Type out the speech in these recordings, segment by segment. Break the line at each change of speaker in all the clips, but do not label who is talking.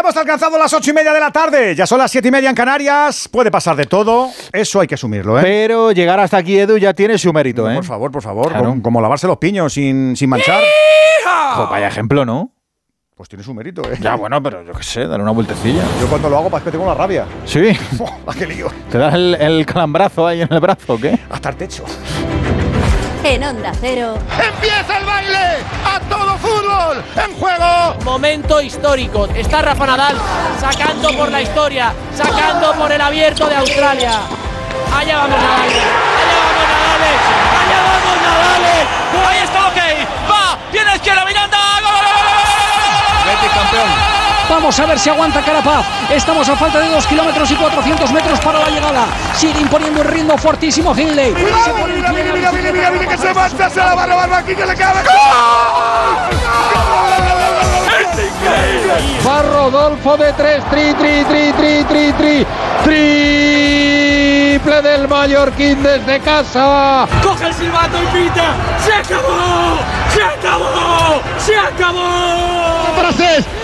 Ya hemos alcanzado las ocho y media de la tarde. Ya son las siete y media en Canarias. Puede pasar de todo. Eso hay que asumirlo, ¿eh?
Pero llegar hasta aquí, Edu, ya tiene su mérito, ¿eh?
Por favor, por favor.
Claro.
Como, como lavarse los piños sin, sin manchar.
Jo, vaya ejemplo, ¿no?
Pues tiene su mérito, ¿eh?
Ya, bueno, pero yo qué sé, dale una vueltecilla.
Yo cuando lo hago parece que tengo una rabia.
Sí.
¡Ah, qué lío!
¿Te das el, el calambrazo ahí en el brazo o qué?
Hasta el techo.
En Onda Cero,
¡Empieza el baile! ¡A todo fútbol! ¡En juego!
Momento histórico. Está Rafa Nadal sacando por la historia, sacando por el abierto de Australia. Allá vamos Nadal. Allá vamos Nadal. Allá vamos Nadal. Ahí está, ok. Va. Viene izquierda Miranda. ¡Gol, gol,
Vamos a ver si aguanta Carapaz. Estamos a falta de 2 kilómetros y 400 metros para la llegada. Sigue imponiendo un ritmo fortísimo Hindley. Se pone en
¡Mira, mira, mira,
la
mira, mira, mira que se marcha! ¡Se la va a robar Marquinhos! ¡Le cabe!
Va Rodolfo de 3. Tri, tri, tri, tri, tri, tri. Triple del Mallorquín desde casa.
Coge el silbato y pita. ¡Se acabó! ¡Se acabó! ¡Se acabó!
¡Para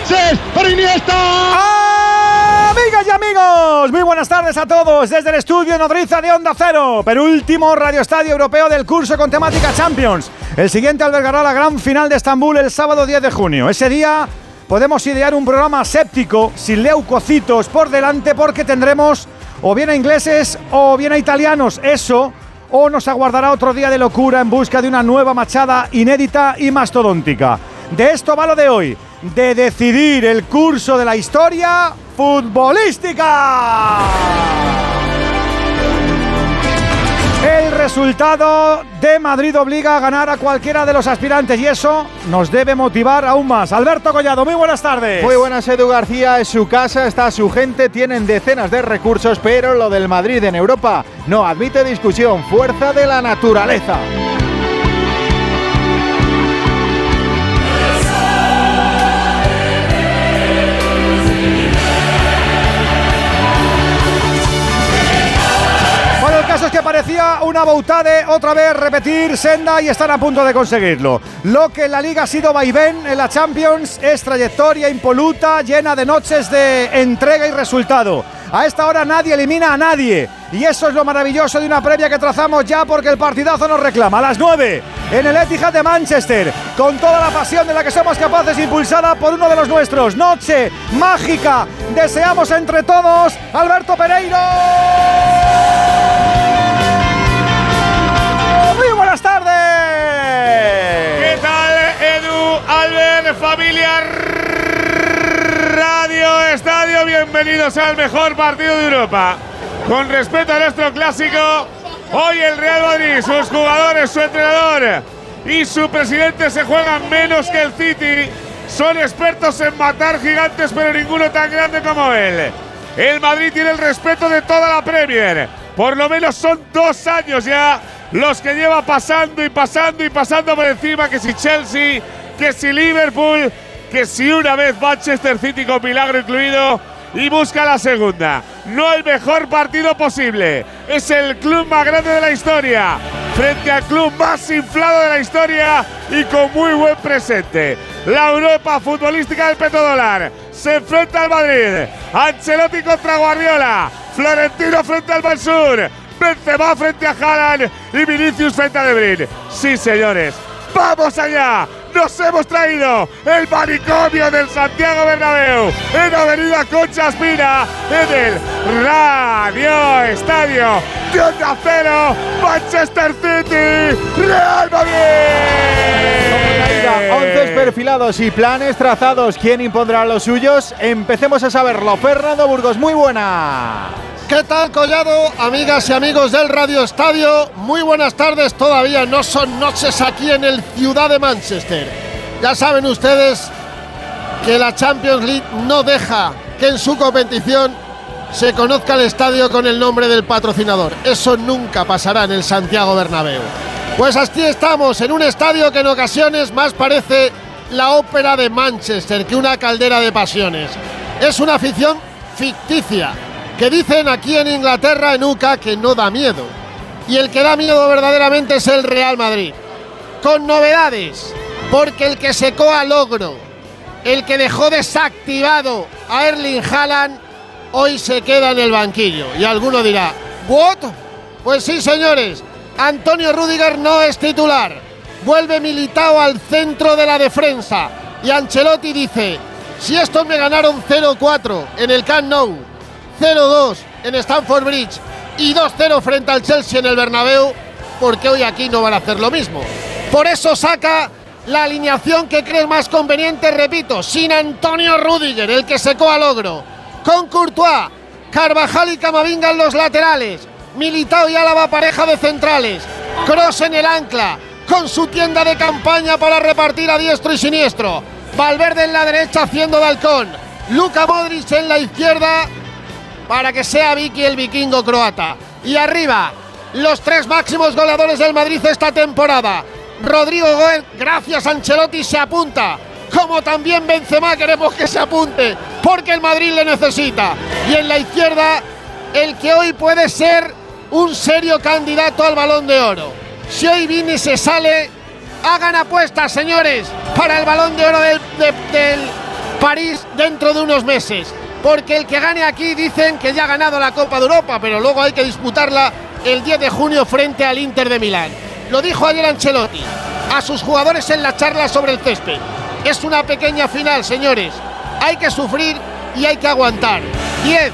¡Ses! ¡Para Iniesta!
Amigas y amigos, muy buenas tardes a todos desde el estudio Nodriza de Onda Cero, penúltimo Radio Estadio Europeo del curso con temática Champions. El siguiente albergará la gran final de Estambul el sábado 10 de junio. Ese día podemos idear un programa séptico sin leucocitos por delante porque tendremos o bien a ingleses o bien a italianos. Eso o nos aguardará otro día de locura en busca de una nueva machada inédita y mastodóntica. De esto va lo de hoy, de decidir el curso de la historia futbolística. El resultado de Madrid obliga a ganar a cualquiera de los aspirantes y eso nos debe motivar aún más. Alberto Collado, muy buenas tardes.
Muy buenas, Edu García. Es su casa, está su gente, tienen decenas de recursos, pero lo del Madrid en Europa no admite discusión. Fuerza de la naturaleza.
Es que parecía una boutade otra vez repetir senda y están a punto de conseguirlo. Lo que en la liga ha sido vaivén en la Champions es trayectoria impoluta, llena de noches de entrega y resultado. A esta hora nadie elimina a nadie. Y eso es lo maravilloso de una previa que trazamos ya porque el partidazo nos reclama. A las 9 en el Etihad de Manchester, con toda la pasión de la que somos capaces, impulsada por uno de los nuestros. Noche mágica. Deseamos entre todos Alberto Pereiro. Buenas tardes.
¿Qué tal, Edu, Albert, familia Radio Estadio? Bienvenidos al mejor partido de Europa. Con respeto a nuestro clásico, hoy el Real Madrid, sus jugadores, su entrenador y su presidente se juegan menos que el City. Son expertos en matar gigantes, pero ninguno tan grande como él. El Madrid tiene el respeto de toda la Premier. Por lo menos son dos años ya los que lleva pasando y pasando y pasando por encima, que si Chelsea, que si Liverpool, que si una vez Manchester City con milagro incluido y busca la segunda. No el mejor partido posible. Es el club más grande de la historia. Frente al club más inflado de la historia y con muy buen presente. La Europa futbolística del petrodólar se enfrenta al Madrid. Ancelotti contra Guardiola. Florentino frente al Mansur. Benzema frente a Haaland y Vinicius frente a De Bruyne. Sí, señores. ¡Vamos allá! Nos hemos traído el manicomio del Santiago Bernabéu en Avenida Concha Espina en el Radio Estadio de Onda Cero Manchester City Real Madrid.
perfilados y planes trazados. ¿Quién impondrá los suyos? Empecemos a saberlo. Fernando Burgos, muy buena.
¿Qué tal, Collado? Amigas y amigos del Radio Estadio, muy buenas tardes. Todavía no son noches aquí en el Ciudad de Manchester. Ya saben ustedes que la Champions League no deja que en su competición se conozca el estadio con el nombre del patrocinador. Eso nunca pasará en el Santiago Bernabéu. Pues así estamos, en un estadio que en ocasiones más parece la ópera de Manchester que una caldera de pasiones. Es una afición ficticia, que dicen aquí en Inglaterra, en UCA, que no da miedo. Y el que da miedo verdaderamente es el Real Madrid. Con novedades, porque el que secó a logro,
el que dejó desactivado a Erling Haaland, hoy se queda en el banquillo. Y alguno dirá, ¿what? Pues sí, señores, Antonio Rudiger no es titular. Vuelve Militao al centro de la defensa. Y Ancelotti dice, si estos me ganaron 0-4 en el Camp Nou, 0-2 en Stamford Bridge y 2-0 frente al Chelsea en el Bernabéu, porque hoy aquí no van a hacer lo mismo. Por eso saca la alineación que cree más conveniente, repito, sin Antonio Rudiger, el que secó al logro, con Courtois, Carvajal y Camavinga en los laterales, Militao y Álava pareja de centrales, Cross en el ancla, con su tienda de campaña para repartir a diestro y siniestro, Valverde en la derecha haciendo de halcón, Luka Modric en la izquierda para que sea Vicky el vikingo croata. Y arriba, los tres máximos goleadores del Madrid esta temporada. Rodrigo Goen, gracias a Ancelotti, se apunta. Como también Benzema queremos que se apunte, porque el Madrid le necesita. Y en la izquierda, el que hoy puede ser un serio candidato al Balón de Oro. Si hoy Vini se sale, hagan apuestas, señores, para el Balón de Oro del, del París dentro de unos meses. Porque el que gane aquí dicen que ya ha ganado la Copa de Europa, pero luego hay que disputarla el 10 de junio frente al Inter de Milán. Lo dijo ayer Ancelotti a sus jugadores en la charla sobre el césped. Es una pequeña final, señores. Hay que sufrir y hay que aguantar. 10,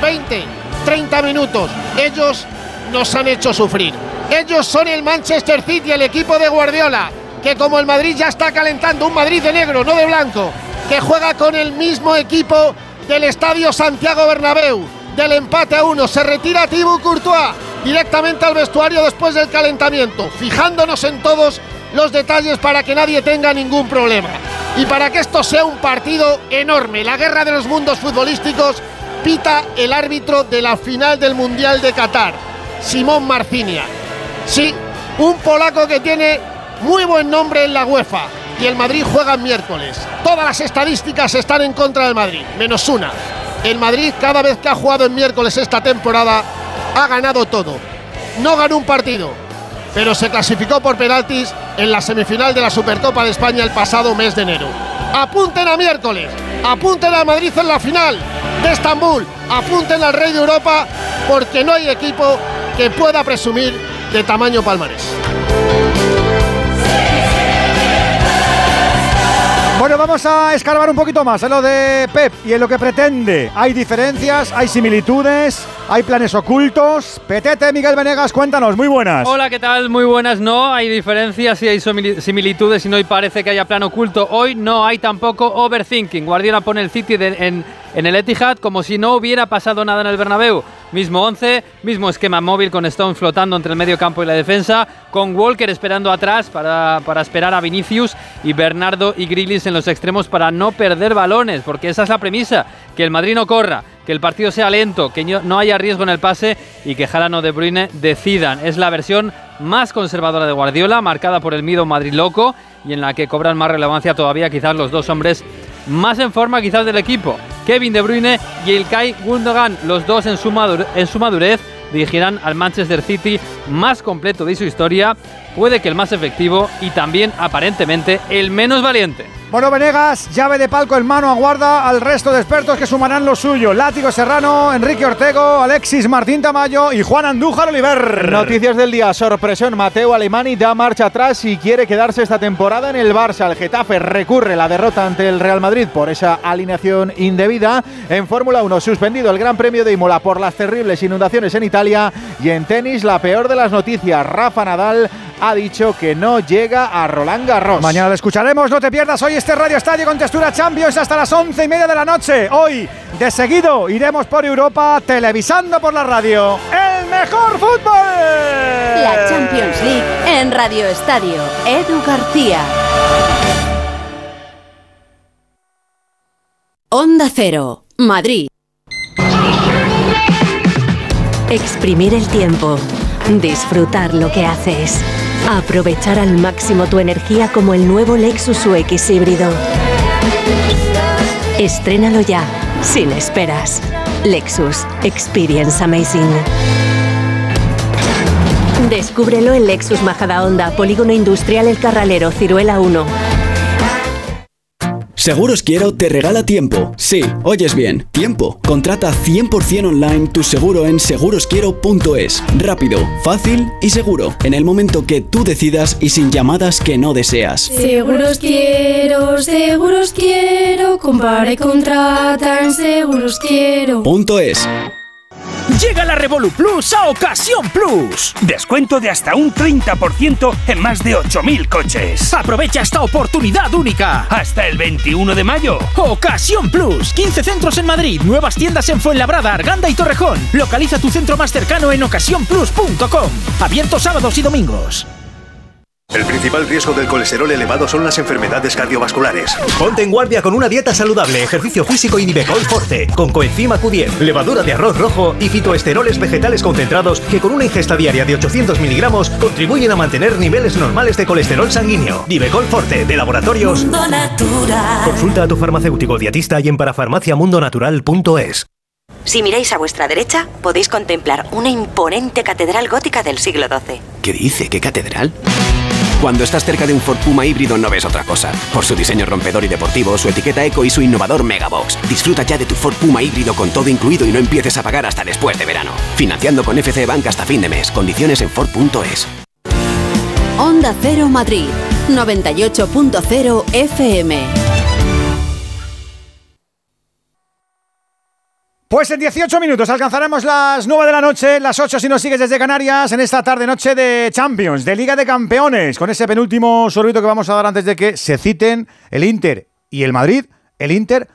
20, 30 minutos. Ellos nos han hecho sufrir. Ellos son el Manchester City, el equipo de Guardiola, que como el Madrid ya está calentando, un Madrid de negro, no de blanco, que juega con el mismo equipo del Estadio Santiago Bernabéu, del empate a uno. Se retira Thibaut Courtois directamente al vestuario después del calentamiento, fijándonos en todos los detalles para que nadie tenga ningún problema. Y para que esto sea un partido enorme, la guerra de los mundos futbolísticos, pita el árbitro de la final del Mundial de Qatar, Simón Marcinia. Sí, un polaco que tiene muy buen nombre en la UEFA. Y el Madrid juega miércoles. Todas las estadísticas están en contra del Madrid, menos una. El Madrid cada vez que ha jugado en miércoles esta temporada ha ganado todo. No ganó un partido, pero se clasificó por penaltis en la semifinal de la Supercopa de España el pasado mes de enero. Apunten a miércoles, apunten a Madrid en la final de Estambul, apunten al Rey de Europa, porque no hay equipo que pueda presumir de tamaño palmarés.
Bueno, vamos a escarbar un poquito más en lo de Pep y en lo que pretende. Hay diferencias, hay similitudes, hay planes ocultos. Petete, Miguel Venegas, cuéntanos, muy buenas.
Hola, ¿qué tal? Muy buenas. No, hay diferencias y hay similitudes y no parece que haya plan oculto. Hoy no hay tampoco overthinking. Guardiola pone el City en, en el Etihad como si no hubiera pasado nada en el Bernabéu. Mismo 11, mismo esquema móvil con Stone flotando entre el medio campo y la defensa, con Walker esperando atrás para, para esperar a Vinicius y Bernardo y Grillis en los extremos para no perder balones, porque esa es la premisa, que el Madrid no corra, que el partido sea lento, que no haya riesgo en el pase y que Jalano de Bruyne decidan. Es la versión más conservadora de Guardiola, marcada por el miedo Madrid loco y en la que cobran más relevancia todavía quizás los dos hombres más en forma quizás del equipo, Kevin De Bruyne y el Kai Gundogan, los dos en su, en su madurez dirigirán al Manchester City más completo de su historia, puede que el más efectivo y también aparentemente el menos valiente.
Bueno, Venegas, llave de palco en mano, aguarda al resto de expertos que sumarán lo suyo. Látigo Serrano, Enrique Ortego, Alexis Martín Tamayo y Juan Andújar Oliver.
Noticias del día, sorpresión, Mateo Alemani da marcha atrás y quiere quedarse esta temporada en el Barça. El Getafe recurre la derrota ante el Real Madrid por esa alineación indebida. En Fórmula 1, suspendido el Gran Premio de Imola por las terribles inundaciones en Italia. Y en tenis, la peor de las noticias, Rafa Nadal ha dicho que no llega a Roland Garros.
Mañana lo escucharemos, no te pierdas hoy este Radio Estadio con textura Champions hasta las once y media de la noche. Hoy, de seguido, iremos por Europa televisando por la radio. ¡El mejor fútbol!
La Champions League en Radio Estadio. Edu García. Onda Cero, Madrid. Exprimir el tiempo. Disfrutar lo que haces. Aprovechar al máximo tu energía como el nuevo Lexus UX híbrido. Estrénalo ya, sin esperas. Lexus Experience Amazing. Descúbrelo en Lexus Majada Honda, Polígono Industrial El Carralero, Ciruela 1.
Seguros Quiero te regala tiempo. Sí, oyes bien, tiempo. Contrata 100% online tu seguro en segurosquiero.es. Rápido, fácil y seguro. En el momento que tú decidas y sin llamadas que no deseas.
Seguros quiero, seguros quiero, compare y contrata en seguros quiero.
Punto es.
Llega la Revolu Plus a Ocasión Plus. Descuento de hasta un 30% en más de 8.000 coches. Aprovecha esta oportunidad única. Hasta el 21 de mayo. Ocasión Plus. 15 centros en Madrid. Nuevas tiendas en Fuenlabrada, Arganda y Torrejón. Localiza tu centro más cercano en ocasiónplus.com. Abierto sábados y domingos.
El principal riesgo del colesterol elevado son las enfermedades cardiovasculares.
Ponte en guardia con una dieta saludable, ejercicio físico y Nivecol Forte, con coenzima Q10, levadura de arroz rojo y fitoesteroles vegetales concentrados que con una ingesta diaria de 800 miligramos contribuyen a mantener niveles normales de colesterol sanguíneo. Nivecol Forte, de laboratorios.
Mundo Natural.
Consulta a tu farmacéutico dietista y en parafarmaciamundonatural.es.
Si miráis a vuestra derecha, podéis contemplar una imponente catedral gótica del siglo XII.
¿Qué dice? ¿Qué catedral? Cuando estás cerca de un Ford Puma híbrido no ves otra cosa. Por su diseño rompedor y deportivo, su etiqueta eco y su innovador Megabox. Disfruta ya de tu Ford Puma híbrido con todo incluido y no empieces a pagar hasta después de verano. Financiando con FC Bank hasta fin de mes. Condiciones en Ford.es.
Onda Cero Madrid, 98.0 FM.
Pues en 18 minutos alcanzaremos las 9 de la noche, las 8 si nos sigues desde Canarias, en esta tarde-noche de Champions, de Liga de Campeones, con ese penúltimo sorbito que vamos a dar antes de que se citen el Inter y el Madrid, el Inter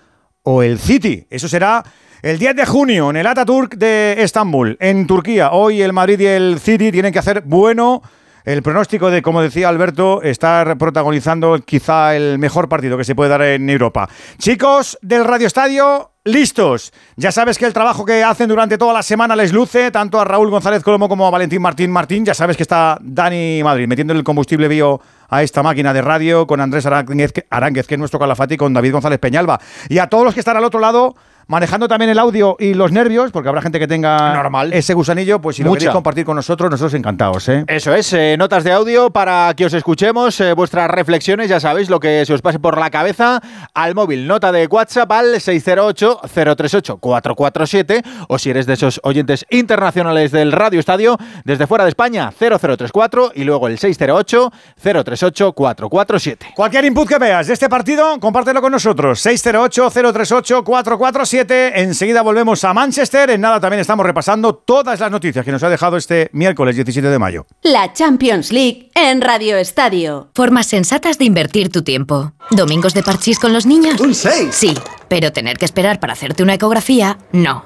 o el City. Eso será el 10 de junio en el Ataturk de Estambul, en Turquía. Hoy el Madrid y el City tienen que hacer bueno el pronóstico de, como decía Alberto, estar protagonizando quizá el mejor partido que se puede dar en Europa. Chicos del Radio Estadio, listos. Ya sabes que el trabajo que hacen durante toda la semana les luce, tanto a Raúl González Colomo como a Valentín Martín Martín. Ya sabes que está Dani Madrid metiendo el combustible bio a esta máquina de radio con Andrés Aránguez que es nuestro calafati, con David González Peñalba. Y a todos los que están al otro lado manejando también el audio y los nervios, porque habrá gente que tenga
Normal.
ese gusanillo, pues si lo queréis compartir con nosotros, nosotros encantados, ¿eh?
Eso es, eh, notas de audio para que os escuchemos, eh, vuestras reflexiones, ya sabéis lo que se os pase por la cabeza al móvil, nota de WhatsApp al 608-038-447 o si eres de esos oyentes internacionales del Radio Estadio, desde fuera de España, 0034 y luego el 608-038-447.
Cualquier input que veas de este partido, compártelo con nosotros. 608-038-447. Enseguida volvemos a Manchester. En nada también estamos repasando todas las noticias que nos ha dejado este miércoles 17 de mayo.
La Champions League en Radio Estadio.
Formas sensatas de invertir tu tiempo. ¿Domingos de parchís con los niños?
¡Un 6!
Sí, pero tener que esperar para hacerte una ecografía, no.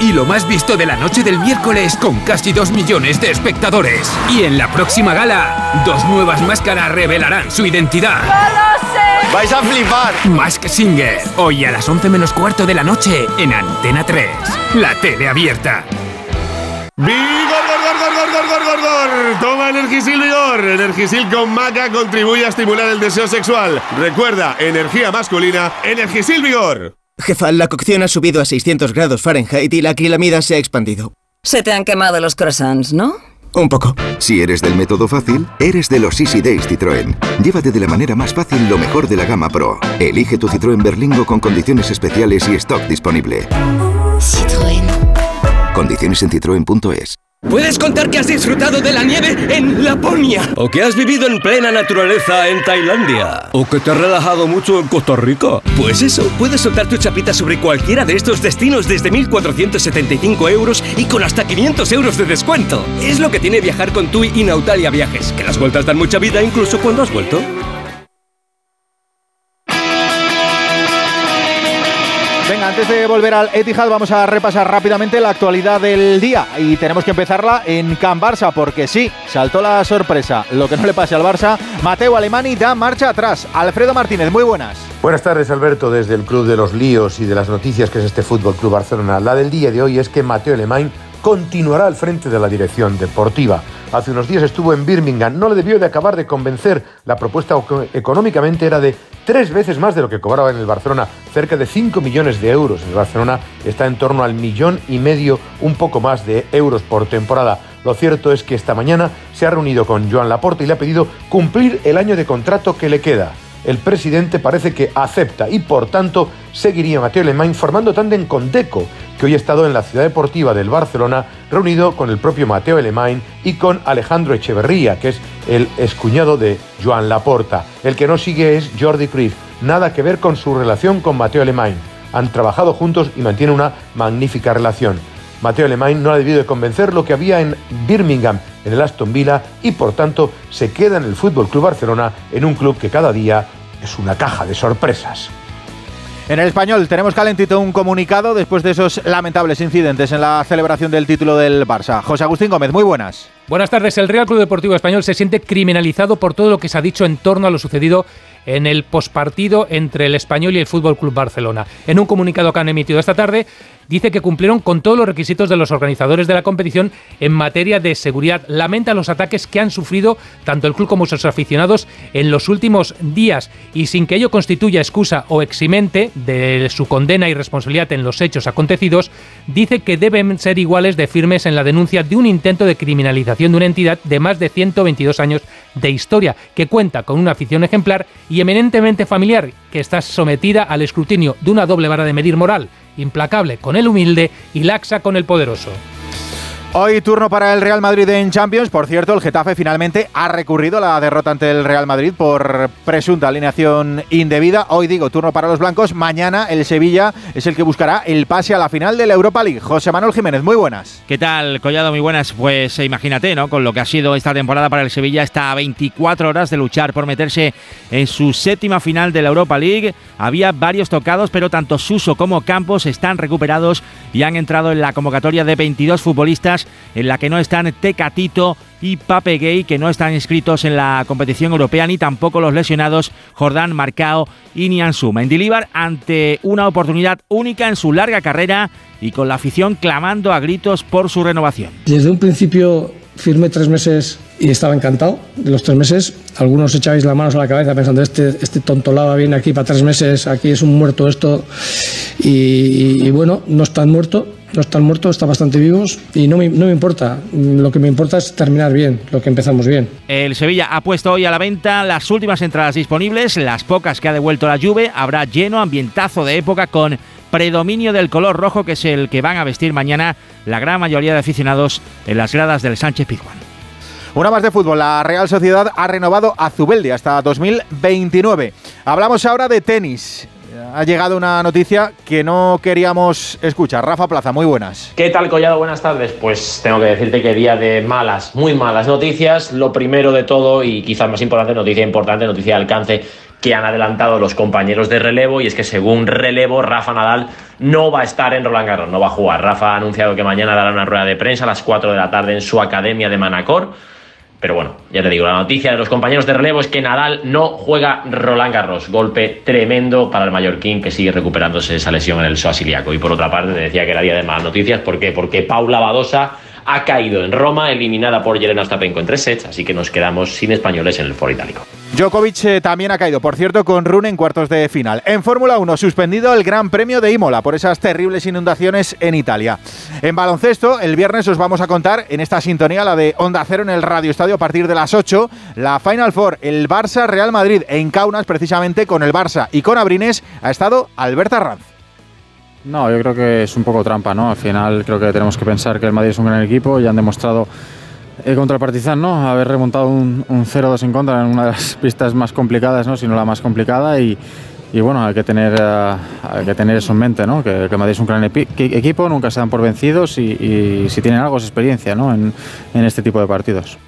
Y lo más visto de la noche del miércoles con casi 2 millones de espectadores. Y en la próxima gala, dos nuevas máscaras revelarán su identidad.
¡Vais a flipar!
Más que Singer, hoy a las 11 menos cuarto de la noche en Antena 3, la tele abierta.
¡Vigor, gor, gor, gor, gor, gor, gor, gor! Toma Energisil Vigor. Energisil con maca contribuye a estimular el deseo sexual. Recuerda, energía masculina, Energisil Vigor.
Jefa, la cocción ha subido a 600 grados Fahrenheit y la acrilamida se ha expandido.
Se te han quemado los croissants, ¿no?
Un poco.
Si eres del método fácil, eres de los Easy Days Citroën. Llévate de la manera más fácil lo mejor de la gama Pro. Elige tu Citroën Berlingo con condiciones especiales y stock disponible.
Citroën.
Condiciones en citroen.es.
Puedes contar que has disfrutado de la nieve en Laponia.
O que has vivido en plena naturaleza en Tailandia. O que te has relajado mucho en Costa Rica.
Pues eso, puedes soltar tu chapita sobre cualquiera de estos destinos desde 1.475 euros y con hasta 500 euros de descuento. Es lo que tiene viajar con TUI y Nautalia Viajes, que las vueltas dan mucha vida incluso cuando has vuelto.
Antes de volver al Etihad vamos a repasar rápidamente la actualidad del día y tenemos que empezarla en Can Barça porque sí, saltó la sorpresa. Lo que no le pase al Barça, Mateo Alemani da marcha atrás. Alfredo Martínez, muy buenas.
Buenas tardes, Alberto, desde el Club de los Líos y de las noticias que es este Fútbol Club Barcelona. La del día de hoy es que Mateo Alemán continuará al frente de la dirección deportiva. Hace unos días estuvo en Birmingham, no le debió de acabar de convencer. La propuesta económicamente era de tres veces más de lo que cobraba en el Barcelona, cerca de 5 millones de euros. El Barcelona está en torno al millón y medio, un poco más de euros por temporada. Lo cierto es que esta mañana se ha reunido con Joan Laporte y le ha pedido cumplir el año de contrato que le queda el presidente parece que acepta y por tanto seguiría Mateo Alemán formando tándem con Deco, que hoy ha estado en la ciudad deportiva del Barcelona reunido con el propio Mateo Alemán y con Alejandro Echeverría, que es el escuñado de Joan Laporta. El que no sigue es Jordi Cruyff, nada que ver con su relación con Mateo Alemán. Han trabajado juntos y mantienen una magnífica relación. Mateo Alemán no ha debido de convencer lo que había en Birmingham, en el Aston Villa, y por tanto se queda en el Fútbol Club Barcelona, en un club que cada día es una caja de sorpresas.
En el español tenemos calentito un comunicado después de esos lamentables incidentes en la celebración del título del Barça. José Agustín Gómez, muy buenas.
Buenas tardes. El Real Club Deportivo Español se siente criminalizado por todo lo que se ha dicho en torno a lo sucedido en el pospartido entre el Español y el Fútbol Club Barcelona. En un comunicado que han emitido esta tarde, dice que cumplieron con todos los requisitos de los organizadores de la competición en materia de seguridad. Lamenta los ataques que han sufrido tanto el club como sus aficionados en los últimos días y sin que ello constituya excusa o eximente de su condena y responsabilidad en los hechos acontecidos, dice que deben ser iguales de firmes en la denuncia de un intento de criminalización de una entidad de más de 122 años de historia, que cuenta con una afición ejemplar y eminentemente familiar, que está sometida al escrutinio de una doble vara de medir moral, implacable con el humilde y laxa con el poderoso.
Hoy turno para el Real Madrid en Champions. Por cierto, el Getafe finalmente ha recurrido a la derrota ante el Real Madrid por presunta alineación indebida. Hoy digo turno para los blancos. Mañana el Sevilla es el que buscará el pase a la final de la Europa League. José Manuel Jiménez, muy buenas.
¿Qué tal, Collado? Muy buenas. Pues eh, imagínate, ¿no? Con lo que ha sido esta temporada para el Sevilla, está a 24 horas de luchar por meterse en su séptima final de la Europa League. Había varios tocados, pero tanto Suso como Campos están recuperados y han entrado en la convocatoria de 22 futbolistas en la que no están Tecatito y Pape Gay, que no están inscritos en la competición europea, ni tampoco los lesionados Jordán Marcao y Niansu. Mendilibar ante una oportunidad única en su larga carrera y con la afición clamando a gritos por su renovación.
Desde un principio firmé tres meses y estaba encantado de los tres meses. Algunos echabais las manos a la cabeza pensando, este, este tontolaba viene aquí para tres meses, aquí es un muerto esto. Y, bueno, no están muerto, no están muertos, están bastante vivos y no me, no me importa. Lo que me importa es terminar bien, lo que empezamos bien.
El Sevilla ha puesto hoy a la venta las últimas entradas disponibles, las pocas que ha devuelto la Juve. Habrá lleno, ambientazo de época con predominio del color rojo, que es el que van a vestir mañana la gran mayoría de aficionados en las gradas del Sánchez Pizjuán.
Una más de fútbol. La Real Sociedad ha renovado a Zubeldi hasta 2029. Hablamos ahora de tenis ha llegado una noticia que no queríamos escuchar. Rafa Plaza, muy buenas.
¿Qué tal, Collado? Buenas tardes. Pues tengo que decirte que día de malas, muy malas noticias. Lo primero de todo, y quizás más importante, noticia importante, noticia de alcance, que han adelantado los compañeros de relevo, y es que según relevo, Rafa Nadal no va a estar en Roland Garros, no va a jugar. Rafa ha anunciado que mañana dará una rueda de prensa a las 4 de la tarde en su academia de Manacor pero bueno, ya te digo, la noticia de los compañeros de relevo es que Nadal no juega Roland Garros. Golpe tremendo para el mallorquín que sigue recuperándose esa lesión en el psoas Y por otra parte, te decía que era día de malas noticias. ¿Por qué? Porque Paula Badosa ha caído en Roma, eliminada por Jelena Ostapenko en tres sets, así que nos quedamos sin españoles en el foro itálico.
Djokovic eh, también ha caído, por cierto, con Rune en cuartos de final. En Fórmula 1, suspendido el Gran Premio de Imola por esas terribles inundaciones en Italia. En baloncesto, el viernes os vamos a contar en esta sintonía, la de Onda Cero en el Radio Estadio a partir de las 8, la Final Four, el Barça Real Madrid en Kaunas, precisamente con el Barça y con Abrines, ha estado Alberta Ranz.
No, yo creo que es un poco trampa, ¿no? Al final creo que tenemos que pensar que el Madrid es un gran equipo y han demostrado eh, contra el Partizan, ¿no? Haber remontado un, 0-2 en contra en una de las pistas más complicadas, ¿no? Si no la más complicada y, bueno, hay que tener, eh, que tener eso en mente, ¿no? Que, el Madrid es un gran equipo, nunca se dan por vencidos y, si tienen algo es experiencia, ¿no? En este tipo de partidos.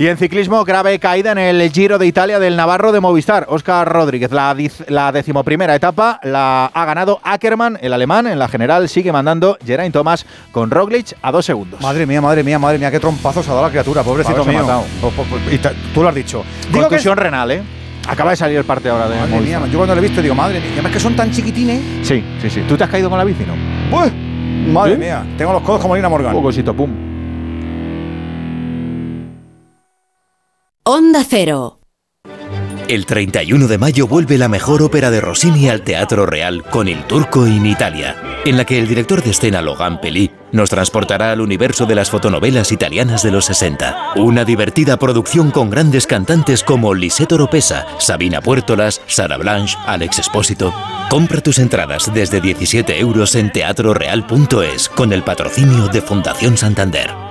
Y en ciclismo, grave caída en el Giro de Italia del Navarro de Movistar. Óscar Rodríguez, la, la decimoprimera etapa la ha ganado Ackermann, el alemán. En la general sigue mandando Geraint Thomas con Roglic a dos segundos.
Madre mía, madre mía, madre mía, qué trompazos ha dado la criatura, pobrecito mío. po- y ta- tú lo has dicho. Digo que
Contusión renal, ¿eh? Acaba de salir el parte ahora de
Madre
Movistar.
mía, yo cuando lo he visto digo, madre mía, además que son tan chiquitines.
Sí, sí, sí. ¿Tú te has caído con la bici, no?
Uy, madre mía, tengo los codos como Lina Morgan.
Un cosito, pum.
Onda Cero.
El 31 de mayo vuelve la mejor ópera de Rossini al Teatro Real con Il Turco in Italia, en la que el director de escena Logan Pelli nos transportará al universo de las fotonovelas italianas de los 60. Una divertida producción con grandes cantantes como Lisette Oropesa, Sabina Puertolas, Sara Blanche, Alex Espósito. Compra tus entradas desde 17 euros en teatroreal.es con el patrocinio de Fundación Santander.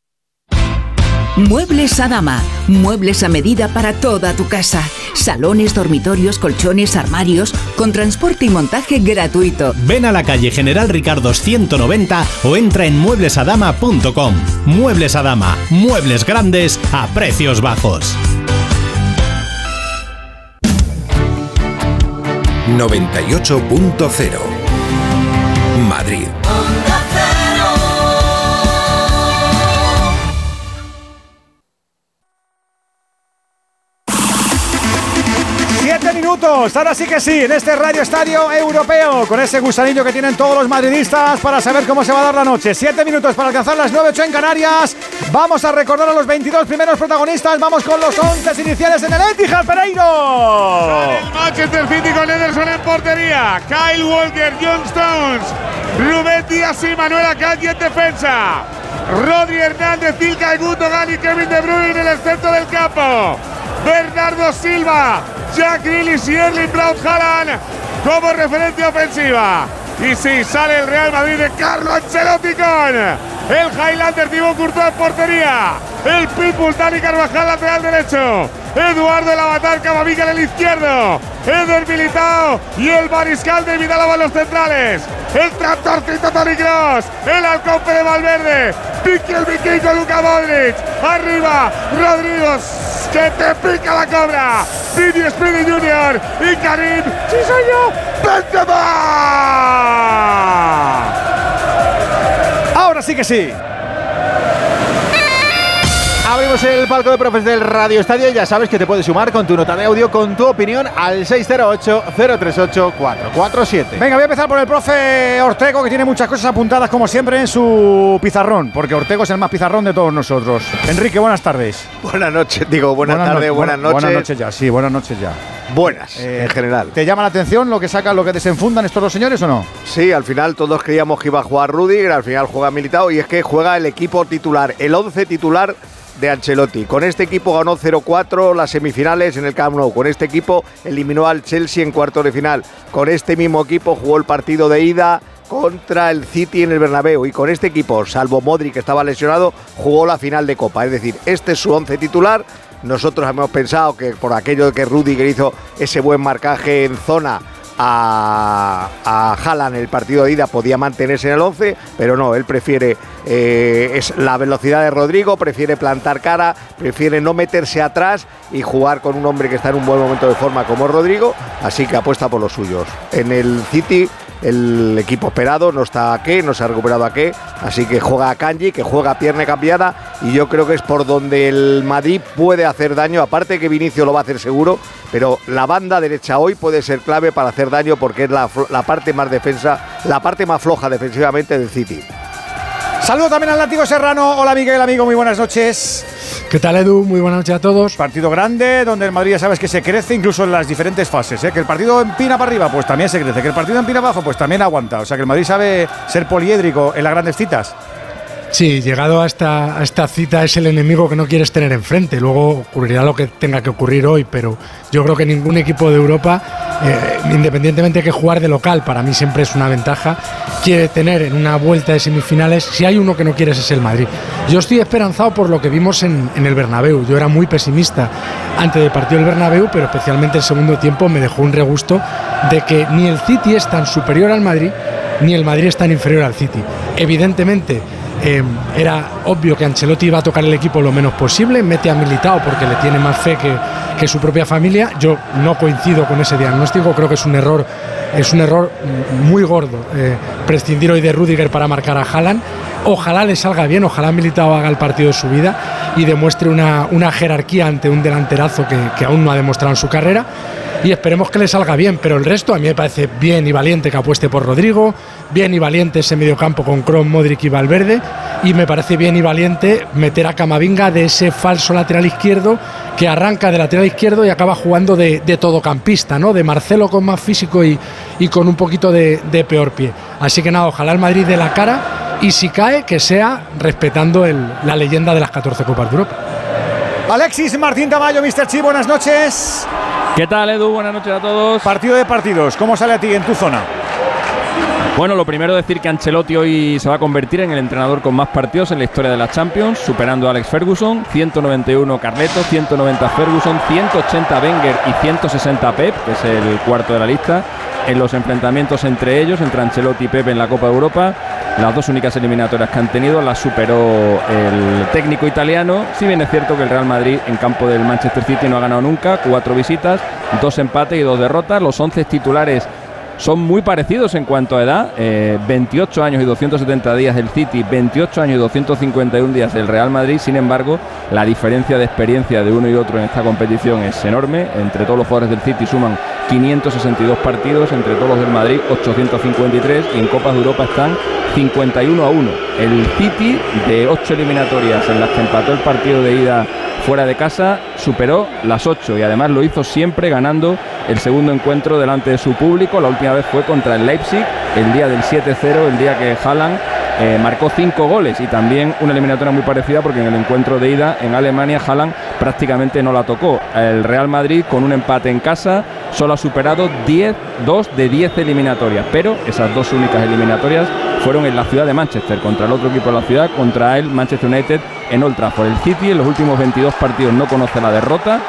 Muebles a dama. Muebles a medida para toda tu casa. Salones, dormitorios, colchones, armarios, con transporte y montaje gratuito.
Ven a la calle General Ricardo 190 o entra en mueblesadama.com. Muebles a Dama, muebles grandes a precios bajos.
98.0 Madrid.
Ahora sí que sí, en este Radio Estadio Europeo, con ese gusanillo que tienen todos los madridistas para saber cómo se va a dar la noche. Siete minutos para alcanzar las 9.8 en Canarias. Vamos a recordar a los 22 primeros protagonistas. Vamos con los 11 iniciales en el Etihad Pereiro.
El Manchester City con Ederson en portería. Kyle Walker, John Stones, Rubén Díaz y Manuel Akanji en defensa. Rodri Hernández, Tilka Gundogan y Kevin De Bruyne en el centro del campo. Bernardo Silva, Jack Grealish y Erling Braut Haaland como referencia ofensiva. Y sí, sale el Real Madrid de Carlo Ancelotti con el Highlander Thibaut Courtois en portería. El Pitbull Dani Carvajal lateral derecho. Eduardo el Avatar en el izquierdo. Eder Militao y el Mariscal de Vidal los centrales. El tractorcito Toni Kroos. El halcón de Valverde. Pique el vikingo Luka Modric. Arriba Rodrigo. Que te pica la cobra. Vini Speedy Jr. y Karim. ¡Sí soy yo! ¡Benzema!
Ahora sí que sí.
Abrimos el palco de profes del Radio Estadio y ya sabes que te puedes sumar con tu nota de audio, con tu opinión al 608-038-447.
Venga, voy a empezar por el profe Ortego, que tiene muchas cosas apuntadas, como siempre, en su pizarrón, porque Ortego es el más pizarrón de todos nosotros. Enrique, buenas tardes.
Buenas noches, digo, buenas, tardes, buenas
buena-
noches.
Buenas noches ya, sí, buenas noches ya.
Buenas,
Eh,
en general.
¿Te llama la atención lo que sacan, lo que desenfundan estos dos señores o no?
Sí, al final todos creíamos que iba a jugar Rudiger, al final juega Militao y es que juega el equipo titular, el 11 titular de Ancelotti. Con este equipo ganó 0-4 las semifinales en el Camp Nou. Con este equipo eliminó al Chelsea en cuartos de final. Con este mismo equipo jugó el partido de ida contra el City en el Bernabéu y con este equipo, salvo Modric que estaba lesionado, jugó la final de Copa. Es decir, este es su once titular. Nosotros hemos pensado que por aquello que Rudiger hizo ese buen marcaje en zona a, a Haaland el partido de ida podía mantenerse en el 11, pero no, él prefiere eh, es la velocidad de Rodrigo, prefiere plantar cara, prefiere no meterse atrás y jugar con un hombre que está en un buen momento de forma como Rodrigo, así que apuesta por los suyos. En el City el equipo esperado, no está a qué, no se ha recuperado a qué, así que juega a Kanji, que juega a pierna cambiada y yo creo que es por donde el Madrid puede hacer daño, aparte que Vinicio lo va a hacer seguro, pero la banda derecha hoy puede ser clave para hacer daño porque es la, la parte más defensa, la parte más floja defensivamente del City.
Saludo también al nativo serrano. Hola Miguel, amigo, muy buenas noches.
¿Qué tal Edu? Muy buenas noches a todos.
Partido grande, donde el Madrid ya sabes que se crece incluso en las diferentes fases. ¿eh? Que el partido empina para arriba, pues también se crece. Que el partido empina abajo, pues también aguanta. O sea que el Madrid sabe ser poliédrico en las grandes citas.
Sí, llegado a esta, cita es el enemigo que no quieres tener enfrente. Luego ocurrirá lo que tenga que ocurrir hoy, pero yo creo que ningún equipo de Europa, eh, independientemente de que jugar de local, para mí siempre es una ventaja, quiere tener en una vuelta de semifinales, si hay uno que no quieres es el Madrid. Yo estoy esperanzado por lo que vimos en, en el Bernabéu. Yo era muy pesimista antes del partido del Bernabéu, pero especialmente el segundo tiempo me dejó un regusto de que ni el City es tan superior al Madrid, ni el Madrid es tan inferior al City. Evidentemente, eh, era obvio que Ancelotti iba a tocar el equipo lo menos posible, mete a Militao porque le tiene más fe que, que, su propia familia. Yo no coincido con ese diagnóstico, creo que es un error, es un error muy gordo eh, prescindir hoy de Rudiger para marcar a Haaland. Ojalá le salga bien, ojalá Militao haga el partido de su vida y demuestre una, una jerarquía ante un delanterazo que, que aún no ha demostrado en su carrera y esperemos que le salga bien, pero el resto a mí me parece bien y valiente que apueste por Rodrigo, bien y valiente ese mediocampo con Kron, Modric y Valverde, y me parece bien y valiente meter a Camavinga de ese falso lateral izquierdo que arranca de lateral izquierdo y acaba jugando de, de todocampista, ¿no? De Marcelo con más físico y, y con un poquito de, de, peor pie. Así que nada, ojalá el Madrid de la cara y si cae, que sea respetando el, la leyenda de las 14 Copas de Europa.
Alexis Martín Tamayo, Mr. Chi, buenas noches.
¿Qué tal, Edu? Buenas noches a todos.
Partido de partidos, ¿cómo sale a ti en tu zona?
Bueno, lo primero decir que Ancelotti hoy se va a convertir en el entrenador con más partidos en la historia de la Champions, superando a Alex Ferguson, 191 Carleto, 190 Ferguson, 180 Wenger y 160 Pep, que es el cuarto de la lista, en los enfrentamientos entre ellos, entre Ancelotti y Pep en la Copa de Europa. Las dos únicas eliminatorias que han tenido las superó el técnico italiano. Si bien es cierto que el Real Madrid en campo del Manchester City no ha ganado nunca, cuatro visitas, dos empates y dos derrotas. Los 11 titulares son muy parecidos en cuanto a edad. Eh, 28 años y 270 días del City, 28 años y 251 días del Real Madrid. Sin embargo, la diferencia de experiencia de uno y otro en esta competición es enorme. Entre todos los jugadores del City suman 562 partidos, entre todos los del Madrid 853 y en Copas de Europa están 51 a 1. El City de 8 eliminatorias en las que empató el partido de ida fuera de casa superó las 8 y además lo hizo siempre ganando el segundo encuentro delante de su público. La última vez fue contra el Leipzig, el día del 7-0, el día que Haaland eh, marcó 5 goles y también una eliminatoria muy parecida porque en el encuentro de ida en Alemania Haaland prácticamente no la tocó. El Real Madrid con un empate en casa solo ha superado 10, 2 de 10 eliminatorias, pero esas dos únicas eliminatorias fueron en la ciudad de Manchester, contra el otro equipo de la ciudad, contra el Manchester United en Old Trafford. El City en los últimos 22 partidos no conoce la derrota.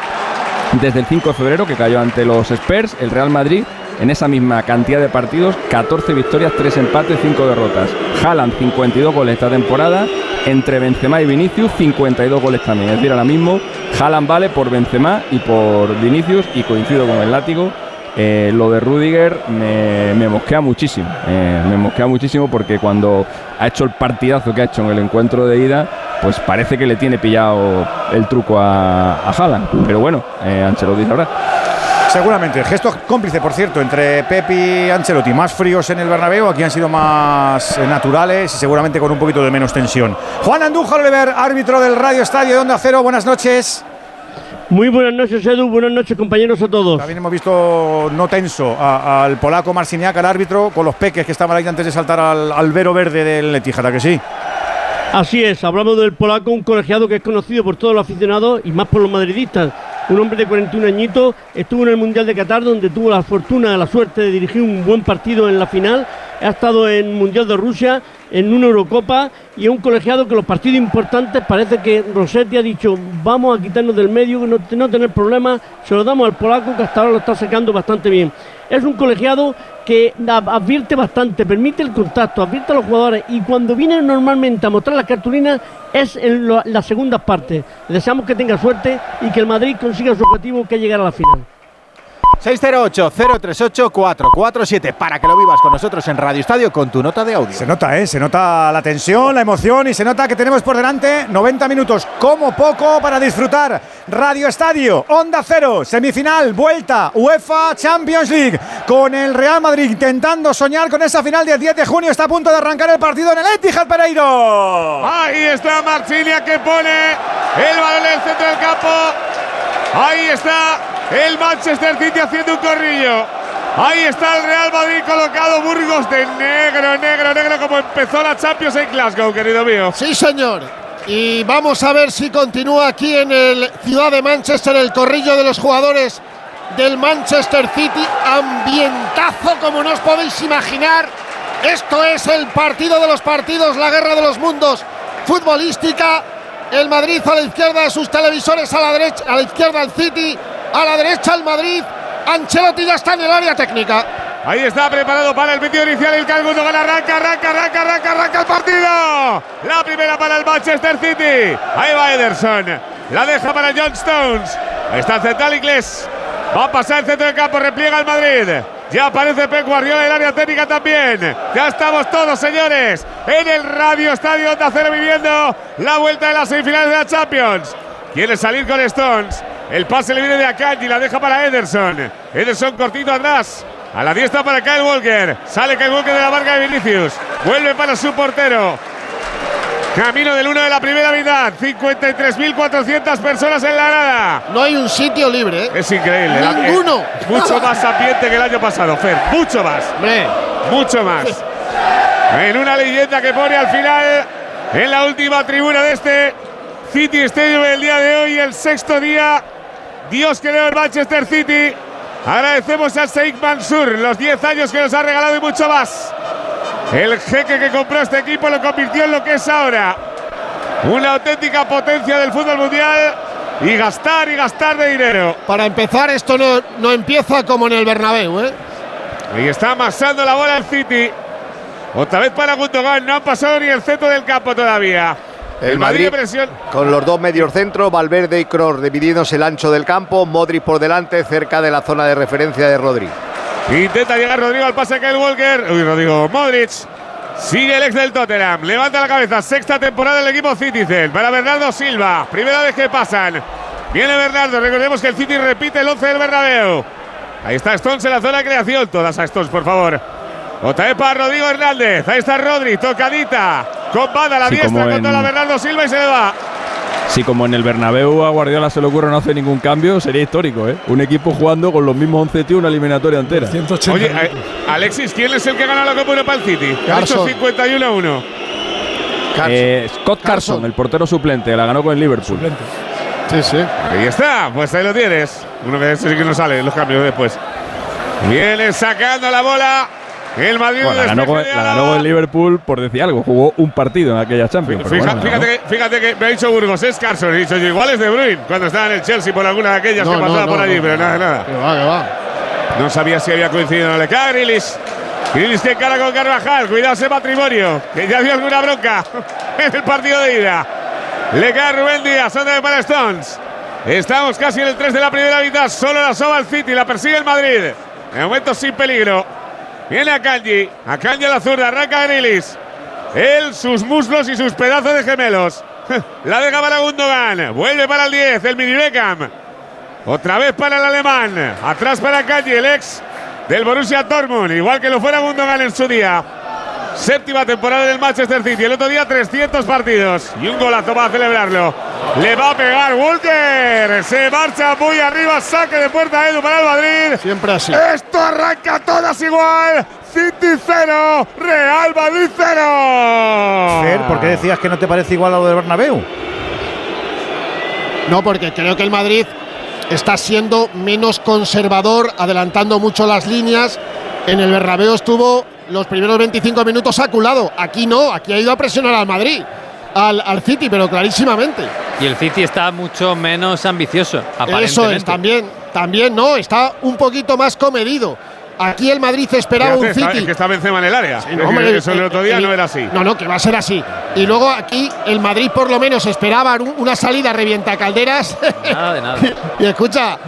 Desde el 5 de febrero que cayó ante los Spurs, el Real Madrid en esa misma cantidad de partidos, 14 victorias, 3 empates, 5 derrotas. Haaland 52 goles esta temporada, entre Benzema y Vinicius 52 goles también. Es decir, ahora mismo Haaland vale por Benzema y por Vinicius y coincido con el látigo. Eh, lo de Rudiger me, me mosquea muchísimo, eh, me mosquea muchísimo porque cuando ha hecho el partidazo que ha hecho en el encuentro de ida, pues parece que le tiene pillado el truco a, a Haaland. Pero bueno, eh, Ancelotti sabrá.
Seguramente. Gesto cómplice, por cierto, entre Pep y Ancelotti. Más fríos en el Bernabéu, aquí han sido más eh, naturales y seguramente con un poquito de menos tensión. Juan Andújar Oliver, árbitro del Radio Estadio de Onda Cero. Buenas noches.
Muy buenas noches, Edu. Buenas noches, compañeros a todos.
También hemos visto no tenso al polaco Marciniak, al árbitro, con los peques que estaban ahí antes de saltar al, al vero verde del Letijara, que sí.
Así es, hablamos del polaco, un colegiado que es conocido por todos los aficionados y más por los madridistas. Un hombre de 41 añitos, estuvo en el Mundial de Qatar donde tuvo la fortuna, la suerte de dirigir un buen partido en la final. Ha estado en Mundial de Rusia, en una Eurocopa y es un colegiado que los partidos importantes parece que Rossetti ha dicho vamos a quitarnos del medio, no, no tener problemas, se lo damos al polaco que hasta ahora lo está sacando bastante bien. Es un colegiado que advierte bastante, permite el contacto, advierte a los jugadores y cuando viene normalmente a mostrar las cartulinas es en las segundas partes. Deseamos que tenga suerte y que el Madrid consiga su objetivo que es llegar a la final.
608-038-447 para que lo vivas con nosotros en Radio Estadio con tu nota de audio.
Se nota, ¿eh? Se nota la tensión, la emoción y se nota que tenemos por delante 90 minutos como poco para disfrutar. Radio Estadio, Onda Cero, semifinal, vuelta, UEFA Champions League con el Real Madrid intentando soñar con esa final del 10 de junio. Está a punto de arrancar el partido en el Etihad Pereiro.
Ahí está Marcilia que pone el balón en el centro del campo. Ahí está el Manchester City haciendo un corrillo. Ahí está el Real Madrid colocado Burgos de negro, negro, negro, como empezó la Champions en Glasgow, querido mío.
Sí, señor. Y vamos a ver si continúa aquí en el Ciudad de Manchester el corrillo de los jugadores del Manchester City. Ambientazo, como no os podéis imaginar. Esto es el partido de los partidos, la guerra de los mundos futbolística. El Madrid a la izquierda de sus televisores, a la derecha, a la izquierda el City, a la derecha el Madrid. Ancelotti ya está en el área técnica.
Ahí está preparado para el vídeo inicial. El Calgundo gana, arranca, arranca, arranca, arranca, arranca el partido. La primera para el Manchester City. Ahí va Ederson. La deja para John Stones. Está central inglés. Va a pasar el centro del campo, repliega el Madrid. Ya aparece Pep Guardiola el área técnica también. Ya estamos todos, señores, en el Radio Estadio Onda Cero viviendo la vuelta de las semifinales de la Champions. Quiere salir con Stones. El pase le viene de y la deja para Ederson. Ederson cortito atrás. A la diestra para Kyle Walker. Sale Kyle Walker de la marca de Vinicius. Vuelve para su portero. Camino del 1 de la primera mitad. 53.400 personas en la grada.
No hay un sitio libre. ¿eh?
Es increíble.
Ninguno.
Eh, mucho más ambiente que el año pasado, Fer. Mucho más. Mucho más. En una leyenda que pone al final en la última tribuna de este City Stadium el día de hoy, el sexto día. Dios que el Manchester City. Agradecemos a Sheikh Mansur los 10 años que nos ha regalado y mucho más. El jeque que compró este equipo lo convirtió en lo que es ahora. Una auténtica potencia del fútbol mundial y gastar y gastar de dinero.
Para empezar, esto no, no empieza como en el Bernabéu, ¿eh?
Y está amasando la bola el City. Otra vez para Gundogan, no ha pasado ni el centro del campo todavía.
El, Madrid, presión. con los dos medios centro, Valverde y Kroos dividiéndose el ancho del campo, Modric por delante, cerca de la zona de referencia de Rodri.
Intenta llegar Rodrigo al pase que el Walker. Uy, Rodrigo Modric. Sigue el ex del Tottenham. Levanta la cabeza. Sexta temporada del equipo Citizen. Para Bernardo Silva. Primera vez que pasan. Viene Bernardo. Recordemos que el City repite el 11 del Bernabéu. Ahí está Stones en la zona de creación. Todas a Stones, por favor. Otra vez para Rodrigo Hernández. Ahí está Rodri. Tocadita. Con banda a la diestra contra la Bernardo Silva y se le va.
Si como en el Bernabéu a Guardiola se le ocurre no hace ningún cambio, sería histórico, ¿eh? Un equipo jugando con los mismos 11 tíos una eliminatoria entera.
180.
Oye, eh, Alexis, ¿quién es el que gana la Copa Europa al City? Ha hecho 51 a 1.
Eh, Scott Carson, el portero suplente, la ganó con el Liverpool.
Sí, sí.
Ahí está, pues ahí lo tienes. Uno que sí que no sale en los cambios después. Viene sacando la bola. El Madrid
Bueno, la, ganó, con- la ganó con el Liverpool por decir algo. Jugó un partido en aquella Champions.
Fija-
bueno,
fíjate, que, fíjate que me ha dicho Burgos, es Carson. He dicho yo, igual es De Bruyne cuando estaba en el Chelsea por alguna de aquellas
No,
que
no,
pasaba
no,
por allí,
no,
pero
no,
nada,
no.
nada.
Que va, que va.
No sabía si había coincidido o no. Le cae Grilis. Grilis que cara con Carvajal. Cuidado ese matrimonio, que ya dio alguna bronca en el partido de ida. Le cae Rubén Díaz, otra vez para Stones. Estamos casi en el 3 de la primera mitad. Solo la soba el City, la persigue el Madrid. De momento sin peligro. Viene a Kanji. A la zurda. Arranca Grilis. Él, sus muslos y sus pedazos de gemelos. La deja para Gundogan. Vuelve para el 10, el mini Beckham. Otra vez para el alemán. Atrás para Kanji, el ex del Borussia Dortmund. Igual que lo fuera Gundogan en su día. Séptima temporada del Manchester City. El otro día 300 partidos. Y un golazo para celebrarlo. Le va a pegar Walker. Se marcha muy arriba. Saque de puerta Edu para el Madrid.
Siempre así.
Esto arranca todas igual. City 0. Real Madrid 0.
Fer, ¿por qué decías que no te parece igual a lo del Bernabéu?
No, porque creo que el Madrid está siendo menos conservador, adelantando mucho las líneas. En el Bernabéu estuvo los primeros 25 minutos aculado. Aquí no, aquí ha ido a presionar al Madrid, al, al City, pero clarísimamente.
Y el City está mucho menos ambicioso, aparentemente.
Eso es, también, también no, está un poquito más comedido. Aquí el Madrid esperaba
Fíjate,
un
está-
City.
Es que está Benzema en el área.
Sí, no, hombre,
eso el
el-
otro día
el-
no era así.
No, no, que va a ser así. Y luego aquí el Madrid por lo menos esperaba un- una salida revienta calderas.
Nada de nada.
y escucha,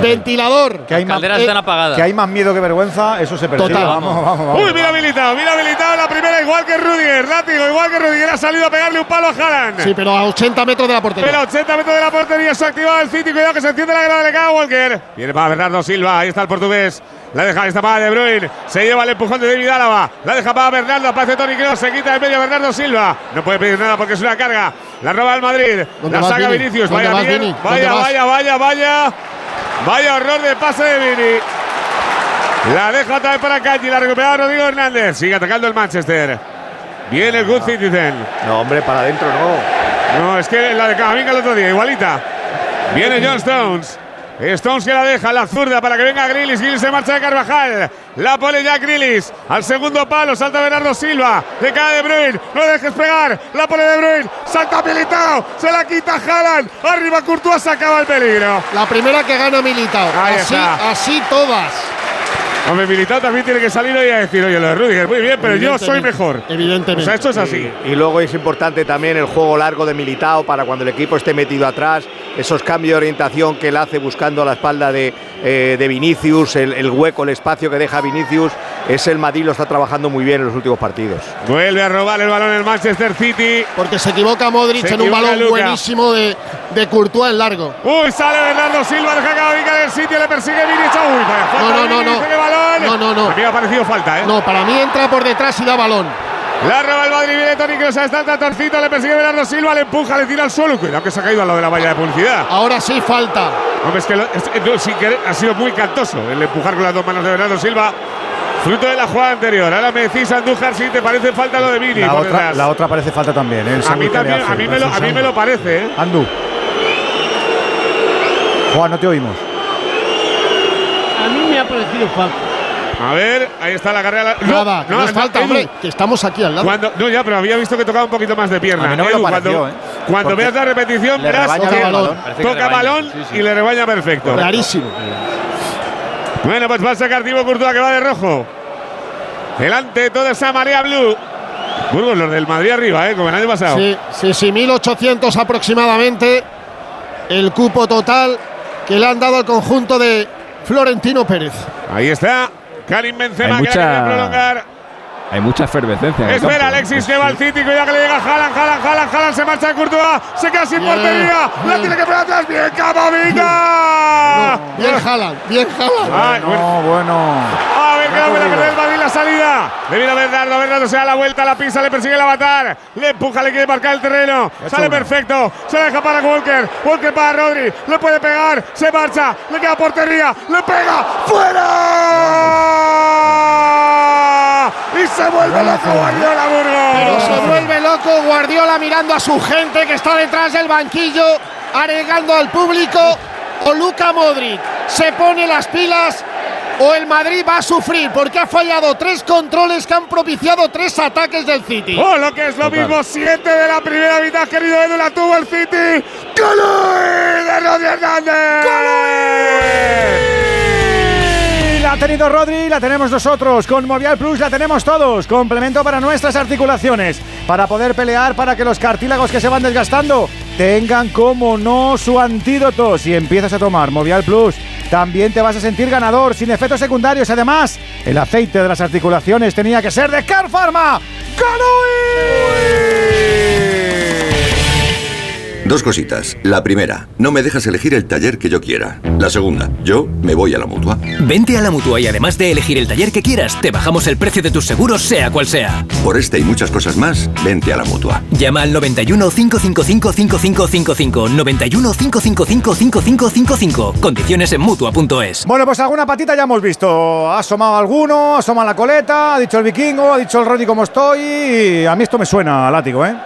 ventilador.
Que hay, más,
calderas están apagadas.
que hay más miedo que vergüenza, eso se percibe.
Total.
Vamos, vamos, vamos.
Uy, mira militado, mira militado la primera, igual que Rudiger. Látigo, igual que Rudiger. Ha salido a pegarle un palo a Haaland.
Sí, pero a 80 metros de la portería.
Pero a 80 metros de la portería se ha activado el City. Cuidado que se enciende la grada de Kyle Walker. Viene para Bernardo Silva. Ahí está el portugués. La deja esta para De Bruyne. Se lleva el empujón de David Álava. La deja para Bernardo. Aparece Tony Kroos. Se quita de medio Bernardo Silva. No puede pedir nada porque es una carga. La roba el Madrid.
¿Dónde
La saca
Vini?
Vinicius.
¿Dónde
Vaya
vas,
bien. Vaya, vaya, vaya, vaya. Vaya horror de pase de Vini. La deja otra vez para Kanji. La recupera Rodrigo Hernández. Sigue atacando el Manchester. Viene el Good Citizen.
No, hombre, para adentro no.
No, es que la de Camavinga el otro día, igualita. Viene John Stones. Stones que la deja, la zurda para que venga Grillis. Grillis se marcha de Carvajal. La pone ya Grillis. Al segundo palo salta Bernardo Silva. Le cae De Bruyne. No dejes pegar. La pone De Bruyne. Salta Militao. Se la quita Haaland. Arriba Courtois. Se acaba el peligro.
La primera que gana Militao.
Ahí
así,
está.
así todas.
Hombre, Militao también tiene que salir hoy a decir, oye, lo de Rudiger, muy bien, pero yo soy mejor.
Evidentemente.
O sea, esto es así.
Y, y luego es importante también el juego largo de Militao para cuando el equipo esté metido atrás, esos cambios de orientación que él hace buscando la espalda de, eh, de Vinicius, el, el hueco, el espacio que deja Vinicius, es el Madrid lo está trabajando muy bien en los últimos partidos.
Vuelve a robar el balón el Manchester City.
Porque se equivoca Modric
Se
en un balón
Luka.
buenísimo de, de Courtois en largo.
Uy, sale Bernardo Silva, deja Camavinga del sitio, le persigue Vini. Uy, vaya falta
No, no, no, no.
balón.
No, no, no.
A mí me ha parecido falta, ¿eh?
No, para mí entra por detrás y da balón.
La roba el Madrid, viene Toni Kroos, está el Torcito, le persigue Bernardo Silva, le empuja, le tira al suelo. Cuidado que se ha caído al lado de la valla de publicidad.
Ahora sí falta.
Hombre, es que lo- es- no, sin querer, ha sido muy cantoso el empujar con las dos manos de Bernardo Silva. Fruto de la jugada anterior. Ahora me decís, Andújar, si te parece falta lo de Vini.
La otra, la otra parece falta también. ¿eh?
A mí
que
también,
hace,
a mí, me lo,
parece
a mí me lo parece, ¿eh?
Andu. Juan, no te oímos.
A mí me ha parecido falta.
A ver, ahí está la carrera. No,
Nada, que no, es falta,
Edu,
hombre, que estamos aquí al lado.
Cuando, no, ya, pero había visto que tocaba un poquito más de pierna.
A no me lo
Edu,
pareció,
cuando,
¿eh?
cuando veas la repetición, verás que
el balón.
Que
toca
rebaña,
balón
sí, sí.
y le rebaña perfecto.
Clarísimo.
Bueno, pues va a sacar Thibaut Courtois que va de rojo. Delante de toda esa marea blue. Burgos, los del Madrid arriba, ¿eh? Como el año pasado.
Sí, sí, sí, 1800 aproximadamente. El cupo total que le han dado al conjunto de Florentino Pérez.
Ahí está. Karim Benzema
Hay
que la
mucha-
prolongar.
Hay mucha efervescencia. en el
Espera,
campo.
Alexis que va al City, cuidado que le llega Haaland, Haaland, Haaland, Haaland, se marcha de Courtois, se queda sin portería, la tiene que pegar atrás, bien Camavinga.
Bien Haaland, bien.
Ay, bueno.
No, bueno.
A ver, que la vuelve a perder el Madrid la salida. Le viene a Bernardo, Bernardo se da la vuelta, la pisa, le persigue el avatar. Le empuja, le quiere marcar el terreno. Sale perfecto. Se deja para Walker. Walker para Rodri. Le puede pegar. Se marcha. Le queda portería. Le pega. ¡Fuera! Y se vuelve loco Guardiola Burgos.
Pero se vuelve loco Guardiola mirando a su gente que está detrás del banquillo, aregando al público. O Luca Modric se pone las pilas o el Madrid va a sufrir porque ha fallado tres controles que han propiciado tres ataques del City.
Oh, lo que es lo mismo, siete de la primera mitad, querido Edu, la tuvo el City. ¡Colui de Rodri Hernández!
Y La ha tenido Rodri, la tenemos nosotros. Con Movial Plus la tenemos todos. Complemento para nuestras articulaciones. Para poder pelear, para que los cartílagos que se van desgastando tengan como no su antídoto. Si empiezas a tomar Movial Plus, también te vas a sentir ganador, sin efectos secundarios. Además, el aceite de las articulaciones tenía que ser de Car Pharma.
Dos cositas. La primera, no me dejas elegir el taller que yo quiera. La segunda, yo me voy a la mutua.
Vente a la mutua y además de elegir el taller que quieras, te bajamos el precio de tus seguros, sea cual sea.
Por este y muchas cosas más, vente a la mutua.
Llama al 91 555 5555. 91 555 5555. Condiciones en mutua.es.
Bueno, pues alguna patita ya hemos visto. Ha asomado alguno, asoma la coleta, ha dicho el vikingo, ha dicho el Rodri cómo estoy. y a mí esto me suena a látigo, ¿eh?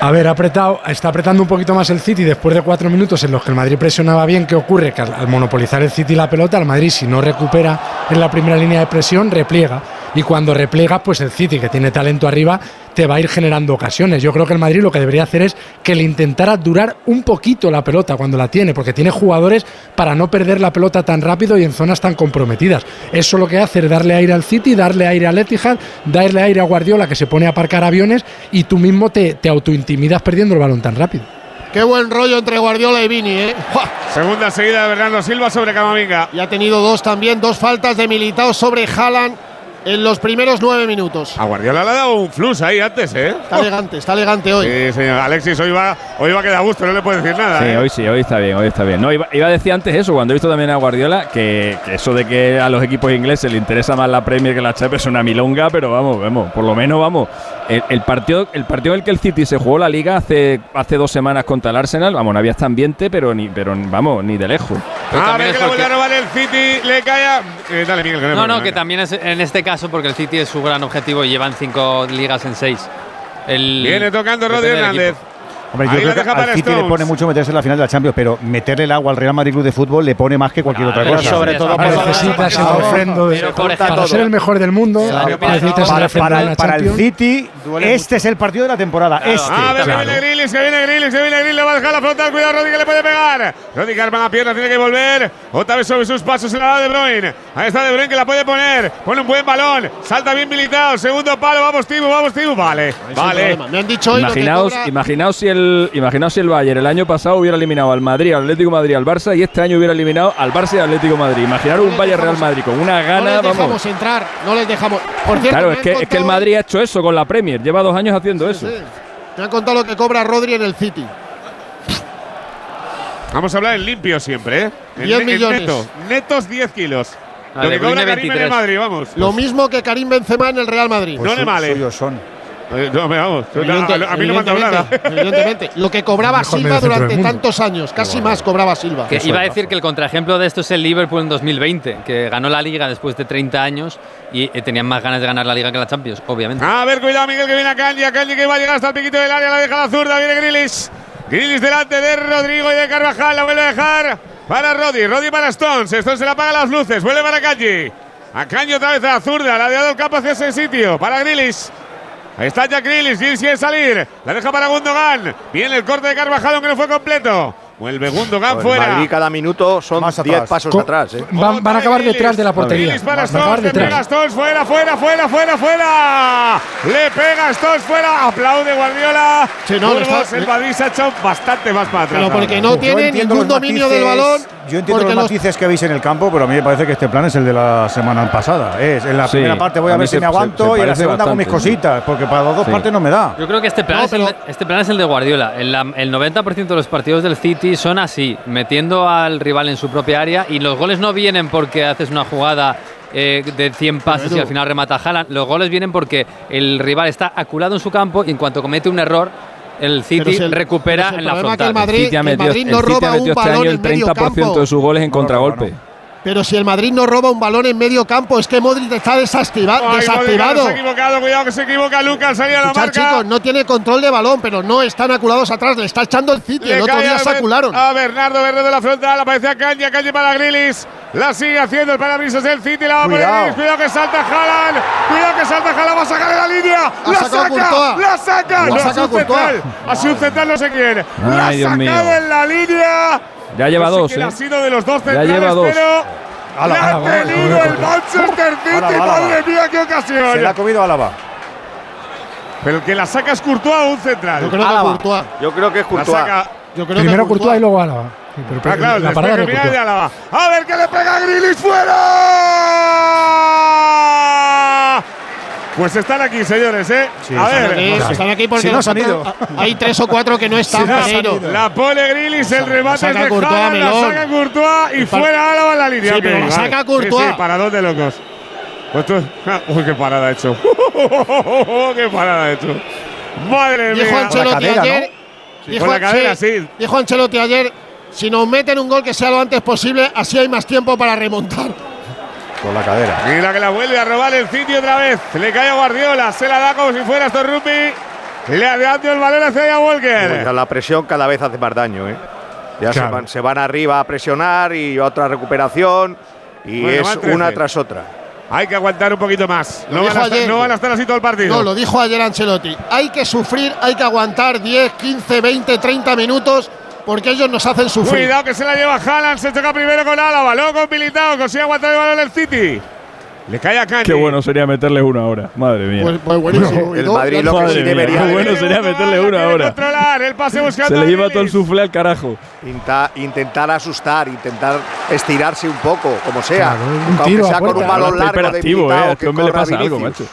A ver, apretado, está apretando un poquito más el City después de cuatro minutos en los que el Madrid presionaba bien. ¿Qué ocurre? Que al, al monopolizar el City la pelota, el Madrid, si no recupera en la primera línea de presión, repliega. Y cuando repliega, pues el City, que tiene talento arriba, te va a ir generando ocasiones. Yo creo que el Madrid lo que debería hacer es que le intentara durar un poquito la pelota cuando la tiene, porque tiene jugadores para no perder la pelota tan rápido y en zonas tan comprometidas. Eso lo que hace es darle aire al City, darle aire al Etihad, darle aire a Guardiola que se pone a aparcar aviones y tú mismo te, te autointimidas perdiendo el balón tan rápido.
Qué buen rollo entre Guardiola y Vini, ¿eh?
Segunda seguida de Bernardo Silva sobre Camavinga.
Y ha tenido dos también, dos faltas de Militao sobre Haaland en los primeros nueve minutos.
A Guardiola le ha dado un flux ahí antes, ¿eh?
Está elegante, está elegante hoy.
Sí, señor. Alexis hoy va, hoy va a quedar a gusto, no le puede decir nada.
Sí,
¿eh?
hoy sí, hoy está bien, hoy está bien. No, iba, iba a decir antes eso, cuando he visto también a Guardiola, que, que eso de que a los equipos ingleses le interesa más la Premier que la Champions es una milonga, pero vamos, vamos, por lo menos vamos. El, el partido, el partido en el que el City se jugó la liga hace, hace dos semanas contra el Arsenal, vamos, no había este ambiente, pero ni, pero vamos, ni de lejos.
a ver que le vuelve a robar el City, le cae a… Eh, dale, Miguel, que
No, no,
venga.
que también es en este caso, porque el City es su gran objetivo y llevan cinco ligas en seis. El-
Viene tocando Rodri Hernández.
Hombre, yo
Ahí
creo que
deja
al
para
City le pone mucho meterse en la final de la Champions, pero meterle el agua al Real Madrid Club de Fútbol le pone más que cualquier otra cosa.
sobre todo por necesitas el refrendo de- para ser el mejor del mundo.
para, para- para el. City, este es el partido de la temporada. este.
A ver, que viene Grilis, que viene Grilis, que viene Grilis, le va a dejar la frontal, cuidado, Rodri que le puede pegar. Rodri que arma la pierna, tiene que volver. Otra vez sobre sus pasos en la da de Bruyne. Ahí está De Bruyne que la puede poner. Pone un buen balón, salta bien militado. Segundo palo, vamos Tibu, vamos Tibu. Vale, vale.
Me han dicho hoy lo que
Imaginaos, imaginaos si el imaginaos si el Bayern el año pasado hubiera eliminado al Madrid, al Atlético Madrid, al Barça y este año hubiera eliminado al Barça y al Atlético Madrid. Imaginaros un Bayern Real Madrid con una
No
gana,
les dejamos
vamos.
entrar, no les dejamos. Por cierto,
Claro, es que, es que el Madrid ha hecho eso con la Premier, lleva dos años haciendo eso.
Me han contado lo que cobra Rodri en el City.
Vamos a hablar en limpio siempre, ¿eh? En
10
ne- en
millones.
neto. Netos 10 kilos. Lo que cobra Karim en el
23.
Madrid, vamos.
Lo mismo que Karim Benzema en el Real Madrid.
no le vale.
suyos son.
Eh, No, me vamos.
Evidente-
a, a mí no
evidentemente, evidentemente. Lo que cobraba Silva durante tantos años, casi más cobraba Silva.
Que iba a decir que el contraejemplo de esto es el Liverpool en 2020, que ganó la Liga después de 30 años y eh, tenían más ganas de ganar la Liga que la Champions, obviamente.
A ver, cuidado, Miguel, que viene a Kanji. A Kanji que va a llegar hasta el piquito del área. La deja la zurda. Viene Grilis. Grilis delante de Rodrigo y de Carvajal. La vuelve a dejar para Rodri. Rodri para Stones. Stones se la apaga las luces. Vuelve para Kanji. A Kanji otra vez a la zurda. La ha dado el campo hacia ese sitio. Para Grilis. Ahí está Jack Grilis. Grilis quiere salir. La deja para Gundogan. Viene el corte de Carvajal, aunque no fue completo. Vuelve Gundogan
Pues
fuera.
Madrid cada minuto son 10 pasos
Co-
atrás. ¿eh?
Van, van a acabar detrás de la portería.
Para
Van a acabar
pega
detrás.
Stones, fuera, fuera, fuera, fuera, fuera. Le pega Stones fuera, aplaude Guardiola.
Sí, no,
Burgos,
está-
el Madrid se ha echado bastante más para atrás.
Pero porque
ahora.
no tiene ningún dominio del balón.
Yo entiendo
porque
los
los-
matices que veis en el campo, pero a mí me parece que este plan es el de la semana pasada. Es, en la
Sí,
primera parte voy a, ver si
se-
me aguanto
se- se
y en la segunda con mis
bastante, sí.
cositas, porque para las dos
Sí.
partes no me da.
Yo creo que este plan,
No,
es, el de, este plan es el de Guardiola. El, la- el 90% de los partidos del City son así, metiendo al rival en su propia área y los goles no vienen porque haces una jugada eh, de 100 pases y al final remata Haaland. Los goles vienen porque el rival está aculado en su campo y en cuanto comete un error, el City
Pero si el-
recupera
pero si el
en la
es que
frontal.
el Madrid-
City ha
que el
metido,
Madrid no
el City ha
roba un
este
balón
año
en
el
medio
30%
campo.
de sus goles en contragolpe.
Pero si el Madrid no roba un balón en medio campo, es que Modric está desactiva-
Ay, Modric,
desactivado.
Se ha equivocado, cuidado que se equivoca Lucas, salía a la
Escuchad,
marca.
chicos, no tiene control de balón, pero no están aculados atrás. Le está echando el City.
Le
El otro día
a
se acularon.
A Bernardo Verde de la frontal, aparece a Calle, a Calle para Grilis. La sigue haciendo el parabrisas del City, la va a poner
Cuidado.
Grilis. Cuidado que salta Haaland. Cuidado que salta Haaland, va a sacar de la línea.
Ha
La saca,
Courtois.
la saca.
Lo ha
No, ha
sacado
sido un
Courtois.
central. Ha sido un central, no sé quién. La ha
Ay, Dios mío.
sacado en la línea.
Ya lleva dos, ¿eh?
ha sido de los dos
Ya
centrales,
lleva dos.
pero
Ala,
la
ala,
ha tenido
ala,
el. Manchester City.
Ala, ala,
Madre mía, qué ocasión.
Se la ha comido Álava.
Pero el que la saca es Courtois o un central.
Yo creo que
Álava.
Courtois.
Yo creo que es
La
Courtois.
saca.
Yo creo
Primero
que
Courtois y luego Álava. Sí, pero-
Ah, claro,
la parada de
Álava. A ver que le pega Grilis fuera. Pues están aquí, señores, ¿eh?
Sí,
a
están
ver.
Están aquí porque
si no han ido.
hay tres o cuatro que no están.
Si no.
La pone Grilis, el remate
saca
es de
Courtois,
Haaland, la saca Courtois y fuera Álava en la línea.
Sí, pero la
vale.
saca Courtois.
Sí, sí, paradón de locos. Pues tú, uy, qué parada ha hecho. qué parada ha hecho. Madre
Dijo
mía.
Ancelotti
cadera,
ayer. Dijo,
Con la cadera, sí.
Dijo Ancelotti ayer. Si nos meten un gol que sea lo antes posible, así hay más tiempo para remontar.
Con la cadera.
Mira que la vuelve a robar el sitio otra vez. Le cae a Guardiola, se la da como si fuera esto Rupi. Le ha dado el balón hacia Walker.
Pues la presión cada vez hace más daño. ¿eh? Ya se, van, se van arriba a presionar y otra recuperación. Y
Bueno,
es
van 13.
una tras otra.
Hay que aguantar un poquito más. No van, a estar, no van a estar así todo el partido.
No, lo dijo ayer Ancelotti. Hay que sufrir, hay que aguantar 10, 15, 20, 30 minutos porque ellos nos hacen sufrir.
Cuidado que se la lleva Haaland, se choca primero con Álava, luego con Militao, consigue aguantar el balón el City. Le cae a Kanji.
Qué bueno sería meterle uno ahora. Madre mía.
Pues, pues buenísimo.
El Madrid lo que sí debería
Qué bueno sería meterle uno ahora.
controlar el pase buscando
Se le lleva todo el suflé al carajo.
Inta- intentar asustar, intentar estirarse un poco, como sea.
Claro,
aunque
tiro a
sea con un
puerta.
balón largo de Militao
eh.
Que
este hombre le pasa algo, macho.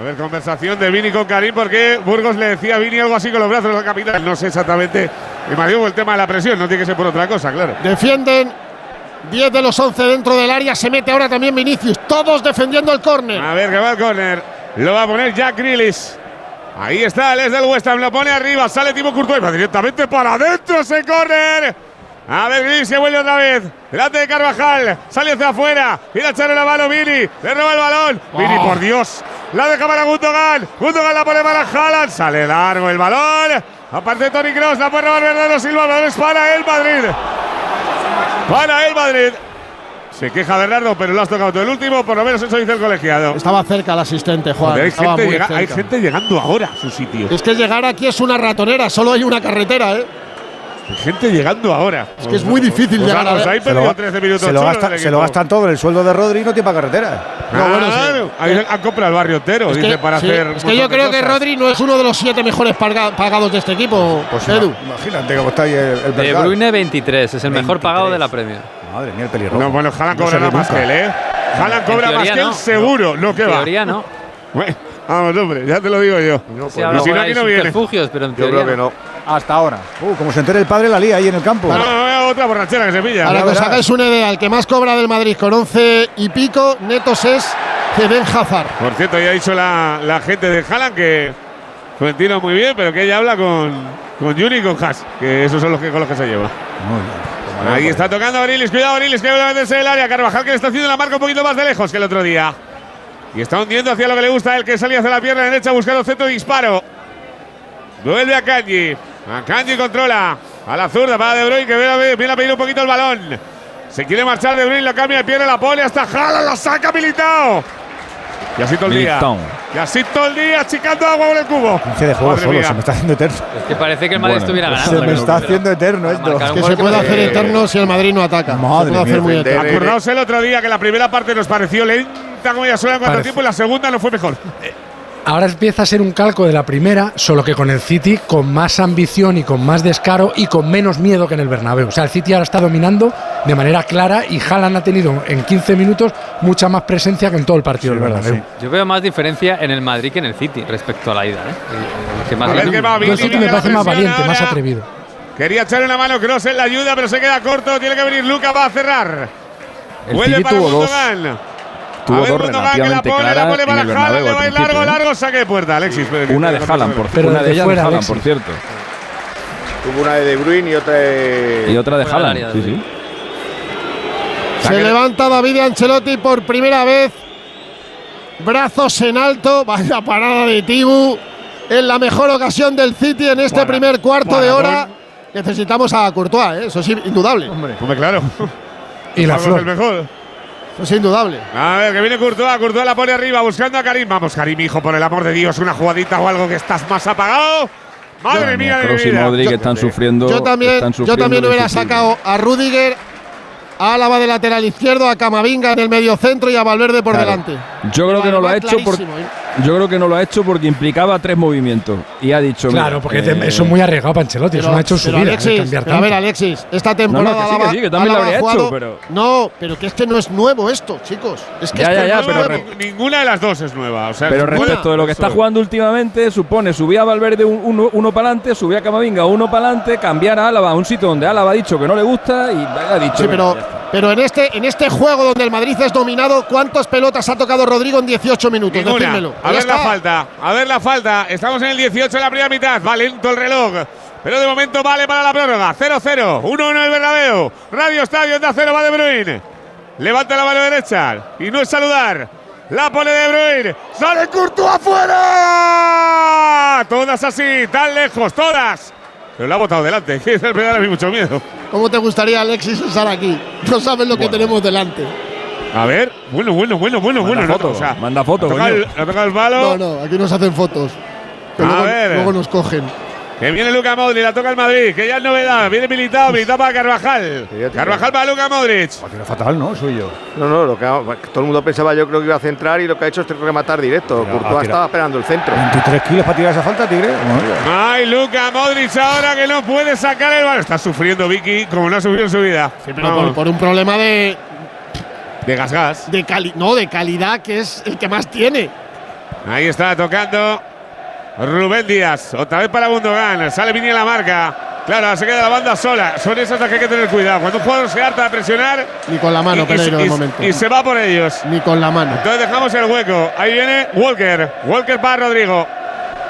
A ver, conversación de Vini con Karim, porque Burgos le decía a Vini algo así con los brazos al capitán. No sé exactamente. Imagino el tema de la presión, no tiene que ser por otra cosa, claro.
Defienden 10 de los 11 dentro del área. Se mete ahora también Vinicius. Todos defendiendo el córner.
A ver, que va el córner. Lo va a poner Jack Grealish. Ahí está, el es del West Ham, lo pone arriba, sale Timo Courtois, va directamente para adentro ese córner. A ver, Grealish se vuelve otra vez. Delante de Carvajal, sale hacia afuera. La echarle la mano Vini, le roba el balón. Vini, por Dios, la deja para Gundogan. Gundogan la pone para Haaland. Sale largo el balón. Aparte Tony Kroos, la puede robar Bernardo Silva. El balón es para el Madrid. Para el Madrid. Se queja Bernardo, pero lo has tocado todo el último, por lo menos eso dice el colegiado.
Estaba cerca el asistente, Juan.
Joder, hay, llega- gente llegando ahora a su sitio.
Es que llegar aquí es una ratonera. Solo hay una carretera, ¿eh?
Hay gente llegando ahora.
Es que es muy difícil
Os
llegar
ha-
a
os habéis
Se lo,
perdido
ga-
13 minutos.
se lo gasta- se gastan todo en el sueldo de Rodri y no tiene para carretera.
No, bueno, sí.
Ahí han comprado el barrio entero,
Es
dice,
que,
para
sí,
hacer.
es que yo creo que Rodri no es uno de los siete mejores paga- pagados de este equipo,
Pues
Edu.
Imagínate cómo está ahí el, el
De. Bruyne 23, es el mejor pagado de la Premier.
Madre mía, el pelirrojo.
No, bueno, Haaland
No
cobrará
sería
más
nunca.
que él, ¿eh?
En
cobra más que él,
no.
seguro. No, que
En
va.
teoría no.
Bueno, Vamos, hombre, ya te lo digo yo.
No, pues
ahora
y si no, aquí
ahí
no viene.
yo creo que no.
Hasta ahora.
Uh, como se entere el padre la lía ahí en el campo.
No, no, no, otra borrachera que se pilla.
Para que os hagáis una idea, el que más cobra del Madrid con 11 y pico netos es Eden Hazard.
Por cierto, ya ha dicho la, la gente de Haaland que Florentino muy bien, pero que ella habla con, con Juni y con Haas, que esos son los que, con los que se lleva.
Muy bien.
Ahí está tocando Abrilis, cuidado Abrilis, que vuelve a meterse en el área. Carvajal que le está haciendo la marca un poquito más de lejos que el otro día. Y está hundiendo hacia lo que le gusta a él, que salía hacia la pierna derecha buscando centro de disparo. Vuelve a Kanji. A Kanji controla. A la zurda para De Bruyne, que viene a, pedir un poquito el balón. Se quiere marchar De Bruyne, la cambia de pierna, la pone hasta Jala, la saca Militao. Y así todo el día. Y así todo el día, achicando agua con el cubo.
15 de juego
Madre
solo,
mía.
se me está haciendo eterno.
Es que parece que el Madrid
Bueno,
estuviera
pues
ganando.
Se me está haciendo eterno esto.
Es que se puede
que-
hacer eterno si el Madrid no ataca.
Madre
se puede hacer muy eterno.
Acordaos el otro día que la primera parte nos pareció lenta como ya suena en cuanto tiempo y la segunda no fue mejor.
Ahora empieza a ser un calco de la primera, solo que con el City con más ambición y con más descaro y con menos miedo que en el Bernabéu. O sea, el City ahora está dominando de manera clara y Haaland ha tenido en 15 minutos mucha más presencia que en todo el partido
Sí,
del Bernabéu.
Yo veo más diferencia en el Madrid que en el City respecto a la ida. ¿eh? El- que más
A ver
gana.
qué va,
Yo el
Vini,
City me parece más valiente, más atrevido.
Quería echarle una mano Kroos en la ayuda, pero se queda corto. Tiene que venir Lucas, va a cerrar.
El
Vuelve
City
para
tuvo dos. Tuvo
A ver,
dos relativamente
pone, la
claras
pone
en
para
el Bernabéu
le
al
va a ir
principio,
largo,
¿eh?
largo, saque de puerta, Alexis. pero-
Una de Haaland, por,
Pero
una de ellas de
fuera,
Haaland, por cierto.
Tuvo una de De Bruyne y otra de.
Y otra de Haaland.
Sí,
sí.
Se levanta David Ancelotti por primera vez. Brazos en alto. Vaya parada de Tibu. En la mejor ocasión del City en este
Buena-
primer cuarto de hora. Necesitamos a Courtois, ¿eh? eso es indudable.
Hombre, claro.
Y la
Vamos,
flor.
el mejor.
Eso es indudable.
A ver, que viene Courtois, Courtois la pone arriba buscando a Karim. Vamos, Karim, hijo, por el amor de Dios, una jugadita o algo que estás más apagado. Madre mía de mi
Kroos y
vida.
Modric están sufriendo.
Yo también,
están
yo también
de
hubiera sacado a Rudiger, Álava de lateral izquierdo, a Camavinga en el medio centro y a Valverde por
Claro.
delante.
Yo creo que no lo ha hecho porque
¿eh?
yo creo que no lo ha hecho porque implicaba tres movimientos y ha dicho
Claro, porque
eh,
eso es muy arriesgado para Ancelotti. eso no ha hecho su vida.
Alexis, pero a ver. Alexis, esta temporada
que sí, que
Álava-
sí, que también lo habría
ha
hecho,
jugado-
pero-
No, pero que es que no es nuevo esto, chicos. Es que
Ya, ya, ya,
no
pero re-
Ninguna de las dos es nueva. O sea,
Pero
ninguna.
respecto de lo que está jugando últimamente, supone subía a Valverde un- uno, uno para adelante, subía a Camavinga uno para adelante, cambiar a Álava a un sitio donde Álava ha dicho que no le gusta y ha dicho
Sí,
"Mira,
pero,
ya está".
Pero en este en este juego donde el Madrid es dominado, ¿cuántas pelotas ha tocado Rodrigo en 18 minutos? Decídmelo.
A ver la falta. A ver la falta. Estamos en el 18 de la primera mitad. Va lento el reloj. Pero de momento vale para la prórroga. 0-0. 1-1 el Bernabéu. Radio Estadio de cero va De Bruyne. Levanta la mano derecha. Y no es saludar. La pone De Bruyne. Sale Courtois afuera. Todas así, tan lejos, todas. Pero la ha botado delante. Que me da a mí mucho miedo.
¿Cómo te gustaría, Alexis, estar aquí? No sabes lo que tenemos delante.
A ver. Bueno, bueno, bueno, bueno,
Manda
bueno.
foto,
o sea,
manda foto,
ha tocado el, ha tocado el palo.
No, no, aquí nos hacen fotos.
A
luego,
ver.
luego nos cogen.
Que viene Luca Modric, la toca el Madrid, que ya es novedad. Viene militado, militado para Carvajal. Carvajal para Luca Modric.
Tiene fatal, ¿no? Suyo.
No, no, lo que ha- todo el mundo pensaba yo creo que iba a centrar y lo que ha hecho es rematar directo.
Mira, ha
Courtois estaba esperando el centro.
23 kilos para tirar esa falta, Tigre.
Ay, Luca Modric ahora que no puede sacar el balón. Está sufriendo Vicky como no ha sufrido en su vida.
Pero por, por un problema de,
De gas gas.
de cali no, de calidad que es el que más tiene.
Ahí está tocando Rubén Díaz. Otra vez para Gundogan. Sale Vini en la marca. Claro, se queda la banda sola. Son esas las que hay que tener cuidado. Cuando un jugador se harta de presionar.
Ni con la mano,
y- y,
Pereiro,
y-
de momento.
y se va por ellos.
Ni con la mano.
Entonces dejamos el hueco. Ahí viene Walker. Walker para Rodrigo.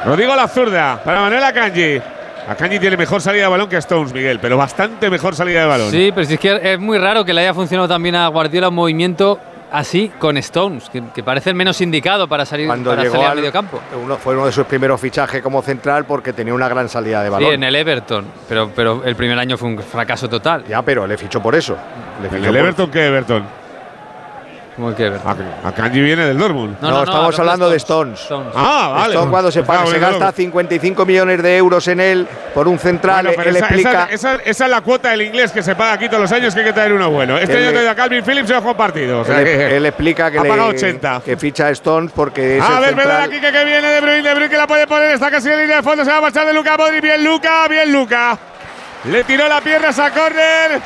Rodrigo a la zurda. Para Manuel Akanji. Akanji tiene mejor salida de balón que Stones, Miguel, pero bastante mejor salida de balón.
Sí, pero si es que es muy raro que le haya funcionado también a Guardiola un movimiento así con Stones, que, que parece el menos indicado para salir,
Cuando
para
llegó
salir al
al
medio campo.
Uno, fue uno de sus primeros fichajes como central porque tenía una gran salida de
Sí,
balón.
en el Everton, pero, pero el primer año fue un fracaso total.
Ya, pero le fichó por eso. Le
¿En
fichó
el
por-
Everton qué Everton?
¿Cómo que?
Akanji viene del Dortmund.
No, estamos hablando de Stones.
Ah, vale.
Stones cuando se, paga,
Ah,
se
bueno,
gasta 55 millones de euros en él por un central,
Bueno, pero
él
esa,
explica.
esa- esa- esa es la cuota del inglés que se paga aquí todos los años que hay que traer uno bueno. Este año traído a Calvin Phillips y a Juan Partido. O sea
él,
que
él explica que,
ha
le-
pagado 80.
que ficha a Stones porque es
A
el
ver,
central.
verdad aquí que, que viene De Bruyne, De Bruyne que la puede poner, está casi en línea de fondo, se va a marchar de Luca Modric, bien Luca, bien Luca. Le tiró la pierna a córner.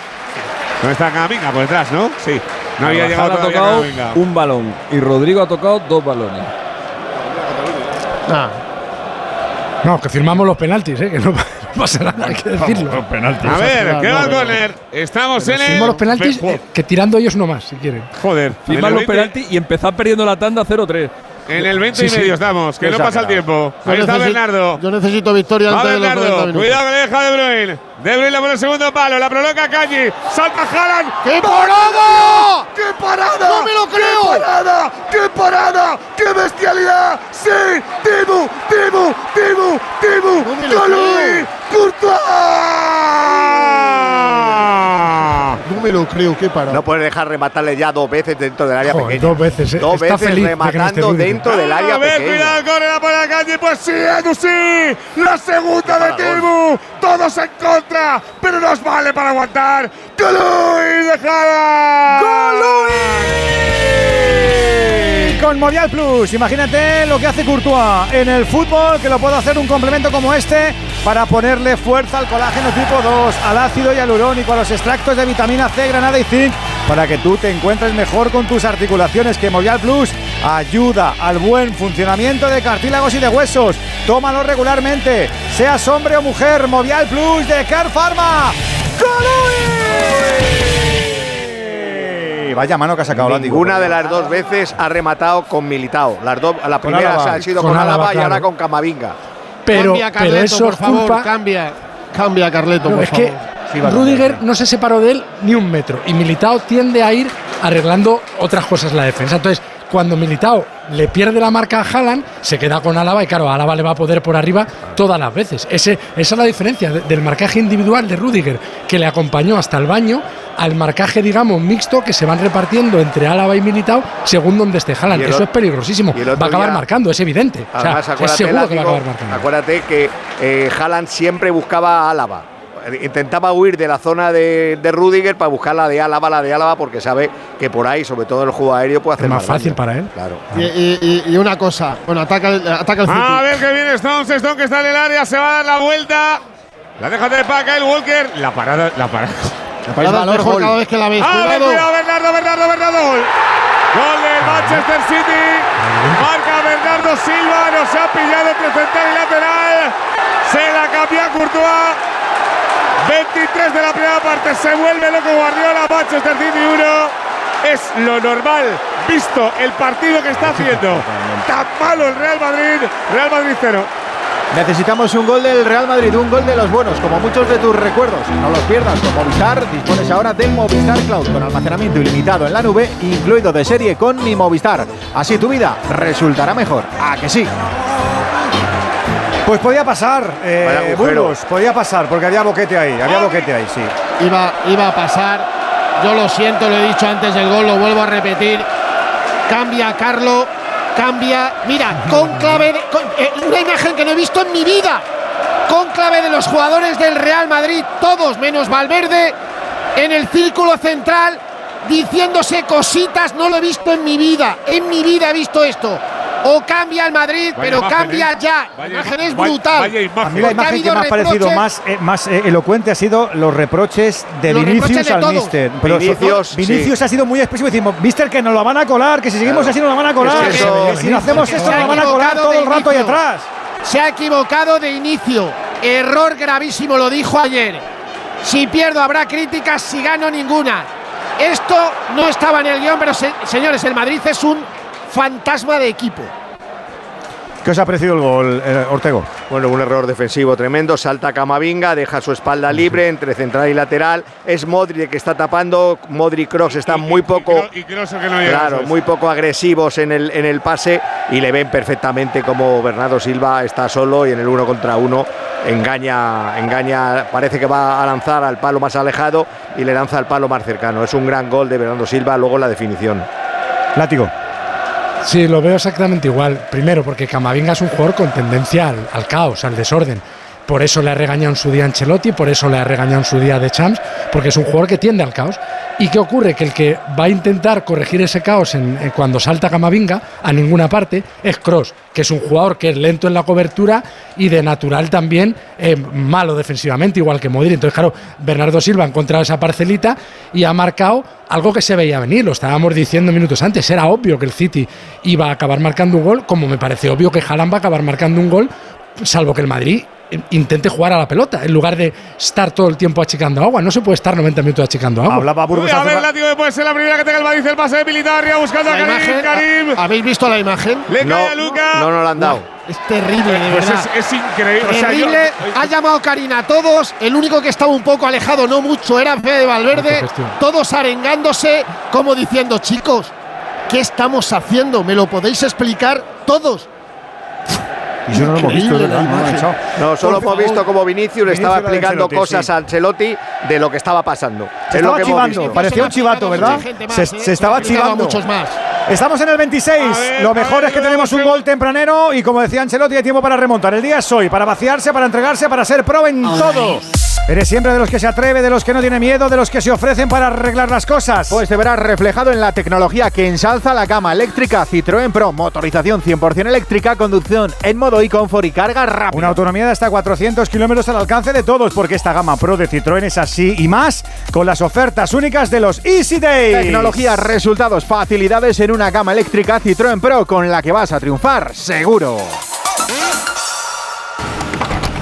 ¿Dónde está Camavinga? Por detrás, ¿no? Sí. No había llegado
ha tocado un balón y Rodrigo ha tocado dos balones.
No, que firmamos los penaltis, ¿eh? que no, pasa nada, hay que decirlo.
A ver, ¿qué va el córner? Estamos en el…
Firmamos los penaltis,
Pe-
eh, que tirando ellos no más, si quieren.
Joder.
Firman los
el 20
penaltis y empezar perdiendo la tanda 0-3.
En el 20
Sí,
y
sí.
medio estamos, que no pasa el tiempo.
Yo
Ahí está Bernardo.
Yo necesito victoria
Va
antes de los 90
Bernardo,
minutos.
cuidado que le deja De Bruyne. De Bruyne por el segundo palo, la prolonga Cañi. Salta Haaland.
¡Qué parada!
¡Qué parada!
¡No me lo creo!
¡Qué parada! ¡Qué parada! ¡Qué bestialidad! ¡Sí! ¡Timu! ¡Timu! ¡Timu! ¡Timu!
No me lo
¡Colui! ¡Courtois!
No me lo creo, qué parada.
No puedes dejar rematarle ya dos veces dentro del área
Joder,
pequeña.
dos veces, ¿eh?
Dos
Está
veces
feliz de
rematando
Rudiger.
dentro del área
A ver,
pequeña.
cuidado, corre por la calle. Pues sí, Edu, sí. La segunda de Timu. Todos en contra, pero nos vale para aguantar. ¡Colui! ¡Dejada!
Con Movial Plus, imagínate lo que hace Courtois en el fútbol, que lo puede hacer un complemento como este para ponerle fuerza al colágeno tipo 2, al ácido hialurónico, a los extractos de vitamina C, granada y zinc, para que tú te encuentres mejor con tus articulaciones. Que Movial Plus ayuda al buen funcionamiento de cartílagos y de huesos. Tómalo regularmente, seas hombre o mujer. Movial Plus de Car Pharma. ¡Colui! Vaya mano que ha sacado Látigo.
Ninguna de las dos veces ha rematado con Militao. Las dos, la
Con
primera ha sido
Con
con,
Álava,
Álava y
claro.
ahora con Camavinga.
Pero,
cambia
pero
Carleto,
eso
por favor,
culpa.
cambia. Cambia Carleto,
No,
por
es que
favor.
Rudiger no se separó de él ni un metro y Militao tiende a ir arreglando otras cosas la defensa. Entonces, cuando Militao le pierde la marca a Haaland, se queda con Álava y claro, Álava le va a poder por arriba todas las veces. Ese, esa es la diferencia de- del marcaje individual de Rudiger, que le acompañó hasta el baño, al marcaje, digamos, mixto que se van repartiendo entre Álava y Militao según donde esté Haaland. Eso es peligrosísimo. Va a acabar
día-
marcando, es evidente. O sea,
Además,
es seguro que va a acabar marcando.
acuérdate que eh, Haaland siempre buscaba a Álava. Intentaba huir de la zona de, de Rudiger para buscar la de Álava, la de Álava, porque sabe que por ahí, sobre todo en el juego aéreo, puede hacer
Es más fácil para él.
Claro.
Y, y- y- y una cosa, bueno, ataca, el- ataca el City.
A ver que viene Stones, Stone que está en el área, se va a dar la vuelta. La deja de para Kyle Walker. La parada, la parada.
La parada es mejor cada vez que la veis.
A ver,
Cuidado.
cuidado, Bernardo, Bernardo, Bernardo. Gol. Gol del Manchester City. Marca Bernardo Silva. Nos ha pillado entre central y lateral. Se la cambia Courtois. 23 de la primera parte. Se vuelve loco Guardiola. Manchester City 1. Es lo normal, visto el partido que está haciendo. Tan malo el Real Madrid. Real Madrid 0.
Necesitamos un gol del Real Madrid, un gol de los buenos, como muchos de tus recuerdos. No los pierdas con Movistar. Dispones ahora del Movistar Cloud con almacenamiento ilimitado en la nube, incluido de serie con mi Movistar. Así tu vida resultará mejor. ¿A que sí?
Pues podía pasar, eh. Burgos, podía pasar, porque había boquete ahí, había boquete ahí, sí.
Iba, iba a pasar. Yo lo siento, lo he dicho antes del gol, lo vuelvo a repetir. Cambia Carlo, cambia. Mira, con clave. de- con- eh, una imagen que no he visto en mi vida. cónclave de los jugadores del Real Madrid, todos menos Valverde, en el círculo central, diciéndose cositas, no lo he visto en mi vida, en mi vida he visto esto. O cambia el Madrid,
Vaya
pero
imagen,
cambia
¿eh?
ya. La imagen es brutal.
vaya imagen.
A mí la
ha
imagen que me ha parecido más, eh, más eh, elocuente ha sido los reproches de
Los
Vinicius
reproches de
al
todos.
Mister. Pero
Vinicius,
so- Vinicius
sí.
ha sido muy expresivo. Decimos, Mister, que nos lo van a colar, que si seguimos
Claro.
así nos lo van a colar.
Es que
que-
eso-
que si no hacemos esto nos lo van a colar todo el rato ahí atrás.
Se ha equivocado de inicio. Error gravísimo, lo dijo ayer. Si pierdo habrá críticas, si gano ninguna. Esto no estaba en el guion, pero se- señores, el Madrid es un fantasma de equipo.
¿Qué os ha parecido el gol, eh, Ortego?
Bueno, un error defensivo tremendo. Salta Camavinga, deja su espalda libre entre central y lateral. Es Modric el que está tapando. Modric Cross están muy poco.
Y Kroos el que no
Claro, muy poco agresivos en el, en el pase y le ven perfectamente como Bernardo Silva está solo y en el uno contra uno engaña, engaña, parece que va a lanzar al palo más alejado y le lanza al palo más cercano. Es un gran gol de Bernardo Silva, luego la definición.
Látigo.
Sí, lo veo exactamente igual. Primero, porque Camavinga es un jugador con tendencia al, al caos, al desorden. Por eso le ha regañado en su día Ancelotti, por eso le ha regañado en su día de Champs, porque es un jugador que tiende al caos. ¿Y qué ocurre? Que el que va a intentar corregir ese caos en cuando salta Camavinga a ninguna parte es Cross, que es un jugador que es lento en la cobertura y de natural también eh, malo defensivamente, igual que Modric. Entonces, claro, Bernardo Silva ha encontrado esa parcelita y ha marcado algo que se veía venir, lo estábamos diciendo minutos antes, era obvio que el City iba a acabar marcando un gol, como me parece obvio que Haaland va a acabar marcando un gol, salvo que el Madrid intente jugar a la pelota, en lugar de estar todo el tiempo achicando agua. No se puede estar 90 minutos achicando agua.
Hablaba
Uy, a ver, látigo puede ser la primera que tenga el Madrid, el pase de Militao arriba buscando a
La
Karim.
imagen,
Karim.
¿Habéis visto la imagen?
Le
No,
cae a Luca.
no nos la han dado.
Es terrible, de
Pues
verdad.
es, es increíble. O sea, yo-
Terrible, ha llamado Karina a todos. El único que estaba un poco alejado, no mucho, era Fede Valverde. Todos arengándose, como diciendo, chicos, ¿qué estamos haciendo? ¿Me lo podéis explicar todos?
Y yo no lo hemos visto, ¿verdad? No lo he
imagen.
echado.
No, solo
Por
hemos visto como Vinicius le estaba explicando cosas
sí.
a Ancelotti de lo que estaba pasando.
Se
es lo
estaba
que hemos
chivando,
visto.
parecía un chivato, ¿verdad? Se,
¿eh?
se estaba
Se ha explicado a
chivando.
muchos más.
Estamos en el 26.
A ver,
Lo mejor
ver,
es que tenemos un gol tempranero y como decía Ancelotti, hay tiempo para remontar. El día es hoy, para vaciarse, para entregarse, para ser pro en todo. Eres siempre de los que se atreve, de los que no tiene miedo, de los que se ofrecen para arreglar las cosas.
Pues te verás reflejado en la tecnología que ensalza la gama eléctrica Citroën Pro, motorización 100% eléctrica, conducción en modo y confort y carga rápida.
Una autonomía de hasta 400 kilómetros al alcance de todos, porque esta gama Pro de Citroën es así y más con las ofertas únicas de los Easy Days.
Tecnología, resultados, facilidades en una gama eléctrica Citroën Pro con la que vas a triunfar, seguro.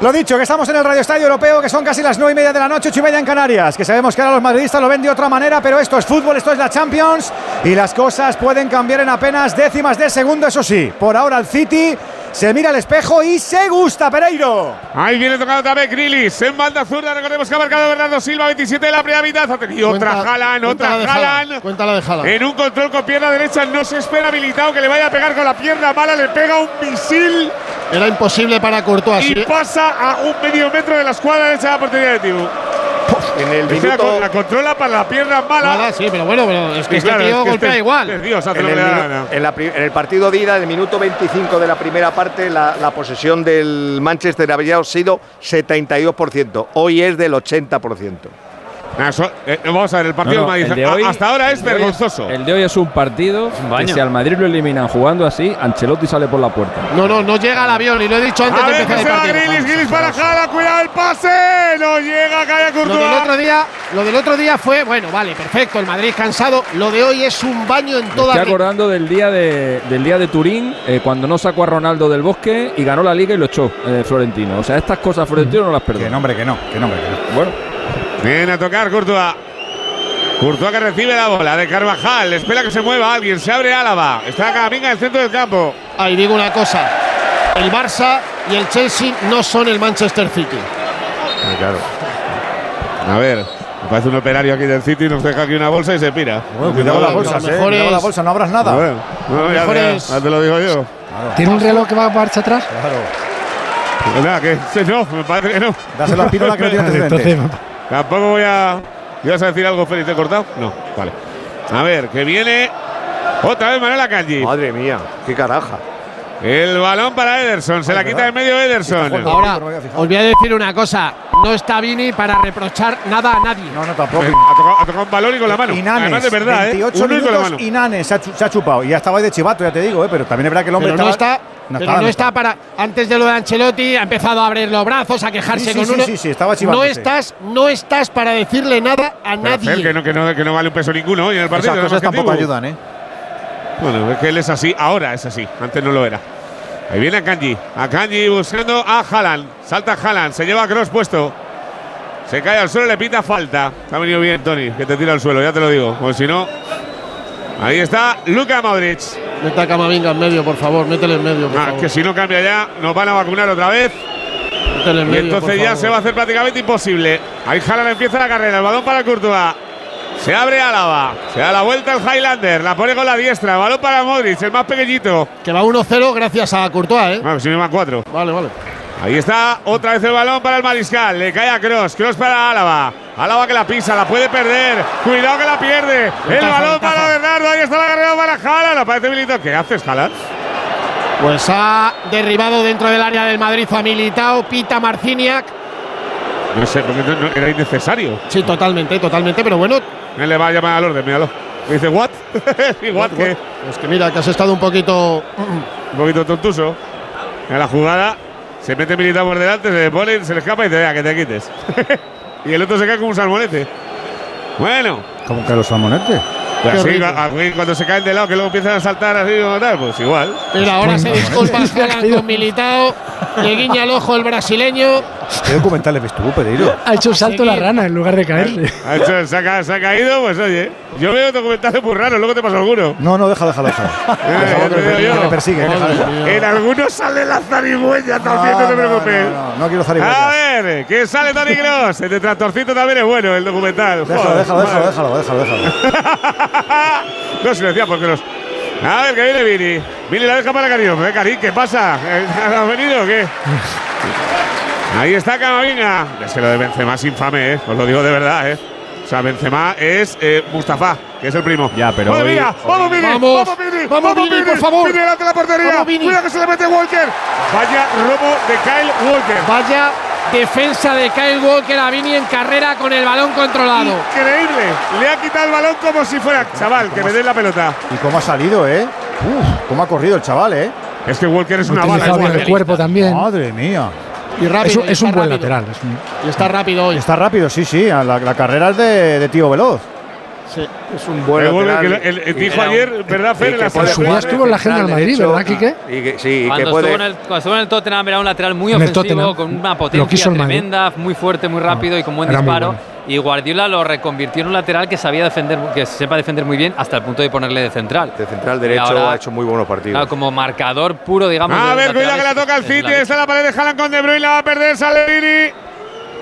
Lo dicho, que estamos en el Radio Estadio Europeo, que son casi las 9 y media de la noche, 8 y media en Canarias, que sabemos que ahora los madridistas lo ven de otra manera, pero esto es fútbol, esto es la Champions y las cosas pueden cambiar en apenas décimas de segundo, eso sí. Por ahora el City se mira al espejo y se gusta, Pereiro.
Ahí viene tocando también Grilis en banda zurda. Recordemos que ha marcado Bernardo Silva, 27 de la primera mitad. Ha tenido
Cuenta-
otra Jalan, otra Jalan.
Haaland, cuenta la de Haaland.
En un control con pierna derecha no se espera habilitado que le vaya a pegar con la pierna mala. Le pega un misil
Era imposible para Courtois.
y
sí.
pasa a un medio metro de la escuadra derecha de la portería de Tibu.
En el minuto,
la controla para la pierna mala.
Mala, sí, pero bueno, pero es que este
claro,
tío
es que
golpea
este-
igual.
Dios
en el, en la en el partido de ida, en el minuto 25 de la primera parte, la, la posesión del Manchester había sido 72%. Hoy es del 80%.
Nah, so- eh, vamos a ver, el partido
No, no,
del Madrid
el hoy-
hasta ahora es
el
vergonzoso.
El de hoy es un partido que si al Madrid lo eliminan jugando así, Ancelotti sale por la puerta.
No, no, no llega al avión y lo he dicho antes
A
de
ver
empezar
que
el partido.
Grilis, Grilis para Jala, cuidado el pase, no llega, cae a
Lo del
Courtois.
otro día, lo del otro día fue, bueno, vale, perfecto, el Madrid cansado. Lo de hoy es un baño en toda
estoy acordando del día de, del día de Turín, eh, cuando no sacó a Ronaldo del bosque y ganó la liga y lo echó eh, Florentino. O sea, estas cosas Florentino no las
Que
perdona.
nombre, que no, que nombre, que no.
Bueno,
Viene a tocar Courtois. Courtois que recibe la bola de Carvajal. Espera que se mueva alguien. Se abre Álava. Está Camavinga en el centro del campo.
Ahí digo una cosa. El Barça y el Chelsea no son el Manchester City.
claro. A ver. Parece un operario aquí del City, nos deja aquí una bolsa y se pira.
Bueno, cuidado con las bolsas, eh. Cuidado con las bolsas, no abras nada.
Bueno, no, ya, ya, ya te lo digo yo.
¿Tiene un reloj que va marcha atrás?
Claro.
Pues nada, que sí, no, me parece que no.
Dáselo a Pinola que no tiene antecedentes.
Tampoco voy a. ¿Ibas a decir algo, Félix? ¿Te he cortado? No, vale. A ver, que viene otra vez Manuel Akanji.
Madre mía, qué caraja.
El balón para Ederson, se la quita de medio Ederson.
Ahora, os voy a decir una cosa. No está Vini para reprochar nada a nadie.
No, no, tampoco.
Ha tocado, ha tocado un balón y con la mano.
Inanes,
Además de verdad,
28
¿eh?
Minutos. Inanes se ha, se ha chupado. Y ya estaba ahí de chivato, ya te digo, ¿eh? pero también es verdad que el hombre
Pero no está,
no
pero
estaba,
no
no
está para. Antes de lo de Ancelotti, ha empezado a abrir los brazos, a quejarse
Sí, sí,
con
sí,
uno.
sí, sí, estaba
no
chivándose.
estás, no estás para decirle nada a
Pero,
nadie.
Fer, que, no, que, no, que no vale un peso ninguno hoy en el partido.
Esas cosas tampoco ayudan, ¿eh?
Bueno, es que él es así, ahora es así, antes no lo era. Ahí viene Akanji, Akanji buscando a Haaland, salta Haaland, se lleva a Cross puesto. Se cae al suelo, le pita falta. Te ha venido bien, Tony, que te tira al suelo, ya te lo digo. Porque si no. Ahí está Luka Modric.
Mete a Camavinga en medio, por favor, métele en medio. Por
Ah,
favor.
que si no cambia ya, nos van a vacunar otra vez.
Métele en
Y
medio,
entonces
por
ya
favor.
se va a hacer prácticamente imposible. Ahí Haaland empieza la carrera, el balón para Courtois. Se abre Álava, se da la vuelta el Highlander, la pone con la diestra, balón para Modric, el más pequeñito.
Que va 1-0 gracias a Courtois, ¿eh?
Bueno, si no va 4.
Vale, vale.
Ahí está otra vez el balón para el Mariscal. Le cae a Cross. Cross para Álava. Álava que la pisa, la puede perder. Cuidado que la pierde. El balón
ventaja.
para Bernardo. Ahí está la carrera para Haaland. Aparece Milito. ¿Qué haces, Haaland?
Pues ha derribado dentro del área del Madrid a Militao, Pita Marciniak.
No sé, porque no- no- era innecesario.
Sí, totalmente, totalmente, pero bueno.
Él le va a llamar al orden, míralo. Y dice, ¿what? ¿Y what qué?
Es que mira, que has estado un poquito.
Un poquito tontuso. En la jugada se mete Militao por delante, se le pone, se le escapa y dice, vea, que te quites. y el otro se cae como un salmonete. Bueno,
Como que los salmonetes.
pues así, cuando se caen de lado, que luego empiezan a saltar así como tal, pues igual.
Mira, ahora se disculpa Haaland con Militao. Le guiña el ojo el brasileño.
¿Qué documentales ves tú, Pereiro?
Ha hecho un salto la rana en lugar de caerse.
Ha hecho- se, ha, ca- se ha caído, pues oye. Yo veo documentales muy raros, luego te paso alguno.
No, no, déjalo, déjalo, déjalo.
Eh,
me- persigue.
En algunos sale la zarigüeya también, no, te preocupes.
No, no, no quiero
A
zarigüeyas.
ver, que sale Tony Cross. El de Tractorcito también es bueno, el documental.
Déjalo,
Joder,
déjalo, déjalo, déjalo, déjalo, déjalo.
No, si lo decía por Cross. A ver, que viene Vini. Vini la deja para Karim. ¿Eh, Karim, ¿qué pasa? ¿Has venido o qué? Ahí está Camavinga. Es que lo de Benzema es infame, ¿eh? Os lo digo de verdad, ¿eh? O sea, Benzema es eh, Mustafa, que es el primo.
Ya, pero
¡Madre
hoy-
mía! ¡Vamos, Vini!
Vamos,
¡Vamos, Vini!
vamos, Vini, por favor.
¡Vini delante de la portería!
Vamos, Vini.
¡Cuidado que se le mete Walker! Vaya robo de Kyle Walker.
Vaya defensa de Kyle Walker a Vini en carrera con el balón controlado.
Increíble. Le ha quitado el balón como si fuera. Chaval, que me den la pelota.
¿Y cómo ha salido, eh? Uf, cómo ha corrido el chaval, eh.
Es que Walker es una bala.
el cuerpo también.
Madre mía.
Y
Es,
rápido.
un-
y
es un
está
buen
rápido.
lateral. es un-
Y está rápido hoy.
Está rápido, sí, sí. La, la carrera es de, de tío veloz.
Sí.
Es un buen lateral.
que el- dijo ayer, ¿verdad, Fer? la
su estuvo en la
central
General Madrid. ¿verdad, Quique?
Y que, sí, y que
Cuando
puede.
estuvo, en el, cuando estuvo en el Tottenham era un lateral muy ofensivo, con una potencia tremenda, muy fuerte, muy rápido y con buen
muy
disparo.
bueno.
Y Guardiola lo reconvirtió en un lateral que sabía defender, que sepa defender muy bien, hasta el punto de ponerle de central.
De central derecho
ahora,
ha hecho muy buenos partidos.
claro, como marcador puro, digamos.
A ver, cuidado que la toca el City. Está la pared de Haaland con De Bruyne. La va a perder. Sale Vini.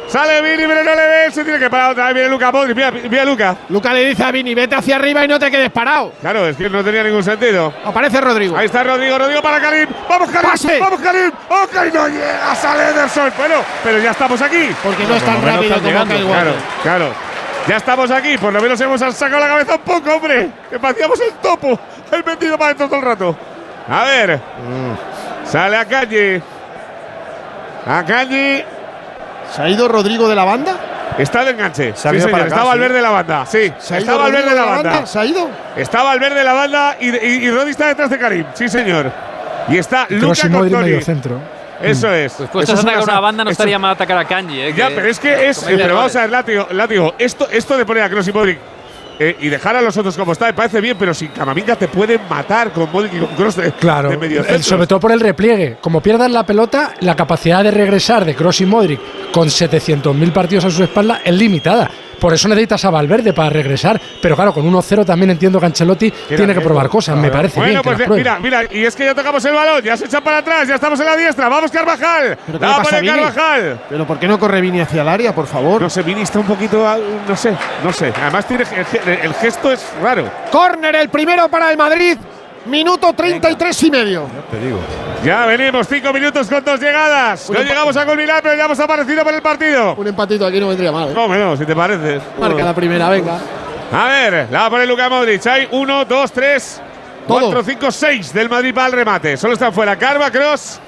Sale Vini, pero no le ve. Se tiene que parar otra vez. Viene Luca Modric. Mira, mira Luca.
Luca le dice a Vini, vete hacia arriba y no te quedes parado.
Claro, es que no tenía ningún sentido.
Aparece Rodrigo.
Ahí está Rodrigo. Rodrigo para Karim. ¡Vamos, Karim!
Pase.
¡Vamos, Karim! ¡Oh, Karim! ¡No llega! Sale Ederson. Bueno, pero ya estamos aquí.
Porque no es tan rápido como
llegando. Claro, claro. Ya estamos aquí. Por lo menos hemos sacado la cabeza un poco, hombre. Que parecíamos el topo. El metido para dentro todo el rato. A ver.
Mm.
Sale a calle. A calle.
¿Se ha ido Rodrigo de la banda?
Está de enganche.
Se ha
Sí, señor.
para acá,
Está
sí.
Valverde de la banda. Sí,
¿Se ha ido
Valverde
Rodrigo
de la banda.
¿Se ha ido?
Está Valverde de la banda y, y, y Rodri está detrás de Karim. Sí, señor. Y está
Kroos
Luca
y Modric
con Toni.
medio centro.
Eso es.
Pues
Eso es
una banda no estaría mal atacar a Kanji, ¿eh?
Ya, pero es que es.
comete
Pero vamos a ver, látigo, látigo. Esto, esto de poner a Kroos y Modric eh, y dejar a los otros como está me parece bien, pero sin Camavinga te pueden matar con Modric y con Kroos de,
Claro,
de medio centro.
sobre todo por el repliegue. Como pierdan la pelota, la capacidad de regresar de Kroos y Modric con 700.000 partidos a su espalda es limitada. Por eso necesitas a Valverde para regresar. Pero claro, con 1-0 también entiendo que Ancelotti tiene que probar cosas. Me parece
Bueno,
bien.
pues mira, mira, y es que ya tocamos el balón, ya se echa para atrás, ya estamos en la diestra. Vamos, Carvajal.
¿Pero
La
pasa?
Carvajal.
Pero ¿por qué no corre Vini hacia el área, por favor?
No sé, Vini está un poquito, no sé, no sé. Además tiene el, el gesto es raro.
Córner, el primero para el Madrid. Minuto 33 y medio.
Te digo.
Ya venimos, cinco minutos con dos llegadas. No llegamos a culminar, pero ya hemos aparecido por el partido.
Un empatito aquí no vendría mal. ¿eh?
No, no, si te parece.
Marca la primera, venga.
A ver, la va a poner Luka Modric. Hay uno, dos, tres,
Todo.
cuatro, cinco, seis del Madrid para el remate. Solo están fuera Carva, Cross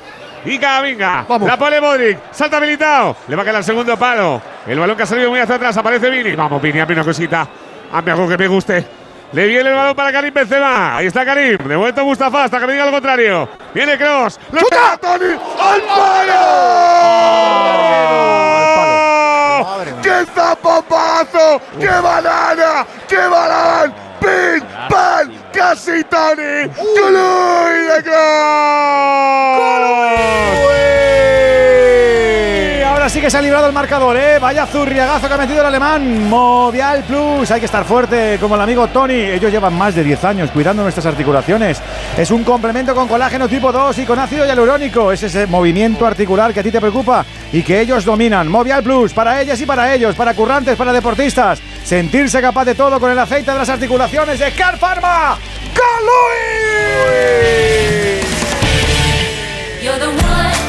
y Camavinga. La pone Modric. Salta habilitado. Le va a caer al segundo palo. El balón que ha salido muy hacia atrás. Aparece Vini. Vamos, Vini, hazme una cosita. Hazme algo que me guste. Le viene el balón para Karim Benzema. Ahí está Karim. De momento Mustafa hasta que me diga lo contrario. Viene Cross. ¡Le pega Toni! ¡Al palo! ¡Qué zapapazo! ¡Qué banana! ¡Qué balón! ¡Pin! ¡Pan! ¡Casi Tony! ¡Cului de
Ahora sí que se ha librado el marcador, ¿eh? Vaya zurriagazo que ha metido el alemán. Movial Plus. Hay que estar fuerte, como el amigo Tony. Ellos llevan más de 10 años cuidando nuestras articulaciones. Es un complemento con colágeno tipo 2 y con ácido hialurónico. Es ese movimiento articular que a ti te preocupa y que ellos dominan. Movial Plus, para ellas y para ellos, para currantes, para deportistas. Sentirse capaz de todo con el aceite de las articulaciones de Car Pharma.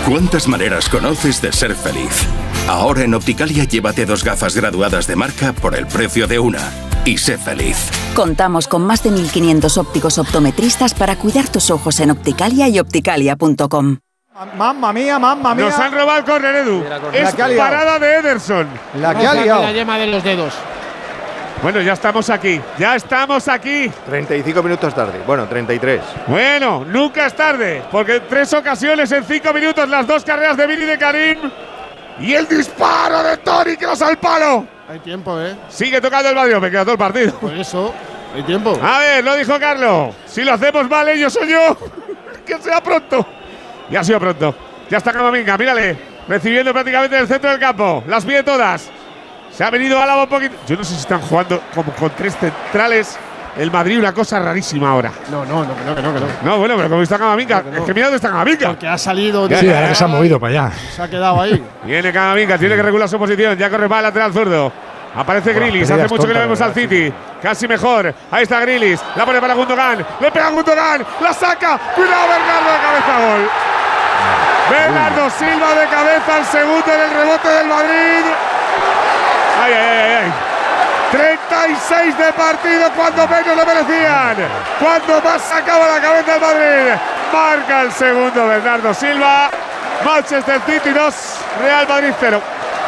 ¿Cuántas maneras conoces de ser feliz? Ahora en Opticalia llévate dos gafas graduadas de marca por el precio de una. Y sé feliz.
Contamos con más de 1.500 ópticos optometristas para cuidar tus ojos en Opticalia y opticalia.com.
Mamma mía, mamma mía.
Nos han robado el córner, Edu. Es
liado.
parada de Ederson.
La que ha liado.
La yema de los dedos.
Bueno, ya estamos aquí. Ya estamos aquí.
35 minutos tarde. Bueno, 33.
Bueno, nunca es tarde, porque en tres ocasiones en cinco minutos las dos carreras de Vini y de Karim y el disparo de Toni que nos al palo.
Hay tiempo, ¿eh?
Sigue tocando el Madrid, me queda todo el partido.
Por eso, hay tiempo.
A ver, lo dijo Carlos. Si lo hacemos mal, ellos soy yo. que sea pronto. Ya ha sido pronto. Ya está Camavinga, mírale. Recibiendo prácticamente en el centro del campo. Las pide todas. Se ha venido a la un poquito. Yo no sé si están jugando como con tres centrales. El Madrid, una cosa rarísima ahora.
No, no, no, que no, que no, que no.
No, bueno, pero como está Camavinga. Es que mira dónde está Camavinga.
Porque ha salido.
Sí, ahora que se ha movido para allá.
Se ha quedado ahí.
Viene Camavinga, tiene que regular su posición. Ya corre para el lateral zurdo. Aparece
peleas
hace mucho que no vemos al City. Casi mejor. Ahí está Grilis. La pone para Gundogan. Le pega a Gundogan. La saca. Cuidado, Bernardo de cabeza. Gol. Bernardo Silva de cabeza. El segundo en el rebote del Madrid. Ay, ay, ay, ay. 36 de partido cuando menos lo merecían. Cuando más sacaba la cabeza el Madrid. Marca el segundo Bernardo Silva. Manchester City 2, Real Madrid 0.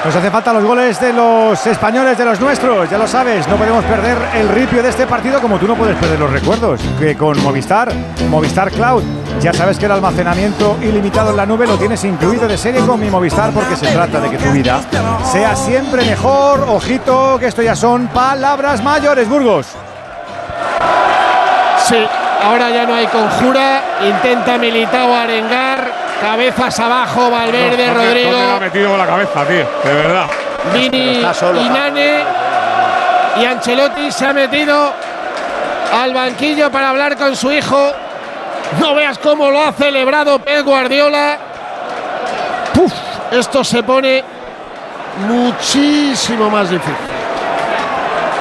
Nos hace falta los goles de los españoles, de los nuestros, ya lo sabes, no podemos perder el ripio de este partido como tú no puedes perder los recuerdos, que con Movistar, Movistar Cloud, ya sabes que el almacenamiento ilimitado en la nube lo tienes incluido de serie con mi Movistar porque se trata de que tu vida sea siempre mejor. Ojito, que esto ya son palabras mayores, Burgos.
Sí, ahora ya no hay conjura. Intenta Militao arengar. Cabezas abajo, Valverde,
No, no,
Rodrigo.
No ha metido con la cabeza, tío. De verdad.
Vini
Está solo,
y
pa.
Nane y Ancelotti se ha metido al banquillo para hablar con su hijo. No veas cómo lo ha celebrado Pep Guardiola. Puf, esto se pone muchísimo más difícil.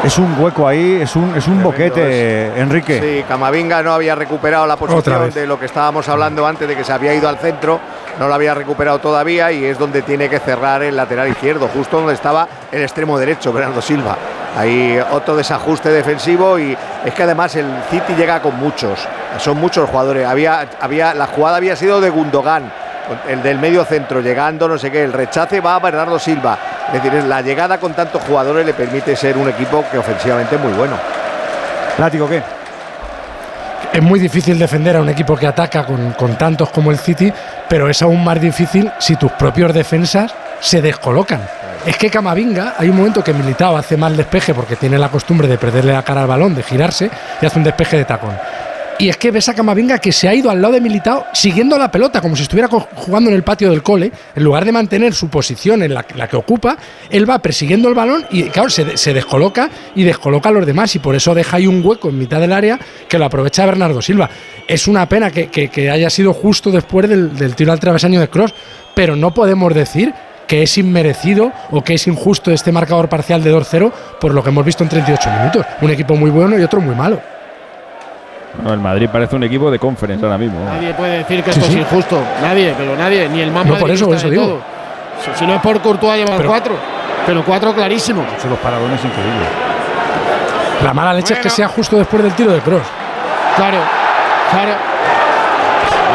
Es un hueco ahí, es un, es un boquete, Enrique.
Sí, Camavinga no había recuperado la posición de lo que estábamos hablando antes de que se había ido al centro, no lo había recuperado todavía y es donde tiene que cerrar el lateral izquierdo, justo donde estaba el extremo derecho, Bernardo Silva. Ahí otro desajuste defensivo y es que además el City llega con muchos, son muchos jugadores. Había, había, la jugada había sido de Gundogan, el del medio centro llegando, no sé qué, el rechace va a Bernardo Silva. Decir, la llegada con tantos jugadores le permite ser un equipo que ofensivamente es muy bueno.
Látigo, ¿qué?
Es muy difícil defender a un equipo que ataca con, con tantos como el City, pero es aún más difícil si tus propios defensas se descolocan. Es que Camavinga, hay un momento que Militao hace mal despeje porque tiene la costumbre de perderle la cara al balón, de girarse y hace un despeje de tacón. Y es que ves a Camavinga que se ha ido al lado de Militao siguiendo la pelota, como si estuviera jugando en el patio del cole. En lugar de mantener su posición en la, que ocupa, él va persiguiendo el balón y, claro, se, se descoloca y descoloca a los demás. Y por eso deja ahí un hueco en mitad del área que lo aprovecha Bernardo Silva. Es una pena que haya sido justo después del, del tiro al travesaño de Cross, pero no podemos decir que es inmerecido o que es injusto este marcador parcial de 2-0 por lo que hemos visto en 38 minutos. Un equipo muy bueno y otro muy malo.
No, el Madrid parece un equipo de conference ahora mismo.
Nadie puede decir que
Sí,
esto
sí.
es injusto. Nadie, pero nadie. Ni el más
No, por eso,
madridista
eso digo.
todo. Si, si no es por Courtois llevan
Pero-
cuatro. Pero cuatro clarísimos.
Son los paradones increíbles.
La mala leche es que sea justo después del tiro de Cross.
Claro, claro.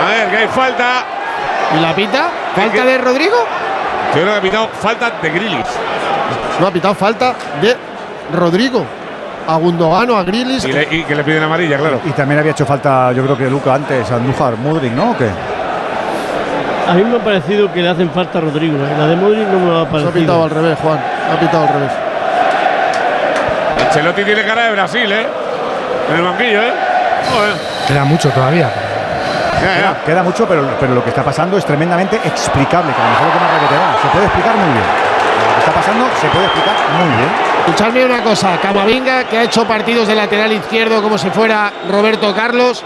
A ver, que hay falta.
¿Y la pita? ¿Falta de Rodrigo?
Yo creo que ha pitado falta de Grilis.
No, ha pitado falta de Rodrigo. A Gundogan o a Grilis.
Y, le- y que le piden amarilla, claro.
Y también había hecho falta, yo creo que Luca antes, Andújar, Mudrik, ¿no? ¿O qué?
A mí me ha parecido que le hacen falta a Rodrigo. ¿eh? La de Modric no me ha
Se ha pitado
parecido.
al revés, Juan. Ha pitado al revés.
Ancelotti tiene cara de Brasil, ¿eh? En el banquillo, ¿eh? Joder.
Queda mucho todavía.
Ya, ya.
Queda, queda mucho, pero, pero lo que está pasando es tremendamente explicable, que a lo mejor lo que más requete va. Se puede explicar muy bien. Lo que está pasando se puede explicar muy bien.
Escuchadme una cosa, Camavinga, que ha hecho partidos de lateral izquierdo como si fuera Roberto Carlos,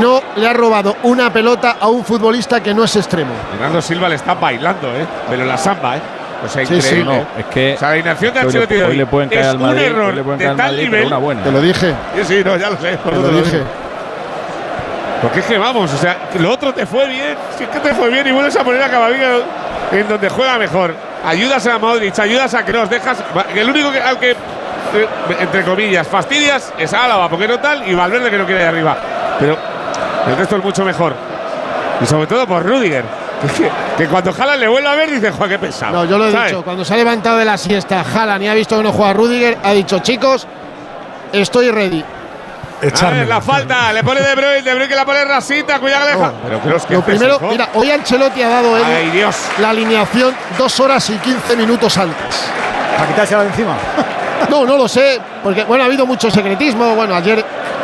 no le ha robado una pelota a un futbolista que no es extremo.
Fernando Silva le está bailando, ¿eh? Pero la samba, ¿eh? O sea,
Sí, sí.
increíble.
No, es que
O sea, la inacción de
hoy le-
Ancelotti
hoy le pueden caer
es
al Madrid,
un error
le pueden
de
caer
tal
Madrid,
nivel.
una buena.
Te lo dije,
Sí, sí, no, ya lo sé.
te lo dije.
Porque es que vamos, o sea, lo otro te fue bien. Si es que te fue bien y vuelves a poner a Camavinga en donde juega mejor. Ayudas a Modric, ayudas a Kroos, dejas. El único que, aunque, eh, entre comillas, fastidias es Álava, porque no tal, y Valverde que no quiere de arriba. Pero el resto es mucho mejor. Y sobre todo por Rudiger. Que, que cuando Haaland le vuelve a ver, dice, joder, qué pesado.
No, yo lo he
¿sabes?
dicho, cuando se ha levantado de la siesta Haaland y ha visto que no juega Rudiger, ha dicho, chicos, estoy ready.
A ver, la falta, le pone De Bruyne, De Bruyne que la pone Rasita, cuidado que deja. Pero Kroos, ¿qué
Lo primero,
hijo?
mira, hoy Ancelotti ha dado él
Ay, Dios.
la alineación dos horas y 15 minutos antes.
Para quitársela de encima.
No, no lo sé, porque bueno, ha habido mucho secretismo. Bueno, ayer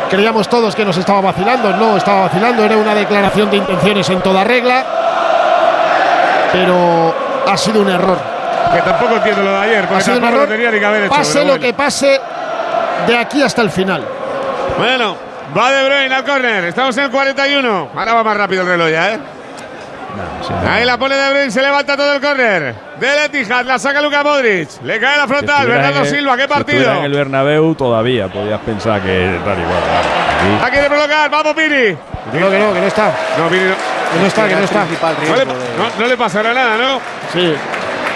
creíamos todos que nos estaba vacilando, no estaba vacilando, era una declaración de intenciones en toda regla, pero ha sido un error.
Que tampoco entiendo lo de ayer,
Ha
porque
sido un
tampoco lo tenía ni que haber hecho.
Pase
pero
lo que pase de aquí hasta el final.
Bueno, va De Bruyne al córner. Estamos en el 41. Ahora va más rápido el reloj ya, ¿eh? Ahí la pone De Bruyne, se levanta todo el córner. De Etihad, la saca Luka Modric. Le cae la frontal. Bernardo
el-
Silva, qué
si
partido.
en el Bernabéu todavía podías pensar que tal igual.
La quiere provocar, vamos Piri.
No, que no, que no está.
No, Piri no.
Que no está, que no está.
No le, no- no le pasará nada, ¿no?
Sí.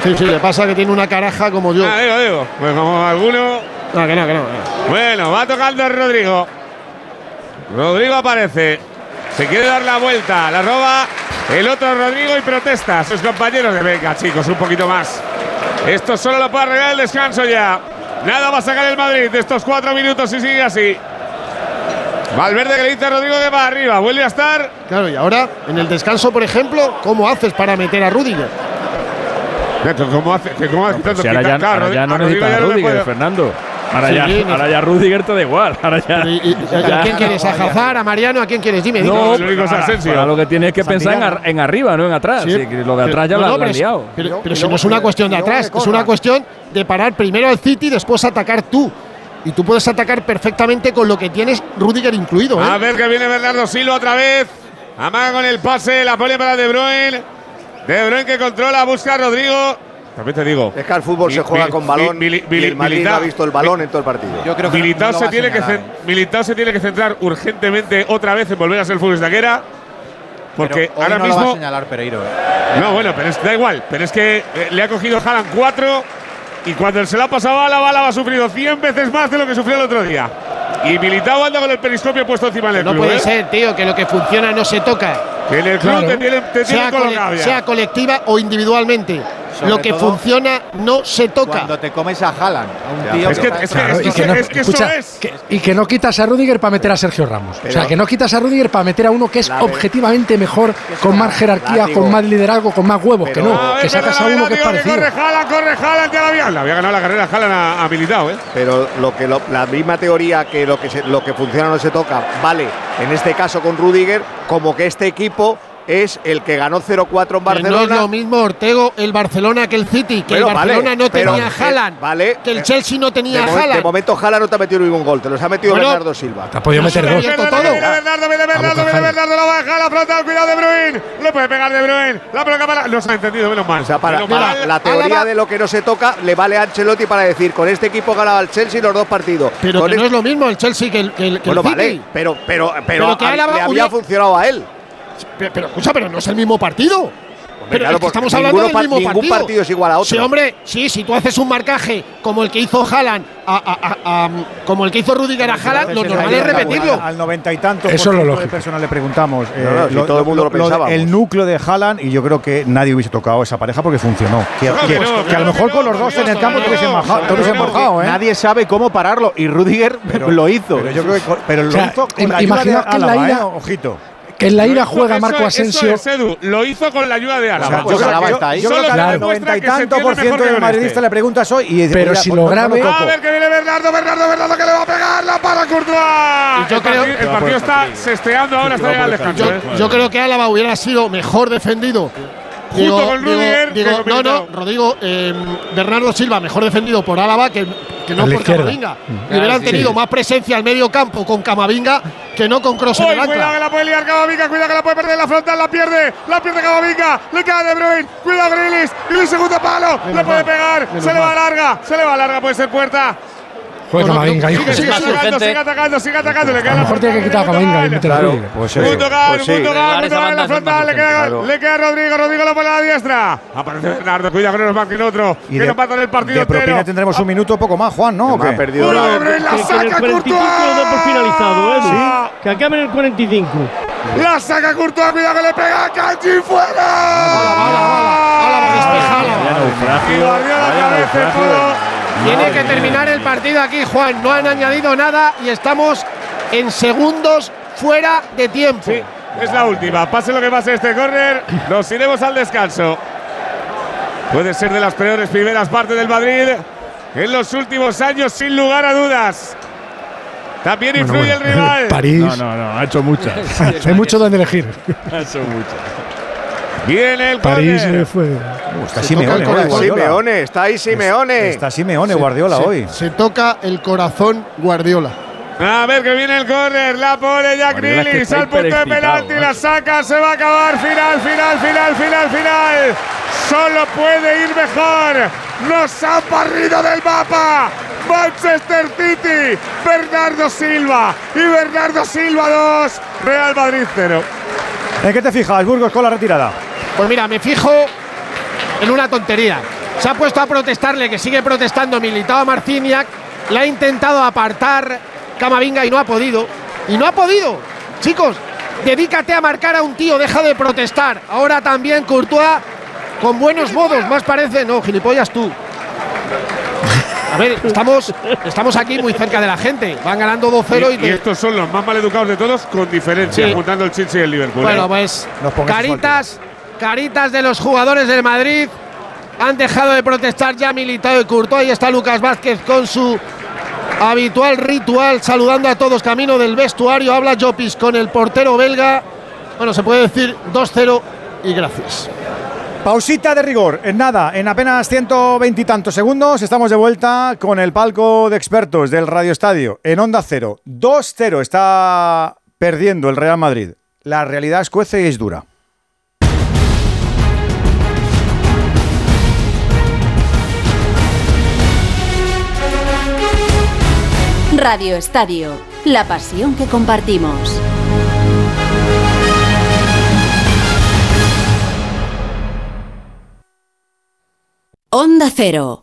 Sí, sí, le pasa que tiene una caraja como yo.
Ah, digo, digo. Pues como alguno.
No, que no, que no.
Bueno, va tocando Rodrigo. Rodrigo aparece. Se quiere dar la vuelta. La roba el otro Rodrigo y protesta a sus compañeros de venga, chicos, un poquito más. Esto solo lo puede arreglar el descanso ya. Nada va a sacar el Madrid de estos cuatro minutos si sigue así. Valverde que le dice a Rodrigo que va arriba. Vuelve a estar.
Claro, y ahora, en el descanso, por ejemplo, ¿cómo haces para meter a Rudiger?
¿Cómo hace? que ¿Cómo hace tanto
Si ahora ya,
quitar?
ahora ya no
a
a
ya no le
Rudiger, Fernando. Ahora,
Sí,
ya, ahora ya Rudiger te da igual. Ahora ya.
¿Y, y- a quién quieres? ¿A Hazard, a Mariano? ¿A quién quieres? Dime, dime.
No, ahora, ahora lo que tienes que pensar en, ar- en arriba, no en atrás.
Sí.
Sí, lo de atrás ya
No,
lo
no,
has
pero es-
liado.
Pero, pero si no es una cuestión de atrás, es una cuestión de parar primero al City y después atacar tú. Y tú puedes atacar perfectamente con lo que tienes Rudiger incluido. ¿eh?
A ver que viene Bernardo Silva otra vez. Amaga con el pase, la pone para De Bruyne. De Bruyne que controla, busca a Rodrigo. También te digo.
Es que al fútbol
Mi-
se juega
mi-
con balón
mi- mi-
y el Madrid no
Militao-
ha visto el balón en todo el partido.
Yo creo que no-
Militao,
no lo
se tiene que
señalar,
Militao se tiene que centrar urgentemente otra vez en volver a ser futbolista que era. Porque
Pero hoy
ahora
no lo va a
mismo.
señalar Pereiro. ¿eh?
No, bueno, pero es, da igual. Pero es que eh, le ha cogido Haaland 4 y cuando se la ha pasado a Álava, Álava ha sufrido 100 veces más de lo que sufrió el otro día. Y Militao anda con el periscopio puesto encima del
No
club.
puede
¿eh?
ser, tío, que lo que funciona no se toca.
Que en el club
Claro.
te tienen, te tienen
sea, cole- sea colectiva o individualmente. Lo que funciona no se toca.
Cuando te comes a Haaland, a un tío
Es que, es que,
Claro,
es que,
y que no-
es que
escucha,
eso es.
que- y que no quitas a Rudiger para meter a Sergio Ramos. o sea, que no quitas a Rudiger para meter a uno que es objetivamente mejor, con más jerarquía,
látigo.
con más liderazgo, con más huevos. que no, que sacas a uno que es parecido.
corre Haaland, corre Haaland, ya la había, la había ganado la carrera Haaland a, a Militao, ¿eh?
Pero lo que lo- la misma teoría que lo que se- lo que funciona no se toca, vale, en este caso con Rudiger, como que este equipo es el que ganó 0-4 en
Que no es
Barcelona.
lo mismo Ortego el Barcelona que el City, que
Pero
el Barcelona
vale,
no tenía
eh,
Haaland,
vale,
que el Chelsea no tenía
momen- de
Haaland.
momento Haaland no te ha metido ningún gol, te los ha metido
Bueno,
Bernardo Silva.
Te ha podido meter dos.
Viene
todo.
Bernardo, viene Bernardo, viene Bernardo, la baja, la frontal, cuidado de Bruin. Le puede pegar de Bruin. La pelota para. No se ha entendido, menos mal.
O sea, para, la teoría de lo que no se toca, le vale a Ancelotti para decir, con este equipo ganaba el Chelsea los dos partidos.
Pero que no es lo mismo el Chelsea que el, que el, que el
Bueno,
City.
vale, pero, pero, pero,
Pero que
a- le había funcionado a él.
Pero, pero, escucha, pero no es el mismo partido. Pero
claro,
es que estamos hablando del mismo
ningún
partido.
partido es igual a otro.
Sí, hombre, sí, si tú haces un marcaje como el que hizo Haaland, a- a- a- a- como el que hizo Rudiger a Haaland, lo normal es repetirlo.
Al noventa y tanto
Eso
por ciento de
lógico.
personas le preguntamos eh,
No, si todo el mundo lo pensábamos.
el núcleo de Haaland y yo creo que nadie hubiese tocado esa pareja porque funcionó. Que,
Claro
que-
que no,
que a lo mejor con los dos en el campo hubiesen bajado, ¿eh?
Nadie sabe cómo pararlo y Rudiger lo hizo.
Pero yo creo que con- pero lo hizo con la ayuda de ¿eh? Ojito.
Que en la ira
Eso-
juega
eso-
Marco
eso
Asensio.
es, Edu, lo hizo con la ayuda de
O
Álava.
sea,
pues
yo,
Álava
yo-
está ahí.
yo creo
Solo
que al
demuestra
noventa y
que se
tanto por ciento de
que
madridista
este.
le preguntas hoy y dice,
Pero
"Mira,
si
pues
lo
no me
grave-
toco".
A ver que viene Bernardo, Bernardo, Bernardo que le va a pegar la para Courtois.
Y yo
el
creo-
partido, el partido está sesteando ahora hasta llegar al descanso.
Yo,
¿eh?
yo creo que Álava hubiera sido mejor defendido.
Junto con Rudiger,
digo, no, no. Rodrigo, eh, Bernardo Silva mejor defendido por Álava que, que no
A
por
izquierda.
Camavinga. Y hubieran
sí.
tenido más presencia al medio campo con Camavinga que no con Kroos el
cuidado que la puede liar Camavinga, cuidado que la puede perder la frontal, la pierde, la pierde Camavinga, le cae De Bruyne, cuidado Grilis, Grilis segundo palo, le puede pegar, se le va larga, se le va larga, puede ser puerta.
Juega
Bueno,
Camavinga, hijo.
Sigue, atacando, sigue atacando, sigue atacando, le
A
queda
lo
la
mejor tiene que quitar a Camavinga y meter a
Claro,
Rudiger.
pues eso.
Gundogan,
Pues sí.
Gundogan,
Dar esa
Gundogan en la frontal, le queda, le queda Rodrigo, Rodrigo lo pone a la diestra. Aparece Bernardo, cuidado que no nos marquen otro,
Y
que no empatan el partido
de propina
entero.
tendremos un minuto poco más, Juan, ¿no? ¿O
Me ha perdido la-
la
el
saca
45 lo da por finalizado.
Courtois.
Que acabe en el 45.
La saca Courtois, cuidado que le pega a fuera.
Tiene que terminar el partido aquí, Juan. No han añadido nada y estamos en segundos fuera de tiempo.
Sí, es la última. Pase lo que pase este córner, nos iremos al descanso. Puede ser de las peores primeras partes del Madrid en los últimos años, sin lugar a dudas. También
Bueno,
influye
bueno,
el rival.
París.
No, no, no, ha hecho muchas.
Hay mucho donde elegir.
ha hecho muchas.
Viene el
París eh, fue.
Uh, está
Se
Simeone,
toca el
hoy,
corazón.
Guardiola.
Simeone, está ahí Simeone.
Está Simeone Guardiola
se,
hoy.
se toca el corazón Guardiola.
A ver que viene el córner, la pone Jack Grealish al punto de penalti,
¿eh?
la saca, se va a acabar, final, final, final, final, final. Solo puede ir mejor. Nos han barrido del mapa. Manchester City, Bernardo Silva y Bernardo Silva 2, Real Madrid 0.
¿En qué te fijas, Burgos, con la retirada?
Pues mira, me fijo en una tontería. Se ha puesto a protestarle, que sigue protestando Militao a Marciniak. Le ha intentado apartar Camavinga y no ha podido. Y no ha podido. Chicos, dedícate a marcar a un tío, deja de protestar. Ahora también Courtois con buenos modos, más parece. No, gilipollas tú. A ver, estamos, estamos aquí muy cerca de la gente. Van ganando 2-0 y,
Y, y estos son los más mal educados de todos, con diferencia,
Sí.
juntando el Chelsea y el Liverpool.
Bueno,
¿eh?
pues caritas, caritas de los jugadores del Madrid. Han dejado de protestar ya Militao y Courtois. Ahí está Lucas Vázquez con su habitual ritual, saludando a todos camino del vestuario. Habla Jopis con el portero belga. Bueno, se puede decir 2-0 y gracias.
Pausita de rigor. En nada, en apenas 120 y tantos segundos estamos de vuelta con el palco de expertos del Radio Estadio en Onda Cero. 2-0 está perdiendo el Real Madrid. La realidad es cuece y es dura.
Radio Estadio, la pasión que compartimos. Onda Cero.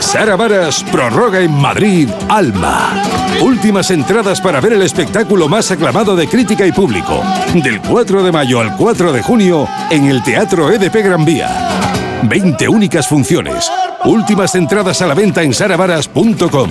Sara Varas prorroga en Madrid Alma. Últimas entradas para ver el espectáculo más aclamado de crítica y público. Del 4 de mayo al 4 de junio en el Teatro EDP Gran Vía. 20 únicas funciones. Últimas entradas a la venta en saravaras.com.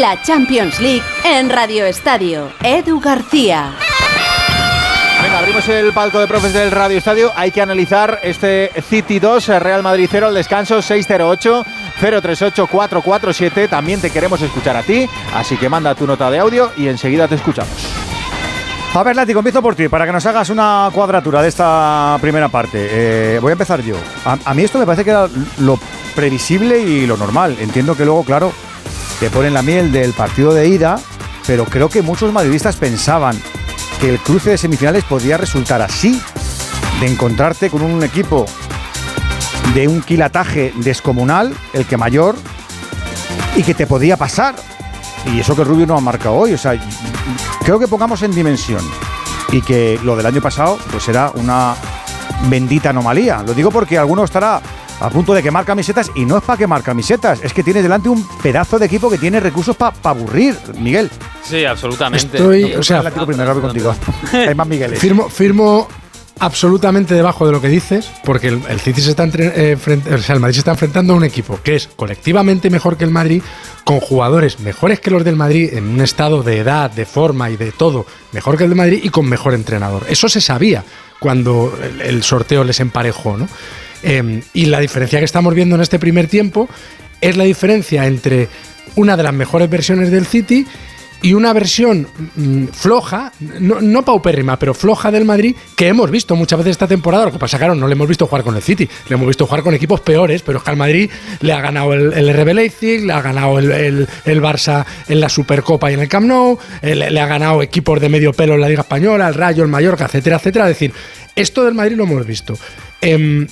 La Champions League en Radio Estadio. Edu García.
Venga, abrimos el palco de profes del Radio Estadio. Hay que analizar este City 2, Real Madrid 0, al descanso 608 038 447. También te queremos escuchar a ti, así que manda tu nota de audio y enseguida te escuchamos.
A ver, Látigo, empiezo por ti, para que nos hagas una cuadratura de esta primera parte. Eh, voy a empezar yo. A, a mí esto me parece que era lo previsible y lo normal. Entiendo que luego, claro, te ponen la miel del partido de ida, pero creo que muchos madridistas pensaban que el cruce de semifinales podía resultar así, de encontrarte con un equipo de un quilataje descomunal, el que mayor, y que te podía pasar. Y eso que Rubio no ha marcado hoy, o sea, creo que pongamos en dimensión y que lo del año pasado pues era una bendita anomalía. Lo digo porque alguno estará a punto de quemar camisetas y no es para quemar camisetas, es que tienes delante un pedazo de equipo que tiene recursos para aburrir, Miguel.
Sí, absolutamente.
Estoy, o sea,
primero voy contigo. Hay más Migueles.
Firmo, firmo absolutamente debajo de lo que dices, porque el, el City se está entre- eh, frente- o sea, el Madrid se está enfrentando a un equipo que es colectivamente mejor que el Madrid, con jugadores mejores que los del Madrid en un estado de edad, de forma y de todo mejor que el del Madrid y con mejor entrenador. Eso se sabía cuando el, el sorteo les emparejó, ¿no? Eh, y la diferencia que estamos viendo en este primer tiempo es la diferencia entre una de las mejores versiones del City y una versión mm, floja, no, no paupérrima, pero floja del Madrid, que hemos visto muchas veces esta temporada. Lo que pasa, claro, no le hemos visto jugar con el City, le hemos visto jugar con equipos peores, pero es que al Madrid le ha ganado el, el RB Leipzig, le ha ganado el, el- Barça en la Supercopa y en el Camp Nou, eh, le, le ha ganado equipos de medio pelo en la Liga Española, el Rayo, el Mallorca, etcétera, etcétera. Es decir, esto del Madrid lo hemos visto. Em,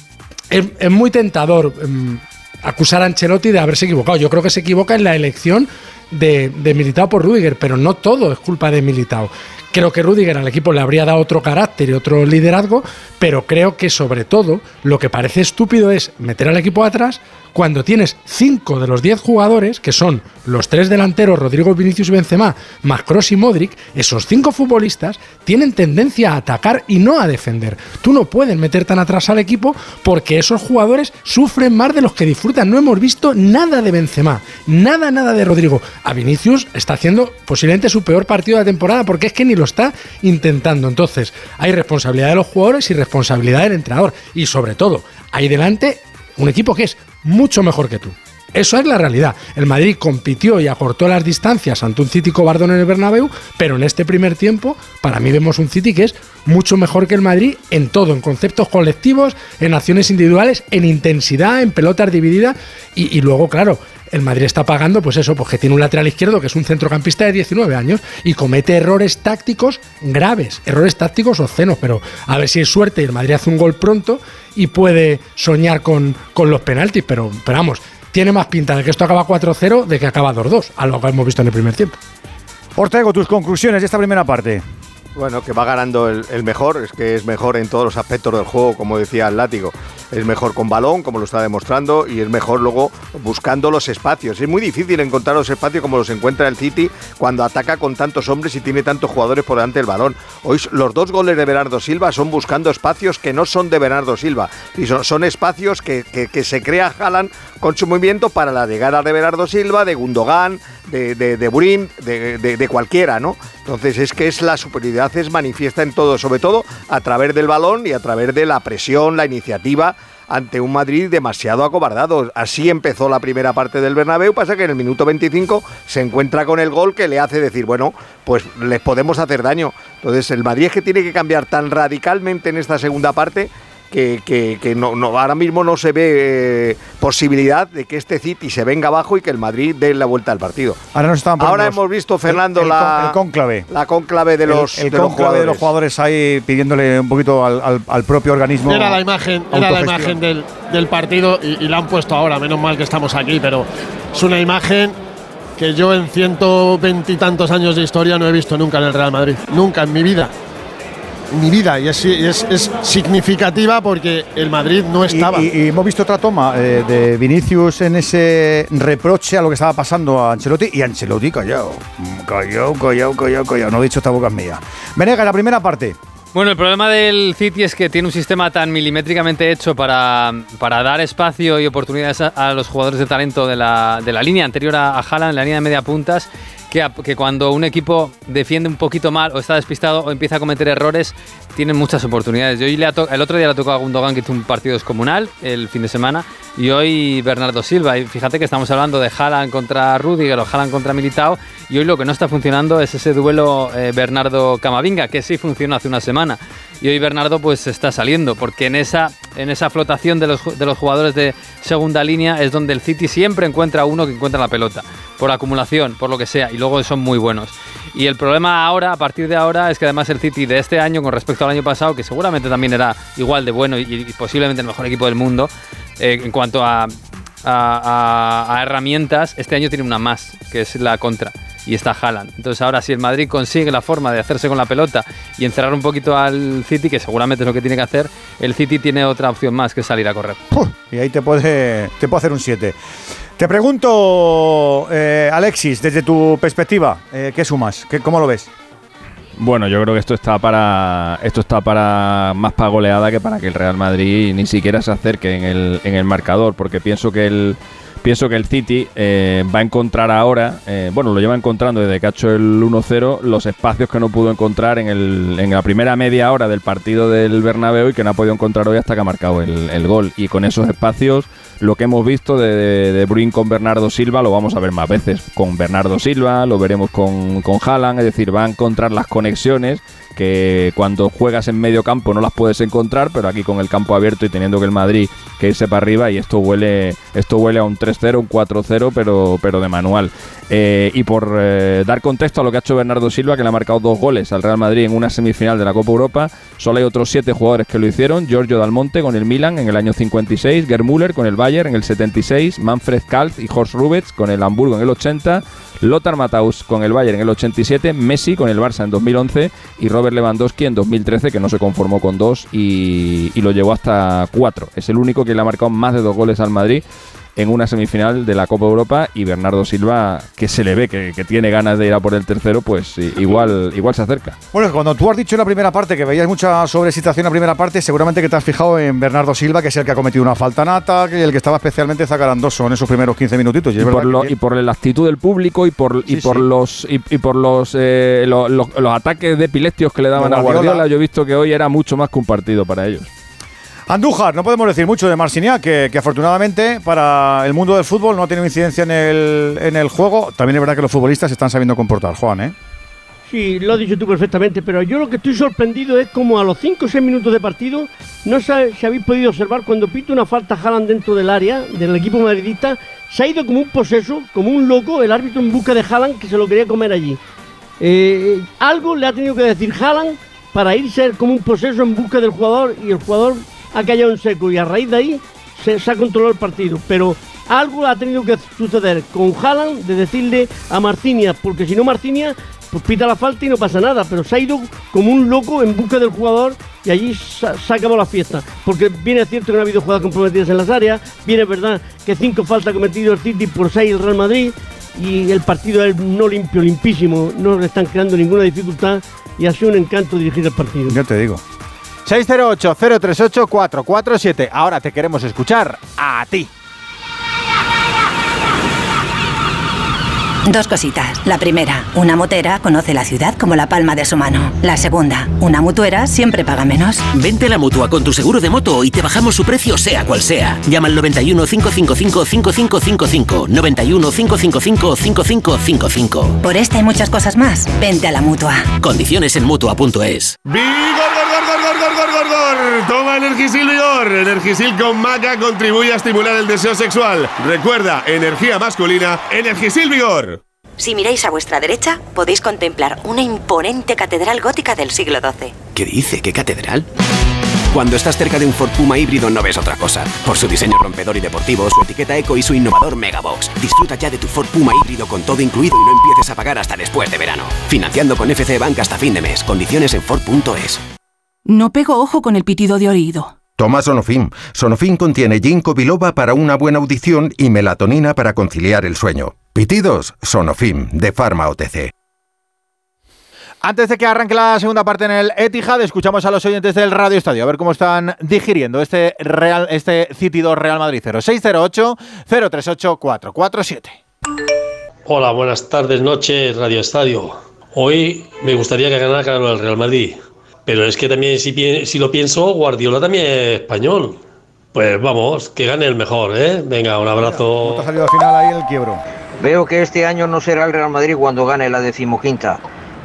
es, muy tentador em, acusar a Ancelotti de haberse equivocado. Yo creo que se equivoca en la elección de, de Militao por Rudiger, pero no todo es culpa de Militao. Creo que Rudiger al equipo le habría dado otro carácter y otro liderazgo, pero creo que sobre todo lo que parece estúpido es meter al equipo atrás cuando tienes cinco de los 10 jugadores, que son los tres delanteros, Rodrigo, Vinicius y Benzema, más y Modric, esos cinco futbolistas tienen tendencia a atacar y no a defender. Tú no puedes meter tan atrás al equipo porque esos jugadores sufren más de los que disfrutan. No hemos visto nada de Benzema, nada, nada de Rodrigo. A Vinicius está haciendo posiblemente su peor partido de la temporada porque es que ni lo está intentando. Entonces, hay responsabilidad de los jugadores y responsabilidad del entrenador. Y sobre todo, hay delante un equipo que es mucho mejor que tú. Eso es la realidad. El Madrid compitió y acortó las distancias ante un City cobardón en el Bernabéu, pero en este primer tiempo, para mí vemos un City que es mucho mejor que el Madrid en todo, en conceptos colectivos, en acciones individuales, en intensidad, en pelotas divididas y, y luego, claro, el Madrid está pagando, pues eso, porque tiene un lateral izquierdo que es un centrocampista de 19 años y comete errores tácticos graves, errores tácticos obscenos, pero a ver si es suerte y el Madrid hace un gol pronto y puede soñar con, con los penaltis, pero, pero vamos, tiene más pinta de que esto acaba 4-0 de que acaba 2-2, a lo que hemos visto en el primer tiempo.
Ortego, tus conclusiones de esta primera parte.
Bueno, que va ganando el, mejor, es que es mejor en todos los aspectos del juego, como decía el látigo. Es mejor con balón, como lo está demostrando, y es mejor luego buscando los espacios. Es muy difícil encontrar los espacios como los encuentra el City cuando ataca con tantos hombres y tiene tantos jugadores por delante del balón. Hoy los dos goles de Bernardo Silva son buscando espacios que no son de Bernardo Silva, y son, espacios que, se crea Haaland con su movimiento para la llegada de Bernardo Silva, de Gundogan, de, de, de cualquiera, ¿no? Entonces es que es la superioridad es manifiesta en todo, sobre todo a través del balón y a través de la presión, la iniciativa ante un Madrid demasiado acobardado. Así empezó la primera parte del Bernabéu, pasa que en el minuto 25 se encuentra con el gol que le hace decir, bueno, pues les podemos hacer daño. Entonces el Madrid es que tiene que cambiar tan radicalmente en esta segunda parte que, que, que no, no, ahora mismo no se ve eh, posibilidad de que este City se venga abajo y que el Madrid dé la vuelta al partido.
Ahora, nos
ahora hemos visto, Fernando,
el, el,
la,
el conclave.
La conclave de los,
el,
de
conclave
los jugadores.
de los jugadores ahí pidiéndole un poquito al, al, al propio organismo.
Era la imagen, era la imagen del, del partido y, y la han puesto ahora, menos mal que estamos aquí, pero es una imagen que yo en ciento veintitantos años de historia no he visto nunca en el Real Madrid. Nunca en mi vida mi vida y es, es, es, significativa porque el Madrid no estaba.
Y, y, y hemos visto otra toma eh, de Vinicius en ese reproche a lo que estaba pasando a Ancelotti y Ancelotti callado, callado, callado, callado, callado. No he dicho esta boca es mía. Venega, la primera parte.
Bueno, el problema del City es que tiene un sistema tan milimétricamente hecho para, para dar espacio y oportunidades a, a, los jugadores de talento de la, de la línea anterior a, a Haaland, la línea de media puntas, que, que, cuando un equipo defiende un poquito mal o está despistado o empieza a cometer errores, tienen muchas oportunidades. Yo le el otro día le tocó a Gundogan que hizo un partido descomunal el fin de semana y hoy Bernardo Silva. Y fíjate que estamos hablando de Haaland contra Rudiger o Haaland contra Militao y hoy lo que no está funcionando es ese duelo eh, Bernardo-Camavinga, que sí funcionó hace una semana. Y hoy Bernardo pues está saliendo, porque en esa, en esa flotación de los, de los jugadores de segunda línea es donde el City siempre encuentra uno que encuentra la pelota, por acumulación, por lo que sea, y luego son muy buenos. Y el problema ahora, a partir de ahora, es que además el City de este año con respecto al año pasado, que seguramente también era igual de bueno y, y posiblemente el mejor equipo del mundo, eh, en cuanto a, a, a, a herramientas, este año tiene una más, que es la contra y está Haaland. Entonces ahora si el Madrid consigue la forma de hacerse con la pelota y encerrar un poquito al City, que seguramente es lo que tiene que hacer, el City tiene otra opción más que salir a correr.
Uf, y ahí te puede, te puede hacer un 7. Te pregunto, eh, Alexis, desde tu perspectiva, eh, ¿qué sumas? ¿Qué, ¿Cómo lo ves?
Bueno, yo creo que esto está para esto está para más para goleada que para que el Real Madrid ni siquiera se acerque en el, en el marcador, porque pienso que el pienso que el City eh, va a encontrar ahora, eh, bueno, lo lleva encontrando desde que ha hecho el 1-0, los espacios que no pudo encontrar en, el, en, la primera media hora del partido del Bernabéu y que no ha podido encontrar hoy hasta que ha marcado el, el gol. Y con esos espacios, lo que hemos visto de, de, de Bruin con Bernardo Silva lo vamos a ver más veces. Con Bernardo Silva, lo veremos con, con Haaland, es decir, va a encontrar las conexiones que cuando juegas en medio campo no las puedes encontrar, pero aquí con el campo abierto y teniendo que el Madrid que irse para arriba y esto huele esto huele a un 3-0, un 4-0, pero pero de manual. Eh, y por eh, dar contexto a lo que ha hecho Bernardo Silva, que le ha marcado dos goles al Real Madrid en una semifinal de la Copa Europa, solo hay otros siete jugadores que lo hicieron, Giorgio Dalmonte con el Milan en el año 56, Gerd Müller con el Bayern en el 76, Manfred Kaltz y Horst Rubets con el Hamburgo en el 80, Lothar Matthaus con el Bayern en el 87, Messi con el Barça en 2011 y Robert Lewandowski en 2013 que no se conformó con dos y, y lo llevó hasta cuatro. Es el único que le ha marcado más de dos goles al Madrid en una semifinal de la Copa Europa y Bernardo Silva, que se le ve que, que, tiene ganas de ir a por el tercero, pues igual, igual se acerca.
Bueno, cuando tú has dicho en la primera parte que veías mucha sobresituación en la primera parte, seguramente que te has fijado en Bernardo Silva, que es el que ha cometido una falta nata, que el que estaba especialmente zacarandoso en esos primeros 15 minutitos.
Y, y, por, lo, y por, la actitud del público y por, sí, y por sí. los y, y, por los, eh, los, los, los, ataques de epileptios que le daban a Guardiola, yo he visto que hoy era mucho más que un partido para ellos.
Andújar, no podemos decir mucho de Marciniak, que, que, afortunadamente para el mundo del fútbol no ha tenido incidencia en el, en el juego. También es verdad que los futbolistas se están sabiendo comportar, Juan, ¿eh?
Sí, lo has dicho tú perfectamente, pero yo lo que estoy sorprendido es como a los 5 o 6 minutos de partido, no sé si habéis podido observar, cuando pito una falta Haaland dentro del área del equipo madridista, se ha ido como un poseso, como un loco, el árbitro en busca de Haaland que se lo quería comer allí. Eh, algo le ha tenido que decir Haaland para irse como un poseso en busca del jugador y el jugador ha callado en seco y a raíz de ahí se, ha controlado el partido. Pero algo ha tenido que suceder con Haaland de decirle a Marcinia, porque si no Marcinia pues pita la falta y no pasa nada, pero se ha ido como un loco en busca del jugador y allí se, se acabó la fiesta. Porque viene cierto que no ha habido jugadas comprometidas en las áreas, viene verdad que cinco faltas ha cometido el City por seis el Real Madrid y el partido es no limpio, limpísimo, no le están creando ninguna dificultad y ha sido un encanto dirigir el partido.
Ya te digo.
608-038-447. Ahora te queremos escuchar a ti.
Dos cositas. La primera, una motera conoce la ciudad como la palma de su mano. La segunda, una mutuera siempre paga menos.
Vente a la mutua con tu seguro de moto y te bajamos su precio sea cual sea. Llama al 91 555 5555. 91 555 5555.
Por esta y muchas cosas más, vente a la mutua.
Condiciones en mutua.es.
¡Vigor, gor, gor, gor, gor, gor, gor, gor! Toma Energisil Vigor. Energisil con maca contribuye a estimular el deseo sexual. Recuerda, energía masculina, Energisil Vigor.
Si miráis a vuestra derecha, podéis contemplar una imponente catedral gótica del siglo XII.
¿Qué dice? ¿Qué catedral? Cuando estás cerca de un Ford Puma híbrido no ves otra cosa. Por su diseño rompedor y deportivo, su etiqueta eco y su innovador Megabox. Disfruta ya de tu Ford Puma híbrido con todo incluido y no empieces a pagar hasta después de verano. Financiando con FC Bank hasta fin de mes. Condiciones en Ford.es.
No pego ojo con el pitido de oído.
Toma Sonofim. Sonofim contiene ginkgo biloba para una buena audición y melatonina para conciliar el sueño. Pitidos, Sonofim, de Pharma OTC.
Antes de que arranque la segunda parte en el Etihad, escuchamos a los oyentes del Radio Estadio a ver cómo están digiriendo este Real, este City 2 Real Madrid 0. 608 038 447.
Hola, buenas tardes, noches, Radio Estadio. Hoy me gustaría que ganara claro el Real Madrid, pero es que también si, lo pienso, Guardiola también es español. Pues vamos, que gane el mejor, ¿eh? Venga, un abrazo.
Ha salido al final ahí el quiebro.
Veo que este año no será el Real Madrid cuando gane la decimoquinta.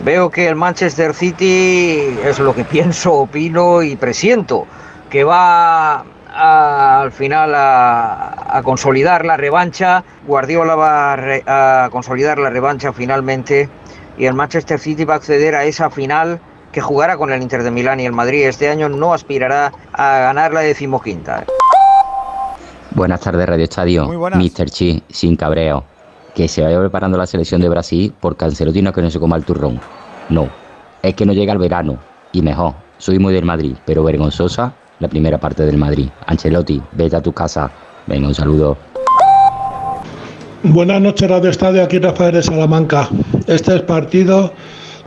Veo que el Manchester City es lo que pienso, opino y presiento, que va a- al final a, a consolidar la revancha. Guardiola va a, re- a consolidar la revancha finalmente y el Manchester City va a acceder a esa final que jugará con el Inter de Milán y el Madrid este año no aspirará a ganar la decimoquinta.
Buenas tardes, Radio Estadio.
Muy buenas.
Mr. Chi, sin cabreo. Que se vaya preparando la selección de Brasil por Cancelotti no que no se coma el turrón. No, es que no llega el verano. Y mejor, soy muy del Madrid, pero vergonzosa la primera parte del Madrid. Ancelotti, vete a tu casa. Venga, un saludo.
Buenas noches, Radio Estadio. Aquí Rafael de Salamanca. Este es partido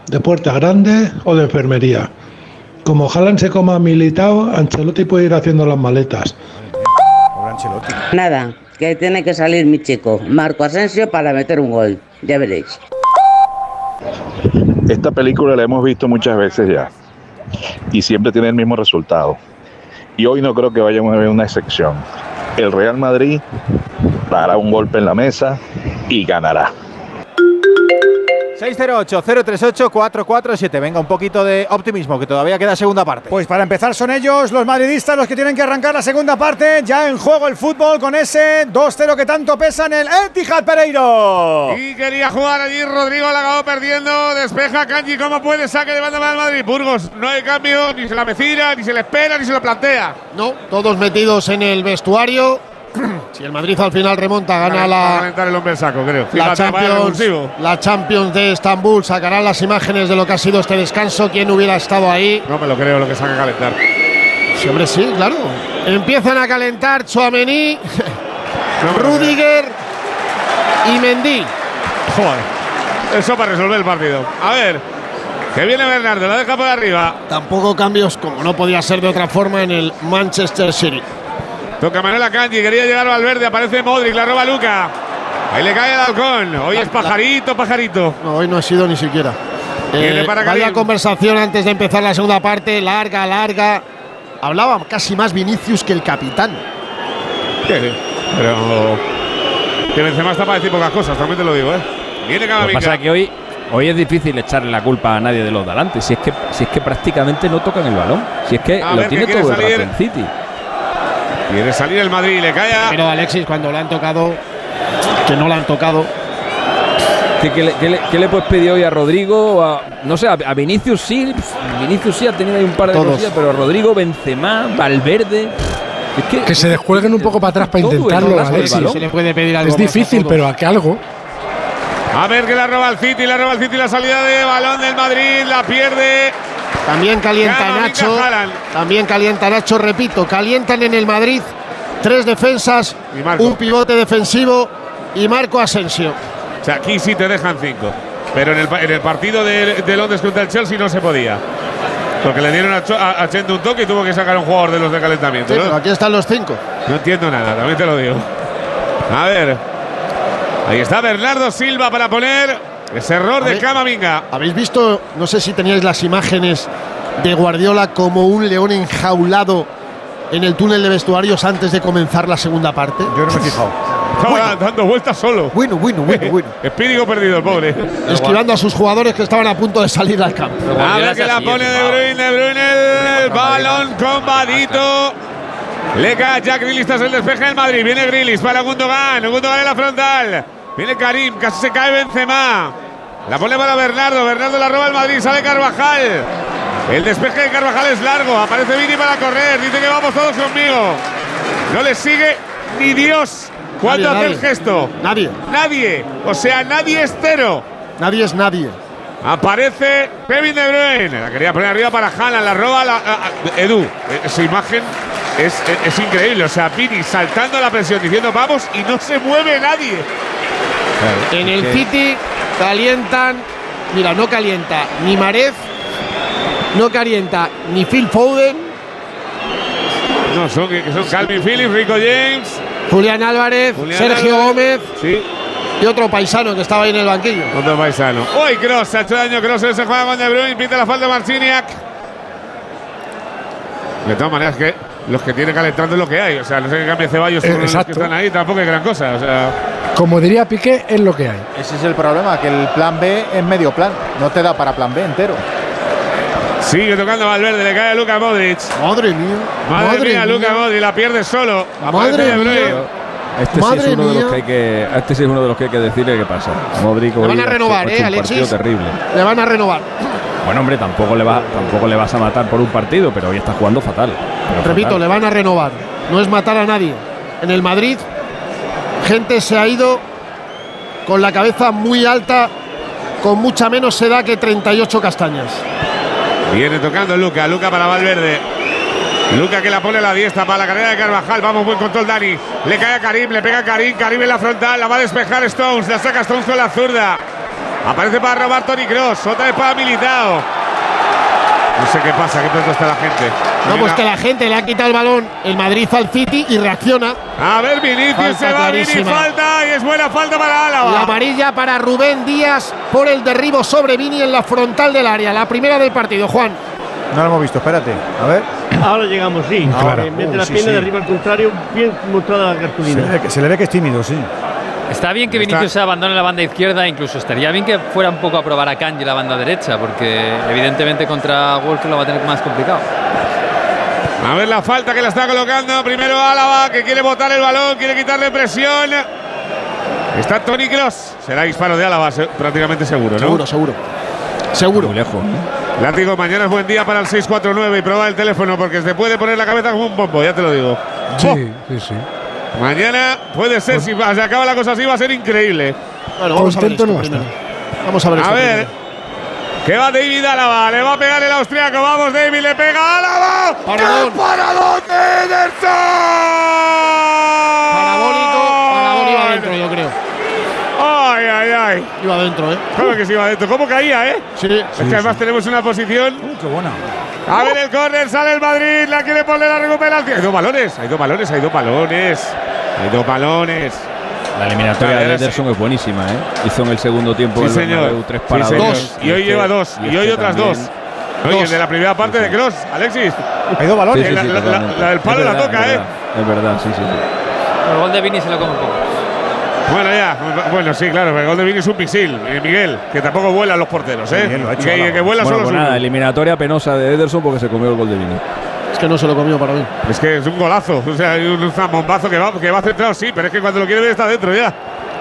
de puerta grande o de enfermería. Como Jalan se coma militado, Ancelotti puede ir haciendo las maletas.
Nada, que tiene que salir mi chico, Marco Asensio, para meter un gol. Ya veréis.
Esta película la hemos visto muchas veces ya y siempre tiene el mismo resultado. Y hoy no creo que vayamos a ver una excepción. El Real Madrid dará un golpe en la mesa y ganará.
608-038-447. Venga, un poquito de optimismo, que todavía queda segunda parte.
Pues para empezar son ellos, los madridistas, los que tienen que arrancar la segunda parte. Ya en juego el fútbol con ese 2-0 que tanto pesa en el Etihad Pereiro.
Y quería jugar allí Rodrigo, la acabó perdiendo. Despeja Kanji, ¿cómo puede? Saque de banda para el Madrid. Burgos, no hay cambio, ni se la mecira, ni se le espera, ni se lo plantea.
No, todos metidos en el vestuario. Si el Madrid al final remonta, gana la,
el hombre saco, creo.
la Champions, la Champions de Estambul. Sacarán las imágenes de lo que ha sido este descanso. ¿Quién hubiera estado ahí?
No me lo creo lo que saca a calentar.
Sí, hombre, sí, claro. Empiezan a calentar Chouameni, Rudiger y Mendy.
Joder. Eso para resolver el partido. A ver. Que viene Bernardo, la deja por arriba.
Tampoco cambios, como no podía ser de otra forma, en el Manchester City.
Toca Manuel Akanji, quería llegar al verde, aparece Modric, la roba Luca. Ahí le cae el halcón. Hoy es pajarito, pajarito.
No, hoy no ha sido ni siquiera. Eh,
para
vaya conversación antes de empezar la segunda parte, larga, larga. hablaba casi más Vinicius que el capitán.
Sí, sí, pero que Benzema está para decir pocas cosas, también te lo digo, ¿eh? Viene
Lo que pasa es que hoy, hoy es difícil echarle la culpa a nadie de los de adelante. Si es que, si es que prácticamente no tocan el balón. Si es que
A
lo
ver,
tiene
que
todo el
salir.
rato el City.
Quiere salir el Madrid, le cae a-
Pero Alexis, cuando le han tocado, que no le han tocado,
¿Qué, qué le, qué le- qué le puedes pedir hoy a Rodrigo? A- no sé, a, a Vinicius sí. Vinicius sí ha tenido ahí un par de
Todos.
cosillas, pero Rodrigo, Benzema, Valverde. Es que,
Que se descuelguen un poco para atrás para intentarlo, Alexis.
se le puede pedir algo
Es
a
difícil, pero a que algo.
A ver que la roba el City, la roba el City, la salida de balón del Madrid, la pierde.
También calienta Nacho. También calienta Nacho, repito, calientan en el Madrid tres defensas, un pivote defensivo y Marco Asensio.
O sea, aquí sí te dejan cinco. Pero en el, en el partido de, de Londres contra el Chelsea no se podía. Porque le dieron a, a, un toque y tuvo que sacar un jugador de los de calentamiento.
Sí,
¿no?
pero aquí están los cinco.
No entiendo nada, también te lo digo. A ver. Ahí está Bernardo Silva para poner ese error de. Camavinga.
¿Habéis visto, no sé si teníais las imágenes de Guardiola como un león enjaulado en el túnel de vestuarios antes de comenzar la segunda parte?
Yo no me he fijado.
Estaba dando vueltas solo.
Bueno, bueno, bueno, bueno.
Espíritu perdido, el pobre.
Esquivando a sus jugadores que estaban a punto de salir al campo.
A ver que la pone De Bruyne, De Bruyne, el balón combadito. Le cae a Jack Grealish tras el despeje del Madrid. Viene Grealish para Gundogan, Gundogan en la frontal. Viene Karim, casi se cae Benzema. La pone para Bernardo, Bernardo la roba el Madrid, sale Carvajal. El despeje de Carvajal es largo, aparece Vini para correr, dice que vamos todos conmigo. No le sigue ni Dios. ¿Cuándo
Nadie,
hace el gesto?
Nadie.
Nadie. O sea, nadie es cero.
Nadie es nadie.
Aparece Kevin De Bruyne. La quería poner arriba para Haaland. La roba la, a- a- Edu. Su imagen es, es- es increíble. O sea, Vini saltando la presión diciendo vamos y no se mueve nadie.
En el
que-
City calientan, mira, no calienta ni Marez, no calienta ni Phil Foden,
No, son, que son Calvin Phillips, Rico James.
Julián Álvarez,
Julián
Sergio
Álvarez.
Gómez
Sí.
y otro paisano que estaba ahí en el banquillo.
Otro paisano. Uy, Cross. Se ha hecho daño. Cross se juega con De Bruyne. Pinta la falta de Marciniak. De todas maneras, que los que tienen calentando es lo que hay. O sea, no sé qué cambie Ceballos
Eh,
con los que están ahí. Tampoco hay gran cosa. O sea.
Como diría Piqué, es lo que hay.
Ese es el problema, que el plan B es medio plan. No te da para plan B entero.
Sigue tocando Valverde, le cae a Luka Modric.
Madre mía.
Madre,
Madre
mía,
mía.
Luka Modric, la pierde solo.
Madre
De
mía.
Este sí es uno de los que hay que. Este sí es uno de los que hay que decirle qué pasa. Modric
Le van a renovar, ¿eh, Alexis?
terrible.
Le van a renovar.
Bueno, hombre, tampoco le, va, tampoco le vas a matar por un partido, pero hoy está jugando fatal. Pero
Repito,
fatal.
le van a renovar. No es matar a nadie. En el Madrid, gente se ha ido con la cabeza muy alta, con mucha menos edad que 38 castañas.
Viene tocando Luca, Luca para Valverde. Luca que la pone a la diestra para la carrera de Carvajal. Vamos, buen control Dani. Le cae a Karim, le pega a Karim. Karim en la frontal, la va a despejar Stones. La saca Stones con la zurda. Aparece para robar Tony Cross. Otra vez para Militao. No sé qué pasa, qué tonto está la gente.
No, pues que la gente le ha quitado el balón el Madrid al City y reacciona.
A ver, Vinicius
Falta
se va, Vini,
clarísima.
falta y es buena falta para
La
Álava.
amarilla para Rubén Díaz por el derribo sobre Vini en la frontal del área. La primera del partido, Juan.
No lo hemos visto, espérate. A ver.
Ahora llegamos, sí.
Claro.
Eh, mete
Uh,
la
sí,
pierna
sí.
de arriba al contrario, bien mostrada la
Se le,
cartulina.
ve que, se le ve que es tímido, sí.
Está bien que
Está-
Vinicius se abandone la banda izquierda, incluso estaría bien que fuera un poco a probar a Kanji la banda derecha, porque evidentemente contra Walker lo va a tener más complicado.
A ver la falta que la está colocando. Primero Álava, que quiere botar el balón, quiere quitarle presión. Está Tony Cross. Será disparo de Álava, se- prácticamente seguro, ¿no?
Seguro, seguro. Seguro.
Muy lejos.
Látigo, mañana es buen día para el 649 y probar el teléfono porque se puede poner la cabeza como un bombo, ya te lo digo.
Sí, sí, sí.
Mañana puede ser, si se acaba la cosa así, va a ser increíble.
Bueno, vamos a ver esto
no.
Vamos a ver
A
esto
ver,
primero.
que va David Álava, le va a pegar el austriaco, vamos David, le pega Álava.
Paradón.
¡Qué paradón de Ederson!
Parabólico, paradón iba adentro, yo creo. Iba adentro, ¿eh?
Claro que sí iba adentro. ¿Cómo caía, eh?
Sí.
Es que además tenemos una posición.
Uh, qué buena.
A ver el córner, sale el Madrid, la quiere poner la recuperación. Hay dos balones, hay dos balones, hay dos balones. Hay dos balones.
La eliminatoria de
sí.
Ederson es buenísima, ¿eh? Hizo en el segundo tiempo
Sí,
el
señor.
Tres
Sí,
paradas.
señor.
Dos.
Y hoy lleva dos, y hoy otras dos. Oye,
Dos.
de la primera parte de Cross, Alexis.
Ha ido balón.
Sí, sí,
la,
sí,
la- la-
totalmente.
la del palo la toca,
es
¿eh?
Es verdad, sí, sí. sí.
El gol de Vini se lo come un poco.
Bueno, ya. Bueno, sí, claro. El gol de Vini es un misil. Eh, Miguel, que tampoco vuelan los porteros, ¿eh?
Miguel lo ha hecho,
que, vuela
Bueno,
solo
pues nada, eliminatoria penosa de Ederson porque se comió el gol de Vini.
Es que no se lo comió para mí.
Es que es un golazo. O sea, hay un zambombazo que va, que va centrado, sí, pero es que cuando lo quiere ver está dentro ya.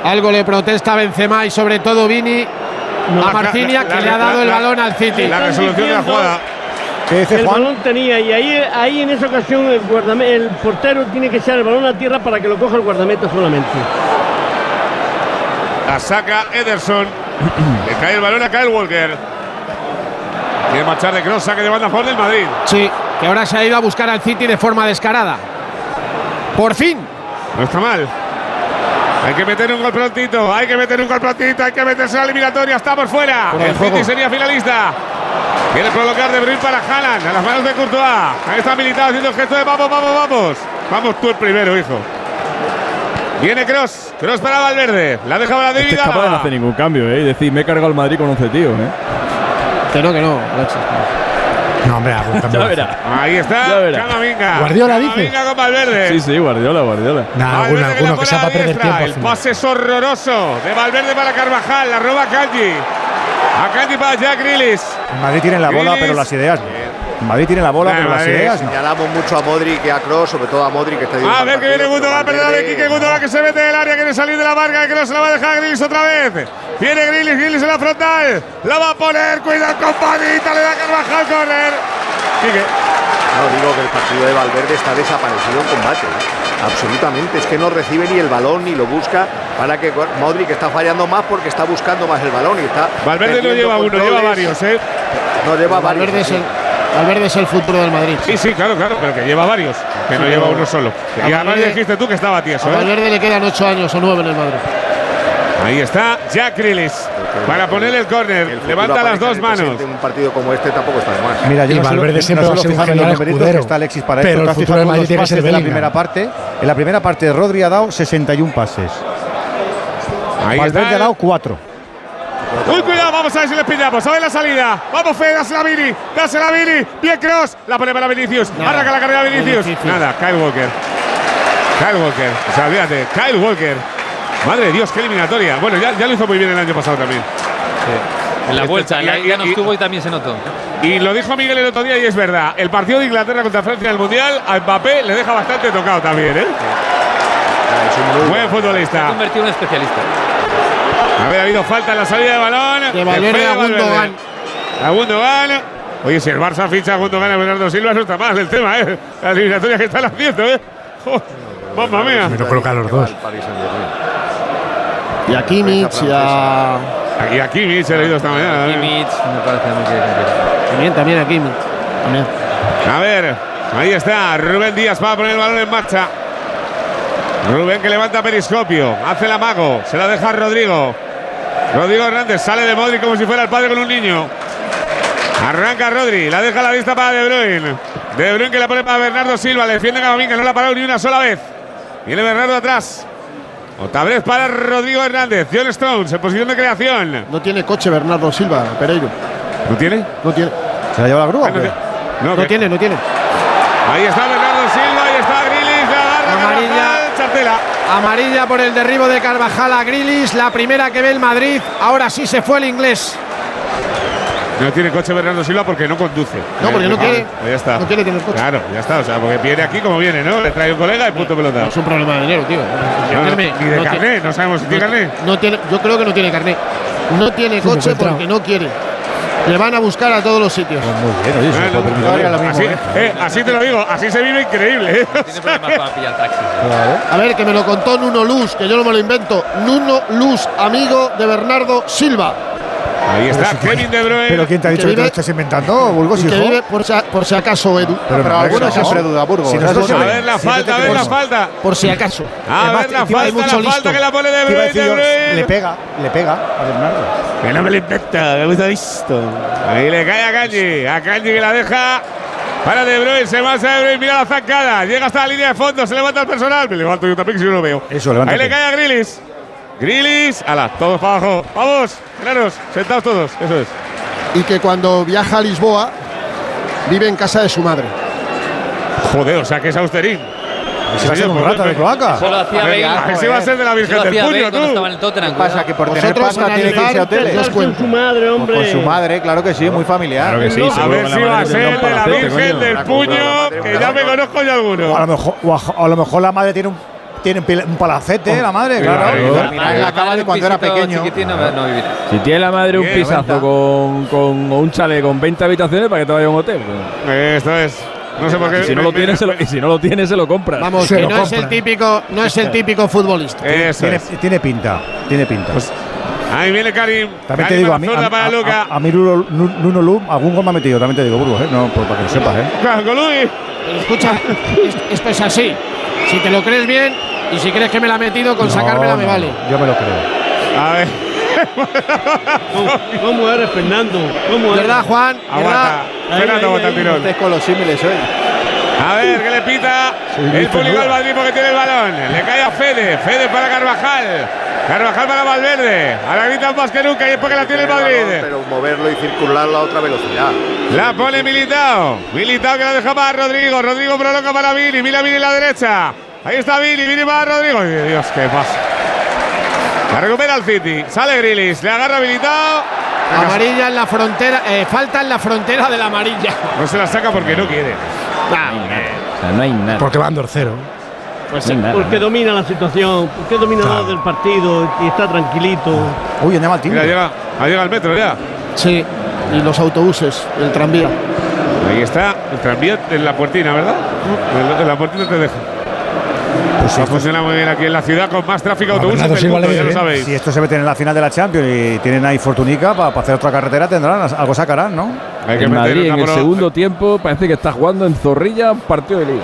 Algo le protesta Benzema y sobre todo Vini a Marcinia,
la-
que
la-
le ha dado
la-
el balón al City.
La resolución de la jugada.
¿Qué dice
El
Juan?
balón tenía y ahí, ahí en esa ocasión el portero tiene que echar el balón a tierra para que lo coja el guardameta solamente.
La saca Ederson. Le cae el balón a Kyle Walker. Quiere marchar de cross, saque de banda a favor del Madrid.
Sí, que ahora se ha ido a buscar al City de forma descarada. Por fin.
No está mal. Hay que meter un gol prontito, hay que meter un gol prontito, hay que meterse en la eliminatoria, estamos fuera. El. City sería finalista. Quiere colocar de Bruyne para Haaland, a las manos de Courtois. Ahí está militado haciendo el gesto de vamos, vamos, vamos. Vamos tú el primero, hijo. Viene Cross, Cross para Valverde. La deja para
Este
David
es capaz de no hacer ningún cambio, ¿eh? Y decir, me he cargado el Madrid con 11 tíos, ¿eh?
Que no, que no.
No, hombre, algún cambio.
Ya verá.
Ahí está,
Ya verá.
Camavinga.
Guardiola dice.
Camavinga con Valverde.
Sí, sí, Guardiola, Guardiola.
Nah,
Valverde
alguno,
que la
alguno que
pone
sea
a
para perder
diestra.
tiempo.
El pase es horroroso de Valverde para Carvajal. La roba Kanji. A Kanji para Jack Grealish.
En Madrid tienen la bola, pero las ideas no. Madrid tienen la bola, pero las
Madrid,
ideas no.
Señalamos mucho a Modric y a Cross, sobre todo a Modric que está
A ver que viene
pero
Gundogan, perdón, Kike Gundogan que se mete del área, quiere salir de la marca, que no se la va a dejar Grealish otra vez. Viene Grealish, Grealish en la frontal. La va a poner, cuidado con Padita, le da Carvajal corner. Quique.
No, digo que el partido de Valverde está desaparecido en combate. ¿eh? Absolutamente, es que no recibe ni el balón ni lo busca. Para que Modric está fallando más porque está buscando más el balón y está.
Valverde no lleva uno, lleva varios, ¿eh?
No lleva varios.
Es, el, Valverde es el futuro del Madrid.
Sí, sí, claro, claro, pero que lleva varios, que no lleva uno solo.
A
Y además
Valverde-
dijiste tú que estaba tieso,
A
¿eh?
Valverde le quedan ocho años o nueve en el Madrid.
Ahí está Jack Grealish para ponerle el córner. Levanta las dos manos.
En un partido como este tampoco está de más.
Mira, yo
Y
no
Valverde
no
siempre va a ser un escudero.
está Alexis para
Pero
esto.
el
¿Te has
futuro del Madrid tiene que
pases
ser
de la primera parte. En la primera parte Rodri ha dado 61 pases.
Ahí
Valverde
está.
ha dado 4.
Uy, cuidado, vamos a ver si le pillamos. A ver la salida. Vamos, Fede, dásela a Vini. Dásela a Vini. Bien cross. La pone para Vinicius.
Nada.
Arranca la carrera Vinicius.
difícil.
Nada, Kyle Walker. Kyle Walker. O sea, olvídate. Kyle Walker. Madre de Dios, qué eliminatoria. Bueno, ya, ya lo hizo muy bien el año pasado también.
En la
Este-
vuelta, en la
y-
ida no
y-
estuvo y también se notó.
Y lo dijo Miguel el otro día y es verdad. El partido de Inglaterra contra Francia en el Mundial a Mbappé le deja bastante tocado también, ¿eh? Buen
Se ha
futbolista.
convertido en especialista.
A ver, ha habido falta en la salida de balón.
De Valverde a Gundogan.
A Gundogan. Oye, si el Barça ficha a Gundogan a Bernardo Silva, no está mal el tema, ¿eh? La eliminatoria que están haciendo, ¿eh? ¡Oh, ¡Mamma mía!
Me lo coloca a los dos.
Y a Kimmich y a.
Aquí a Kimmich he leído esta mañana. ¿eh?
Kimmich, me parece a mí que
También, también a Kimmich. También.
A ver, ahí está. Rubén Díaz para poner el balón en marcha. Rubén que levanta periscopio. Hace el amago. Se la deja a Rodrigo. Rodrigo Hernández sale de Modric como si fuera el padre con un niño. Arranca Rodri. La deja a la vista para De Bruyne. De Bruyne que la pone para Bernardo Silva. Le defiende Camavinga. No la ha parado ni una sola vez. Viene Bernardo atrás. Otra vez para Rodrigo Hernández. John Stones en posición de creación.
No tiene coche Bernardo Silva, Pereiro.
¿No tiene?
No tiene.
¿Se la lleva la grúa?
Ah, no. No,
No
que-
tiene, no tiene.
Ahí está Bernardo Silva, ahí está Grilis, la agarra
Amarilla.
Carvajal, Chartela.
Amarilla por el derribo de Carvajal a Grilis, la primera que ve el Madrid. Ahora sí se fue el inglés.
No tiene coche Bernardo Silva porque no conduce.
No, porque no quiere.
ya está.
No quiere tener coche.
Claro, ya está. O sea, porque viene aquí como viene, ¿no? Le trae un colega y punto pelota.
Es un problema de dinero, tío.
No, no, ni de
no
carné, no sabemos si tiene carné.
No tiene, yo creo que no tiene carné. No tiene
¿Cómo
coche porque no quiere. Le van a buscar a todos los sitios.
Pues muy bien, oye,
no,
mismo,
así,
¿eh?
eh, así te lo digo, así se vive increíble. ¿eh?
tiene problemas para pillar.
Claro.
A ver, que me lo contó Nuno Luz, que yo no me lo invento. Nuno Luz, amigo de Bernardo Silva.
Ahí está Kevin De Bruyne.
¿Pero quién te ha
Que
dicho que te
vive-
lo estás inventando, Burgos,
Y que
hijo?
vive por si, a- por si acaso, Edu.
Pero,
Pero
no,
alguno
eso
siempre
no.
duda, Burgos.
Si nosotros
a
siempre-
ver la falta, a
te
ver la falta.
Por si acaso.
A
Además,
ver la falta,
mucho
la falta
listo.
que la pone De
Te a
Bruyne. De
yo,
Bruyne.
le pega, le pega a Bernardo.
Que no me lo inventa, me gusta visto. Ahí le cae a Kanji. A Kanji que la deja para De Bruyne. Se va a De Bruyne. Mira la zancada. Llega hasta la línea de fondo. Se levanta el personal. Me levanto yo también que si no lo veo.
Eso, levántate.
Ahí le cae a Grilis. Grilis. Ala, todos para abajo. Vamos, enanos. Sentados todos. Eso es.
Y que cuando viaja a Lisboa, Vive en casa de su madre.
Joder, o sea que es austerín.
Si va a ser un rata de cloaca.
Solo hacía Bale.
A ver si va a ser de la Virgen del Puño, tú.
estaba en el Tottenham.
¿Qué pasa? Que por tener
Vosotros
pasta tiene que irse a hoteles.
Con su madre, hombre.
Con su madre, claro que sí, muy familiar.
Claro que sí,
A ver si va a ser de la Virgen del Puño, que ya me conozco yo alguno.
A lo mejor, o a lo mejor la madre tiene un, tiene un palacete, la madre, claro.
Claro.
Terminar en la cama de cuando era pequeño.
No.
Si tiene la madre un pisazo con, con un chalet con 20 habitaciones, ¿para que te vaya a un hotel? Pues,
Esto es. No sé por qué.
Y si no lo tiene, se lo, y si no lo tiene, se lo compras.
Vamos,
Se
que
lo
no es
compra.
el típico, no es el típico futbolista.
Eso
Tiene,
es.
tiene pinta, tiene pinta.
Ahí viene Karim.
también te digo,
a
a mí,
la
a,
para
a-
Luca.
a- a mí Nuno, Nuno Lum, algún gol me ha metido, también te digo, Burgos, ¿eh? No, pues para que lo sepas, ¿eh?
Claro, Luis.
Escucha, es- esto es así. Si te lo crees bien y si crees que me la ha metido, con
No,
sacármela me vale.
Yo me lo creo.
A ver.
¿Cómo, cómo eres, Fernando? ¿Cómo eres?
¿Verdad, Juan?
Aguanta. Fernando
ahí,
aguanta el
ahí.
tirón.
Estés con los símiles hoy.
A ver, ¿qué le pita?
Sí,
el público al Madrid porque tiene el balón. Le cae a Fede. Fede para Carvajal. Carvajal para Valverde. Ahora gritan más que nunca y es porque la tiene el
balón,
Madrid.
pero moverlo y circularlo a otra velocidad.
La pone Militao. Militao que la deja para Rodrigo. Rodrigo prolonga para Vini. Mira Vini a la derecha. Ahí está Vini. Vini para Rodrigo. Ay, Dios, qué pasa. La recupera el City. Sale Grilis. Le agarra Militao.
Amarilla en la frontera, eh, falta en la frontera de la amarilla.
No se la saca porque no quiere.
O sea, no hay nada.
Porque van 2-0.
Pues
No hay nada,
Porque
nada.
domina la situación, porque domina
Claro.
del partido y está tranquilito.
Uy, anda mal
Mira,
timbre.
llega, ha llegado el metro ya.
Sí, y los autobuses, el tranvía.
Ahí está el tranvía en la puertina, ¿verdad? En la- En la puertina te deja.
Pues si
Ha
esto,
funcionado muy bien aquí en la ciudad con más tráfico de
Ah,
autobuses
Bernardo
del
Silva
mundo,
le
ya lo sabéis.
si esto se mete en la final de la Champions y tienen ahí Fortunica para hacer otra carretera, tendrán, algo sacarán, ¿no?
Hay que
El
meter
Madrid en el segundo tiempo parece que está jugando en Zorrilla partido de liga.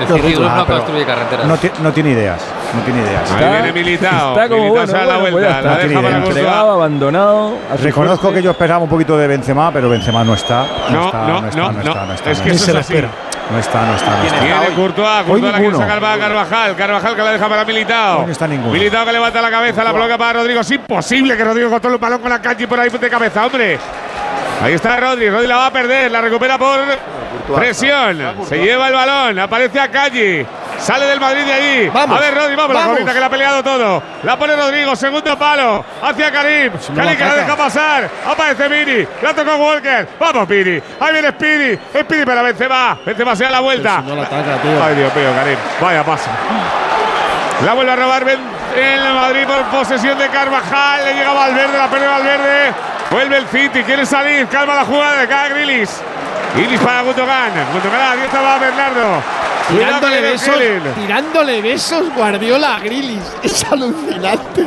El City Group no construye carreteras.
No, ti- no tiene ideas, no tiene ideas.
Ahí viene Militao.
Está como
Militao
bueno,
a la
bueno, pues
vuelta.
está.
la deja
tiene
para.
Entregado, abandonado.
Reconozco que yo esperaba un poquito de Benzema, pero Benzema no está.
No,
está,
no,
está,
no,
está,
no.
no está,
Es que
no
eso
se
es así.
espera.
No está, no está, no está.
Viene Courtois, Courtois la quiere sacar para Carvajal, Carvajal que la deja para Militao.
Hoy no está ninguno.
Militao que levanta la cabeza, la bloquea para Rodrigo. Es imposible que Rodrigo controle el balón con la calle por ahí de cabeza, hombre. Ahí está Rodri, Rodri la va a perder, la recupera por presión. Se lleva el balón, aparece a Calle. Sale del Madrid de allí.
Vamos.
A ver, Rodri, vamos, la
Vamos.
gorrita que le ha peleado todo. La pone Rodrigo, segundo palo. Hacia Karim.
no
Karim
la
que la deja pasar. Aparece Vini. La tocó Walker. Vamos, Vini. Ahí viene Speedy. Speedy para Benzema. Benzema se da la vuelta.
Si no la ataca, tío.
Ay, Dios mío, Karim. Vaya paso. La vuelve a robar el Madrid por posesión de Carvajal. Le llega Valverde, la pierde Valverde. Vuelve el City, quiere salir. Calma la jugada de cada Grilis. Grilis para Gundogan. Gundogan a la diestra va Bernardo.
Tirándole besos, tirándole besos Guardiola a Grilis. Es alucinante.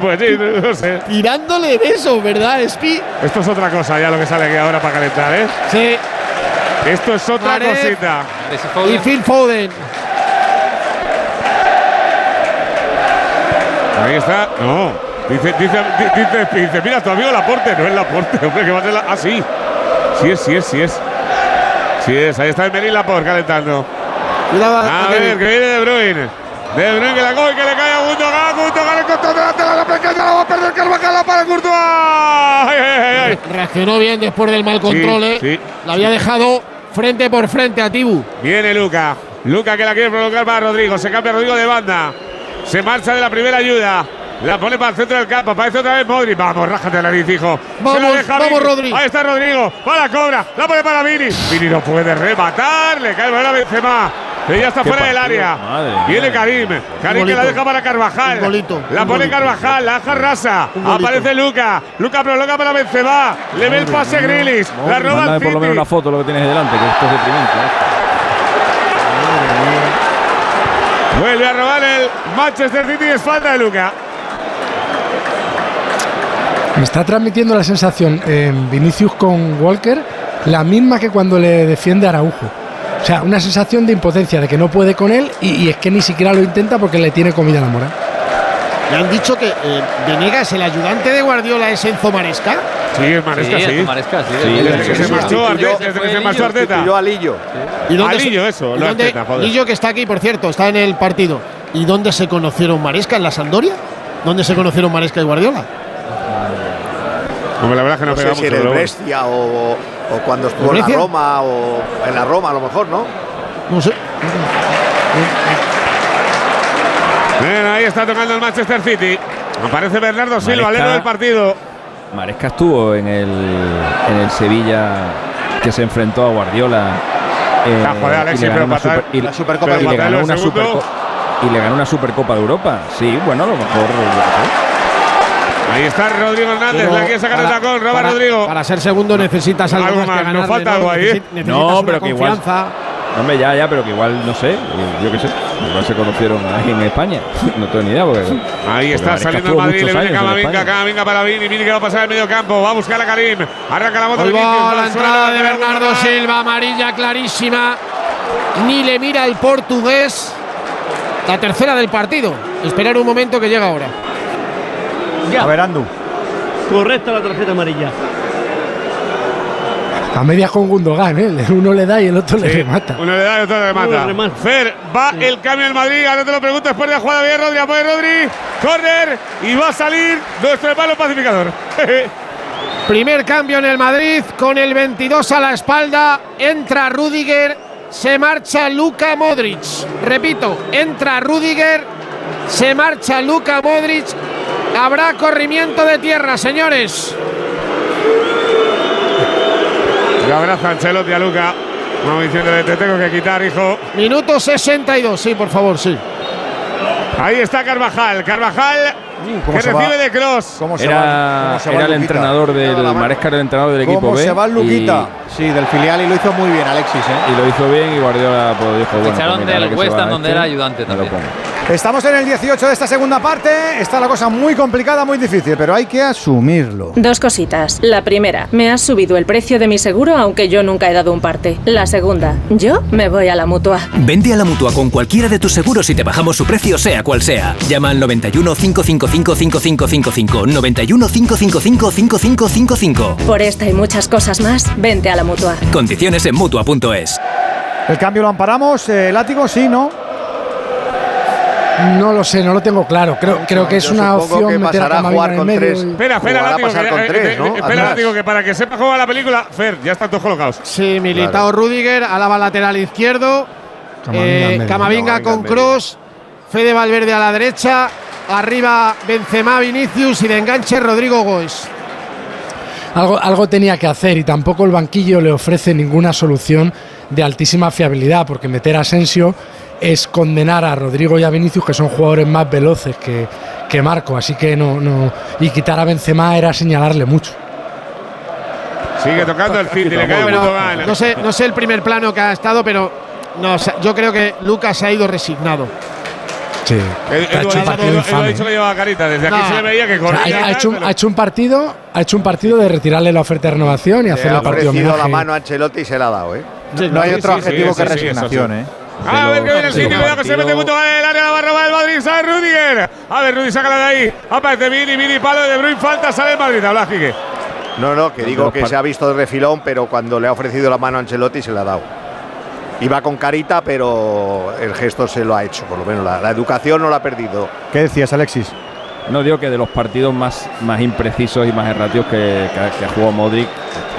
Pues sí, no sé.
Tirándole besos, ¿verdad, Spi?
Esto es otra cosa ya lo que sale aquí ahora para calentar, ¿eh?
Sí.
Esto es otra cosita.
Y. Phil Foden.
Ahí está. No. Dice, dice, di- dice, dice, mira, tu amigo Laporte. No es Laporte, hombre, que va a ser la. Ah, sí. Sí es, sí es, sí es. Sí es. Ahí está el Merín Laporte calentando.
Cuidado a,
A
a
ver,
Kevin.
que viene De Bruyne. De Bruyne que la coge, que le cae a Gundogan. Gundogan el control delante de la pequeña. La va a perder Carvajal. La para Courtois. Ay, ay, ay.
Reaccionó bien después del mal control, ¿eh?
sí,
La había dejado frente por frente a Tibu.
Viene Luca. Luca que la quiere prolongar para Rodrigo. Se cambia Rodrigo de banda. Se marcha de la primera ayuda. La pone para el centro del campo. Aparece otra vez Modri. Vamos, rájate la nariz, hijo. Se la
Vamos,
deja
vamos. Rodri.
Ahí está Rodrigo. Va la cobra. La pone para Vini. Vini no puede rematar. Le cae el balón a Benzema. Ya está fuera del área.
madre
Viene. Karim. Karim que la deja para Carvajal.
Un golito,
La pone
golito.
Carvajal. La deja rasa. Aparece Luca. Luca prolonga para Benzema. Le ve el pase Grilis. La roba
Mándame
el
por lo menos una foto de lo que tienes delante, que esto es deprimente. ¿eh?
Vuelve a robar el Manchester City y es falta de Luca.
Me está transmitiendo la sensación en Vinicius con Walker la misma que cuando le defiende a Araujo. O sea, una sensación de impotencia, de que no puede con él y, y es que ni siquiera lo intenta porque le tiene comida la moral.
Le han dicho que eh, Venegas, el ayudante de Guardiola, es Enzo Maresca.
Sí, es Maresca,
Sí, Maresca, sí.
Sí,
Desde que se marchó Arteta.
Sustituyó a Lillo.
¿Y dónde
Alillo,
se-
eso,
y
no
dónde-
Arteta, joder.
Lillo que está aquí, por cierto, está en el partido. ¿Y dónde se conocieron Maresca? ¿En la Sampdoria? ¿Dónde se conocieron Maresca y Guardiola?
Hombre, la verdad es que no,
No
pega
sé si en el Brescia o, O cuando estuvo en la? Roma o en la Roma a lo mejor, ¿no?
No sé.
Bien, ahí está tocando el Manchester City. Aparece Bernardo Silva,
Maresca.
alero del partido.
Maresca estuvo en el, en el Sevilla que se enfrentó a Guardiola. eh,
Ah, joder, Alexis,
y le ganó
pero
una super- y-
la Supercopa
y le ganó una
segundo.
Superco- y le ganó una Supercopa de Europa. Sí, bueno, a lo mejor.
Ahí está Rodrigo Hernández,
Pero
la quiere sacar el tacón, roba
para-
Rodrigo.
Para ser segundo necesitas algo,
Algo
más,
más,
que
nos
ganarle,
falta algo ahí, ¿eh?
Necesitas
No,
una
pero que igual.
confianza.
Hombre, ya, ya, pero que igual, no sé, yo qué sé, igual se conocieron ahí en España. No tengo ni idea. Porque,
Ahí
porque
está saliendo el Madrid, le viene Camavinga. Camavinga para Vini, Vini que va a pasar al medio campo, va a buscar a Karim, arranca la moto. Al
la entrada de. Bernardo Silva, amarilla clarísima. Ni le mira el portugués. La tercera del partido. Esperar un momento que llega ahora.
A ver, Andu.
Correcta la tarjeta amarilla.
A medias con Gundogan, ¿eh? Uno le da y el otro le remata.
Uno le da y otro le remata.
remata.
Fer, va el cambio en Madrid. Ahora te lo pregunto después de la jugada bien, Rodri. Apoya Rodri. Corner. Y va a salir nuestro palo pacificador.
Primer cambio en el Madrid con el 22 a la espalda. Entra Rudiger, se marcha Luka Modric. Repito, entra Rudiger, se marcha Luka Modric. Habrá corrimiento de tierra, señores.
Le abraza Ancelotti a Luca. Como diciéndole, te tengo que quitar, hijo.
Minuto 62, sí, por favor, sí.
Ahí está Carvajal. Carvajal
¿cómo
que
se
recibe
va?
de cross.
¿Cómo se
Era,
va? ¿Cómo se va
era el
Luquita?
entrenador del. Maresca, el entrenador del equipo
¿Cómo
B.
se va Luquita?
Sí, del filial y lo hizo muy bien, Alexis. ¿eh?
Y, lo hizo bien y Guardiola pues, dijo, bueno,
Ficharon
pues
del West Ham, donde
este,
era ayudante también.
Estamos en el 18 de esta segunda parte. Está la cosa muy complicada, muy difícil, pero hay que asumirlo.
Dos cositas. La primera, me has subido el precio de mi seguro aunque yo nunca he dado un parte. La segunda, yo me voy a la mutua.
Vende a la mutua con cualquiera de tus seguros y te bajamos su precio, sea cual sea. Llama al 91 555 5555. 91 555 5555.
Por esta y muchas cosas más, vente a la mutua.
Condiciones en mutua.es.
¿El cambio lo amparamos? Eh, ¿Látigo? Sí, ¿no?
No lo sé, no lo tengo claro. Creo, creo que es
Yo
una opción
que
meter a
a
Camavinga
jugar con tres.
y-
Espera, espera, Látigo, que,
con
eh,
tres,
eh,
¿no?
espera,
Atrás.
Látigo, que para que sepa cómo va la película, Fer, ya están todos colocados.
Sí, militado Rudiger, alaba lateral izquierdo.
Camavinga
eh. Camavinga con cross. Fede Valverde a la derecha. Arriba Benzema, Vinicius y de enganche Rodrigo Goes.
Algo, algo tenía que hacer y tampoco el banquillo le ofrece ninguna solución de altísima fiabilidad, porque meter a Asensio es condenar a Rodrigo y a Vinicius, que son jugadores más veloces que, que Marco, así que no, no. Y quitar a Benzema era señalarle mucho.
Sigue tocando el City, le cae Gundogan.
no sé, no sé el primer plano que ha estado, pero no, o sea, yo creo que Lucas se ha ido resignado.
Sí. Ha hecho
ha
un partido
ha
infame.
dicho que llevaba carita. Desde aquí
No.
se le veía que
O sea,
corría.
ha,
y
ha
tal,
hecho, un-
pero-
ha hecho un partido, ha hecho un partido de retirarle la oferta de renovación y
Le
hacerle
ha
partido
ofrecido la mano a Ancelotti y se la ha dado, ¿eh?
No hay
Sí,
otro
sí, sí,
adjetivo
sí,
que
sí,
resignación, ¿eh?
A ver que viene el City, cuidado que se mete en el área, la va a robar el Madrid, sale Rudiger. A ver, Rudy, sácala de ahí. Aparece Vini, Vini, palo de Bruyne, falta, sale el Madrid. Habla, Quique.
No, no, que digo que se ha visto de refilón, pero cuando le ha ofrecido la mano a Ancelotti se la ha dado. Iba con carita, pero el gesto se lo ha hecho, por lo menos la, la educación no la ha perdido.
¿Qué decías, Alexis?
No digo que de los partidos más, más imprecisos y más erráticos que, que que ha jugado Modric,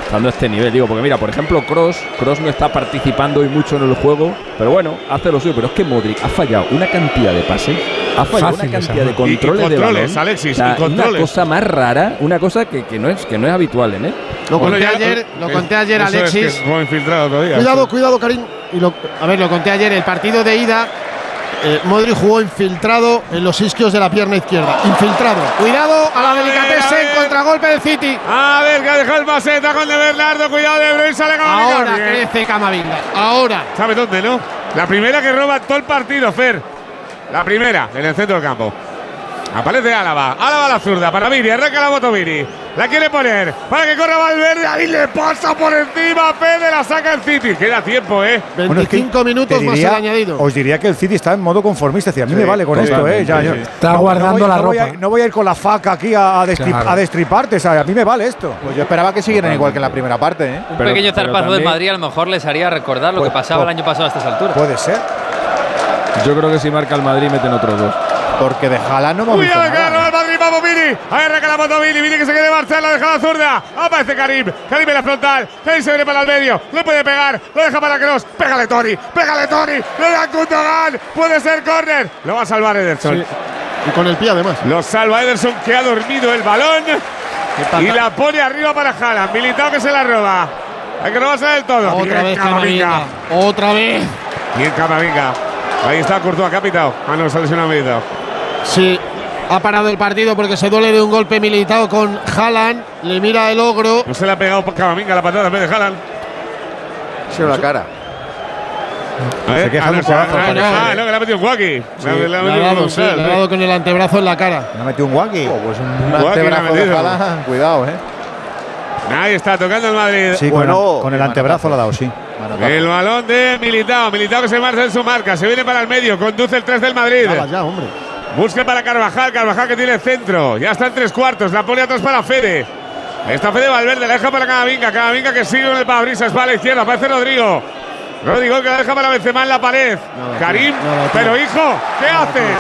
estando a este nivel, digo, porque mira, por ejemplo, Cross, Cross no está participando hoy mucho en el juego, pero bueno, hace lo suyo, pero es que Modric ha fallado una cantidad de pases, ha fallado
Fácil,
una
esa,
cantidad
¿no?
de controles,
Y- y
de
controles,
balón.
Alexis,
O sea,
y controles.
Una cosa más rara, una cosa que, que no es que no es habitual en él.
Lo conté ayer, lo
eh,
conté ayer,
eso es que
Alexis.
infiltrado todavía.
Cuidado, cuidado, Karim. Y lo- a ver, lo conté ayer, el partido de ida. Eh, Modric jugó infiltrado en los isquios de la pierna izquierda. Infiltrado. Cuidado a la delicatese en contragolpe del City.
A ver, que ha dejado el pase, con de Bernardo, cuidado de Bruyne, sale Camavinga.
Ahora crece Camavinga. Ahora.
¿Sabe dónde, no? La primera que roba todo el partido, Fer. La primera, en el centro del campo. Aparece Álava. Álava la zurda para Vini. Arranca la moto Vini. La quiere poner para que corra Valverde. Ahí le pasa por encima. Fede la saca el City. Queda tiempo, ¿eh?
25 minutos
te
más
diría-
el añadido.
Os diría que el City está en modo conformista. Es decir, a mí
Sí,
me vale con esto, ¿eh? Ya, yo-
Está guardando
voy,
la
no voy a-
ropa.
no voy a ir con la faca aquí a, a destrip-
Claro.
a destriparte, o sea, a mí me vale esto.
Pues yo esperaba que siguieran igual que en la primera parte, ¿eh?
Un
Pero-
pequeño zarpazo del Madrid a lo mejor les haría recordar lo
Pues-
que pasaba
pues-
el año pasado a estas alturas.
Puede ser.
Yo creo que si marca el Madrid meten otros dos.
Porque de Haaland no hemos
Cuidado
nada.
Vamos, Vini. Ahí arranca la moto Vini. Vini que se quiere marchar, la deja la zurda. Aparece Karim. Karim en la frontal. Karim se viene para el medio. No puede pegar. Lo deja para Cross. Pégale, Tony. Pégale, Tony. Le da Gundogan. Puede ser córner. Lo va a salvar Ederson.
Y con el pie además.
Lo salva Ederson que ha dormido el balón. Y la pone arriba para Haaland. Militao que se la roba. Hay que robarse del todo.
Otra
Bien,
vez
Camavinga.
Otra vez.
Bien, Camavinga. Ahí está Courtois, que ha pitado. Ah, no, se ha lesionado Militao.
Sí, ha parado el partido porque se duele de un golpe militado con Haaland. Le mira el ogro.
No se le ha pegado Camavinga la patada en vez de Haaland.
Sí, la cara.
A ver,
Se queja
ah,
de
no,
un
ah, ah, no, que le ha metido un guaki.
Sí, le ha dado, sí, le ha dado con el antebrazo en la cara.
¿Le ha metido un guaki?
pues un antebrazo de
metido.
Haaland, cuidado, eh.
Ahí está, tocando el Madrid.
Sí, con, el, con el antebrazo lo ha dado, sí.
El balón de Militao. Militao que se marcha en su marca. Se viene para el medio. Conduce el 3 del Madrid.
Ya, ya, hombre.
Busque para Carvajal. Carvajal que tiene el centro. Ya está en tres cuartos. La pone atrás para Fede. Está Fede Valverde. La deja para Camavinga. Camavinga que sigue con el parabrisas. Va a la izquierda. Aparece Rodrigo. Rodrigo que la deja para Benzema en la pared. Karim. pero hijo, ¿qué haces?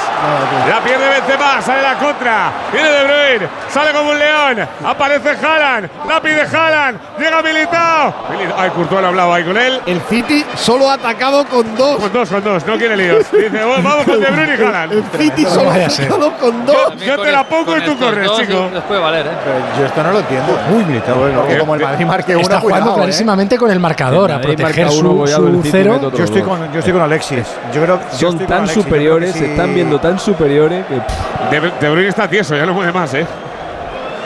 La pierde Benzema. Sale la contra. Viene De Bruyne. Sale como un león. Aparece Haaland. La pide Haaland. Llega Militao. Militao. Ay, Courtois lo ha hablado ahí con él.
El City solo ha atacado con dos.
Con dos, con dos, no quiere líos. Dice, "Bueno, vamos con De Bruyne y Haaland.
El City solo ha atacado con dos.
Yo te la pongo y tú corres, chico.
Les puede valer, ¿eh?
Pero yo esto no lo entiendo.
Muy militado.
Porque como el Madrid marque uno,
Está jugando
cuidado, ¿eh?
clarísimamente con el marcador, a
Madrid
proteger su,
el
su
City
cero.
Yo estoy con, yo estoy con Alexis. Yo creo, yo
Son tan
Alexis.
Superiores, se
sí.
están viendo tan superiores que.
De, de Bruyne está tieso, ya no mueve más, ¿eh?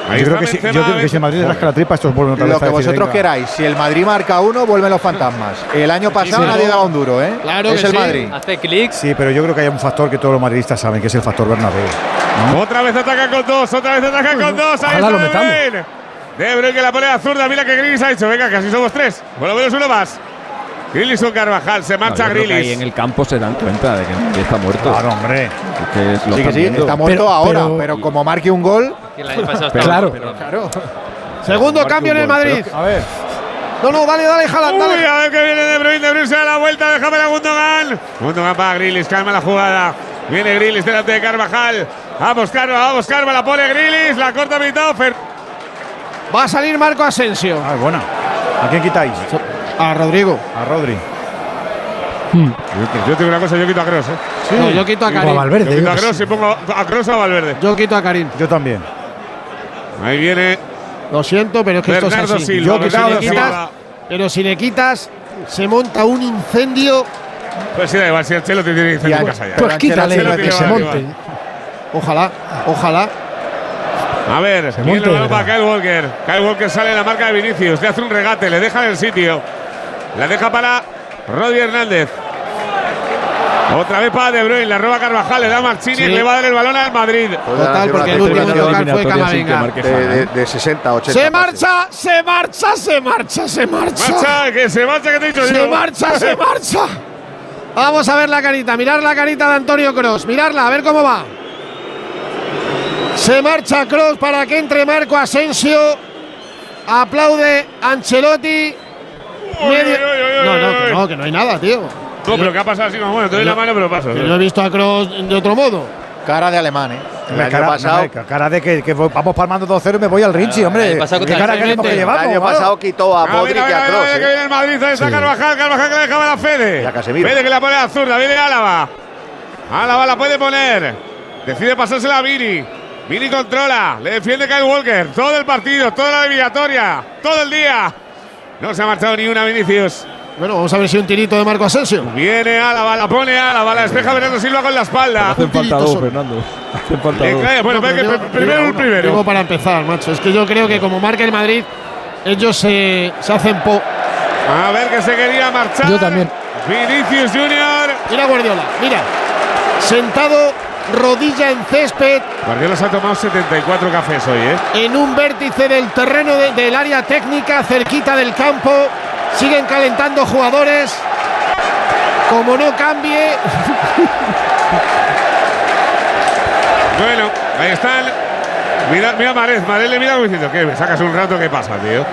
Ahí
Yo creo que, si, yo creo que si el Madrid le rasca la tripa, estos vuelven otra vez
Lo que vosotros
venga.
queráis. Si el Madrid marca uno, vuelven los fantasmas. El año pasado
sí.
nadie daba un duro, ¿eh?
Claro
es
que
el
sí.
Madrid.
Hace clic.
Sí, pero yo creo que hay un factor que todos los madridistas saben, que es el factor Bernabéu.
Otra vez ataca con dos, otra vez ataca con dos. Ahí está
lo
De. Bruyne. De Bruyne que la pone a zurda. Mira que Grilis ha hecho. Venga, casi somos tres. Lo menos uno más. Grilis con Carvajal. Se
no,
marcha
creo que ahí en el campo se dan cuenta de que está muerto.
Claro, hombre.
Es que lo
Sí, que sí,
viendo.
está muerto
Pero-
ahora,
pero-
pero, como marque un gol,
Que pasado
Pero-
Claro.
pero-
claro.
Segundo cambio en el Madrid.
A ver.
No, no, dale, dale, Haaland,
Uy,
dale.
a ver que viene De Bruyne. De Bruyne se da la vuelta. Déjame la Gundogan. Gundogan para Grilis. Calma la jugada. Viene Grilis delante de Carvajal. Vamos, Carva, vamos, Carva. La pone Grilis. La corta mitad. Fer-
Va a salir Marco Asensio.
Ah, buena. ¿A quién quitáis?
A Rodrigo.
A Rodri.
Yo, yo tengo una cosa. Yo quito a Kroos, ¿eh?
No, yo quito a
O a
Karim.
Valverde.
Yo quito a
que
Kroos
sí.
y pongo a Kroos o a Valverde.
Yo quito a Karim.
Yo también.
Ahí viene
Lo siento, pero es que esto
Bernardo
es así.
Silva.
Yo
Pero si
quitado
le quitas, pero si le quitas, se monta un incendio.
Pues sí, da igual, si el Chelo te tiene que
Ya,
en casa ya.
Pues quítale que
le
se monte.
Ojalá, ojalá.
A ver, viene el
de
balón para. Kyle Walker. Kyle Walker sale en la marca de Vinicius, le hace un regate, le deja en el sitio. La deja para Rodri Hernández. Otra vez para De Bruyne, la roba Carvajal, le da a Marchini
Sí.
y le va a dar el balón al Madrid.
Total, porque el último fue Camavinga.
marque
De, de- de 60, 80.
Se marcha, se marcha, se marcha, se marcha.
Marcha, que se marcha, que te he dicho
Se
yo.
marcha, se marcha. Vamos a ver la carita, mirar la carita de Antonio Cross, mirarla, a ver cómo va. Se marcha Cross para que entre Marco Asensio. Aplaude Ancelotti. Medio- No, no, que no, que no hay nada, tío.
No, pero ¿qué ha pasado así como bueno? Te doy la mano, pero paso.
Que no he visto a Cross de otro modo.
Cara de alemán, ¿eh?
El año
cara,
pasado-
no, cara de que, que voy- vamos palmando 2-0 y me voy al Rinchi, hombre. ¿Qué cara
el
que que
El
llevamos?
año pasado quitó a
A ver,
Modric
a
y
ver,
a Kroos.
que
¿eh?
viene el Madrid, está
Sí.
Carvajal, Carvajal que le dejaba la Fede.
Y a Casemiro.
Fede que la pone a la zurda, viene Álava. Álava la puede poner. Decide pasársela a Vini. Vini controla, le defiende Kyle Walker. Todo el partido, toda la eliminatoria, todo el día. No se ha marchado ni una Vinicius.
Bueno, vamos a ver si un tirito de Marco Asensio.
Viene Álava, la pone Álava, la despeja Bernardo Silva con la espalda.
Hacen falta dos. Fernando. Hacen falta dos.
bueno,
No,
primero
digo,
el primero.
Digo para empezar, macho. Es que yo creo que como marca el Madrid, ellos se, se hacen po.
A ver que se quería marchar.
Yo también.
Vinicius Junior.
Mira Guardiola, mira. Sentado, rodilla en césped,
Guardiola se ha tomado 74 cafés hoy, ¿eh?
en un vértice del terreno de- del área técnica, cerquita del campo. Siguen calentando jugadores. Como no cambie,
Bueno, ahí están. Mira, mira Marez, Marez le mira diciendo, ¿qué? ¿Me sacas un rato? ¿Qué pasa, tío?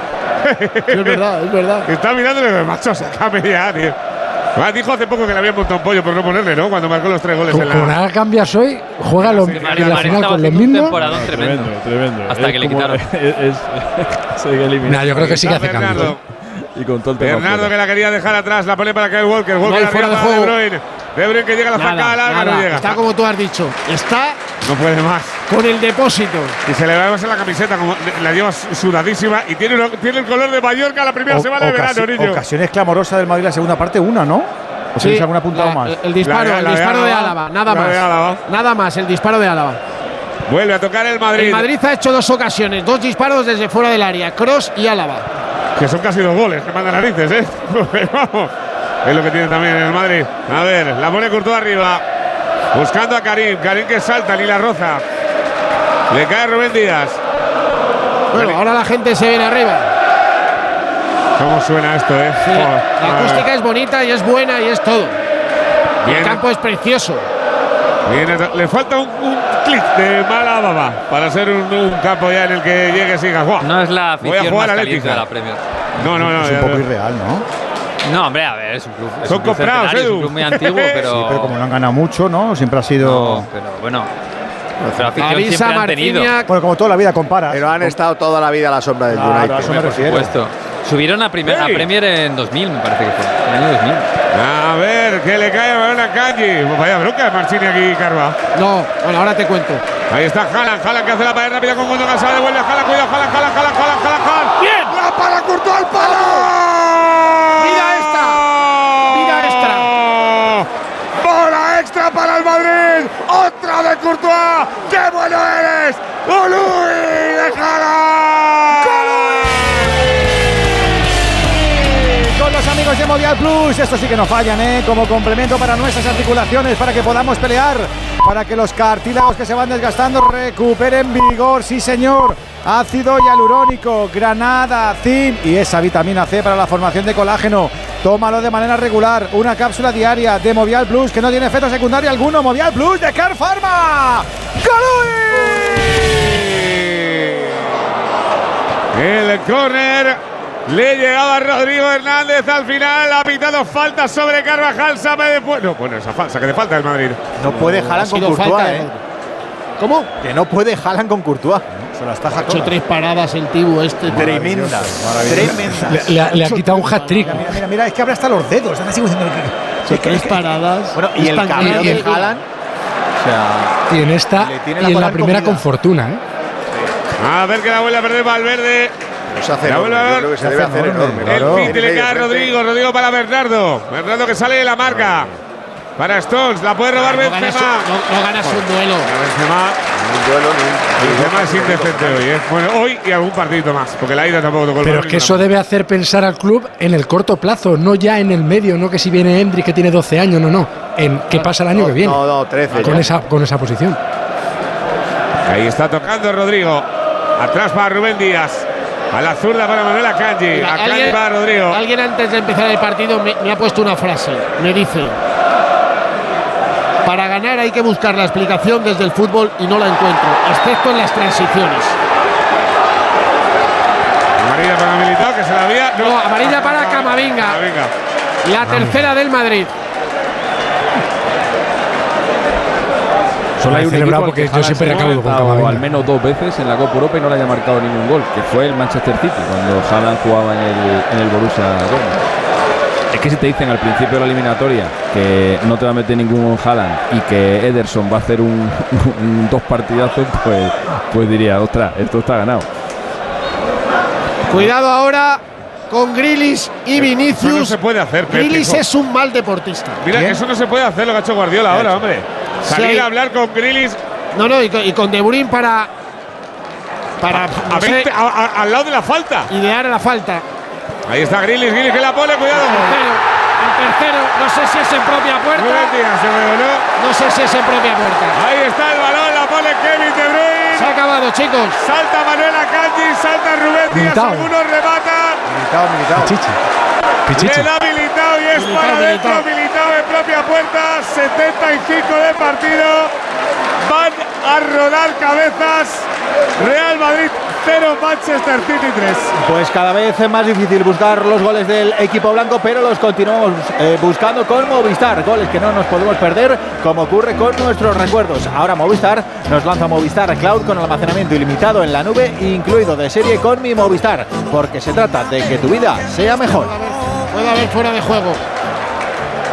es verdad, es verdad.
Que está mirando y le digo, macho, sácame ya, tío. Ah, dijo hace poco que le habían montado un pollo por no ponerle, ¿no? Cuando marcó los tres goles en la.
nada cambias hoy, juega lo,
Sí,
en
Mario
la final con los mismos.
temporadón tremendo.
Tremendo.
Hasta
Es
que le quitaron.
es- es-.
Nah, yo creo que sí que hace
Bernardo.
cambio.
Y con todo el tema
Bernardo que la quería dejar atrás, la pone para Kyle Walker. Walker
hay
arriba
fuera de
para De
juego.
Bruyne. De Bruyne que llega a la
Nada,
zancada larga,
nada.
no llega.
Está como tú has dicho. Está
No puede más.
con el depósito.
Y se le ve más en la camiseta, como la lleva sudadísima y tiene, uno- tiene el color de Mallorca la primera
O-
semana de verano, niño.
Ocasiones clamorosas del Madrid la segunda parte, una, ¿no? ¿O
Sí,
algún apuntado
la-
más?
El disparo,
La
el
la
disparo de
Álava.
Nada más.
Álava.
Nada más, el disparo de Álava.
Vuelve a tocar el Madrid.
El Madrid ha hecho dos ocasiones, dos disparos desde fuera del área, Cross y Álava.
Que son casi dos goles, que manda narices, ¿eh? Vamos. Es lo que tiene también el Madrid. A ver, la pone Courtois arriba. Buscando a Karim. Karim que salta, ni la roza. Le cae Rubén Díaz.
Bueno, ahora la gente se viene arriba.
¿Cómo suena esto, eh?
Sí, la acústica es bonita y es buena y es todo. Y
Bien.
El campo es precioso.
Viene- le falta un, un clic de mala baba para ser un, un campo ya en el que llegue y siga.
No es la
Voy a
afición
jugar
más
a
caliente
Atlética.
de la Premier.
No, no, no.
es un poco irreal, ¿no?
No, hombre, a ver, es un club. Es
Son
un club
comprados,
centenario, es
Edu.
un club muy antiguo, pero.
Sí, pero como no han ganado mucho, ¿no? Siempre ha sido.
No, pero bueno. Pero afición
Avisa
siempre han tenido.
Bueno, como toda la vida compara.
Pero han estado toda la vida a la sombra del
Claro,
United.
a eso me
Por
refiero.
supuesto. Subieron a, primer, a
Sí.
Premier en 2000, me parece que fue. En el año 2000.
A ver, que le cae a balón a Kanji. Vaya bronca de Marchini aquí, Carva.
No, bueno, ahora te cuento.
Ahí está Haaland, Haaland que hace la pared rápida con Gundogan, sale, devuelve a Haaland, cuidado, Haaland, Haaland, Haaland, Haaland, Haaland, Haaland.
¡Bien!
¡La para Courtois al palo!
¡Mira esta! ¡Mira extra!
¡Bola extra para el Madrid! ¡Otra de Courtois! ¡Qué bueno eres! ¡Ului Haaland!
Con los amigos de Movial Plus, esto sí que no fallan, ¿eh? Como complemento para nuestras articulaciones, para que podamos pelear, para que los cartílagos que se van desgastando recuperen vigor, sí señor. Ácido hialurónico, granada, zinc y esa vitamina C para la formación de colágeno. Tómalo de manera regular, una cápsula diaria de Movial Plus que no tiene efecto secundario alguno. Movial Plus de Car Pharma.
El córner le llegaba a Rodrigo Hernández al final. Ha pitado falta sobre Carvajal. Sabe después. No, bueno, esa falsa que de falta el Madrid.
No puede Haaland con Courtois,
falta de-
¿eh?
¿Cómo?
Que no puede Haaland con Courtois.
Se las taja
Ha hecho
todas.
tres paradas el Tibu este.
Tremendas.
Maravilloso.
Tremendas.
Le, le ha- le ha quitado un hat-trick.
Mira, mira, mira, es que abre hasta los dedos. Están así diciendo que-
Hecho tres paradas.
Bueno, y el cambio
ganados.
de Haaland. O sea,
Y en esta y
la
en la primera
comida.
con fortuna, ¿eh?
A ver que la vuelve a perder Valverde.
Hace
La
enorme,
vuelve a
yo
ver.
creo que se
Se
debe
hace
hacer
enorme.
enorme.
El
claro.
pit le cae a. Rodrigo. Rodrigo para Bernardo. Bernardo que sale de la marca. Para Stones. La puede robar
No ganas,
Benzema.
no- no ganas un duelo.
Benzema.
Ni un duelo, ni un-
Benzema es indecente hoy. ¿eh? Bueno, hoy y algún partidito más. Porque la ida tampoco tocó el
Pero es que eso debe hacer pensar al club en el corto plazo, no ya en el medio, no que si viene Hendrik que tiene 12 años, no, no. En qué pasa el año
No,
que viene.
No, no, 13.
con,
ya.
esa, con esa posición.
Ahí está tocando Rodrigo. Atrás para Rubén Díaz. A la zurda para Manuel Akanji.
Mira,
Akanji
alguien,
para Rodrigo.
alguien antes de empezar el partido me, me ha puesto una frase. Me dice: Para ganar hay que buscar la explicación desde el fútbol y no la encuentro, excepto en las transiciones.
Amarilla para Militao que se la había.
No, amarilla para Camavinga.
Camavinga.
La tercera del Madrid.
Solo hay un equipo al
porque
que
yo siempre recaudo con Camavinga.
al menos dos veces en la Copa Europa y no le haya marcado ningún gol, que fue el Manchester City cuando Haaland jugaba en el, en el Borussia Dortmund. Es que si te dicen al principio de la eliminatoria que no te va a meter ningún Haaland y que Ederson va a hacer un, un dos partidazos, pues, pues diría, ostras, esto está ganado.
Cuidado ahora con Grilis y
Eso no
Vinicius.
se puede hacer, Pepe.
Grilis es un mal deportista.
Mira, eso no se puede hacer lo que ha hecho Guardiola ahora, hombre. Salir
Sí.
a hablar con Grilis
No, no, y con, y con De Bruyne para. Para no
a
sé,
20 a- a- al lado de la falta.
idear la falta.
Ahí está Grilis, Grilis que la pone, cuidado.
Tercero, el tercero, no sé si es en propia puerta.
Se.
No sé si es en propia puerta.
Ahí está el balón, la pone Kevin De Bruyne.
Se ha acabado, chicos.
Salta Manuel Akanji, salta Rubén Díaz, algunos rematan.
Militao, Militao.
Pichichi.
Le
Pichichi.
da Militao y es
Militao,
para adentro,
Militao.
Militao en propia puerta, 75 de partido. Van a rodar cabezas. Real Madrid 0, Manchester City 3.
Pues cada vez es más difícil buscar los goles del equipo blanco, pero los continuamos eh, buscando con Movistar. Goles que no nos podemos perder, como ocurre con nuestros recuerdos. Ahora Movistar nos lanza Movistar Cloud con almacenamiento ilimitado en la nube, incluido de serie con mi Movistar, porque se trata de que tu vida sea mejor.
Puede haber fuera de juego.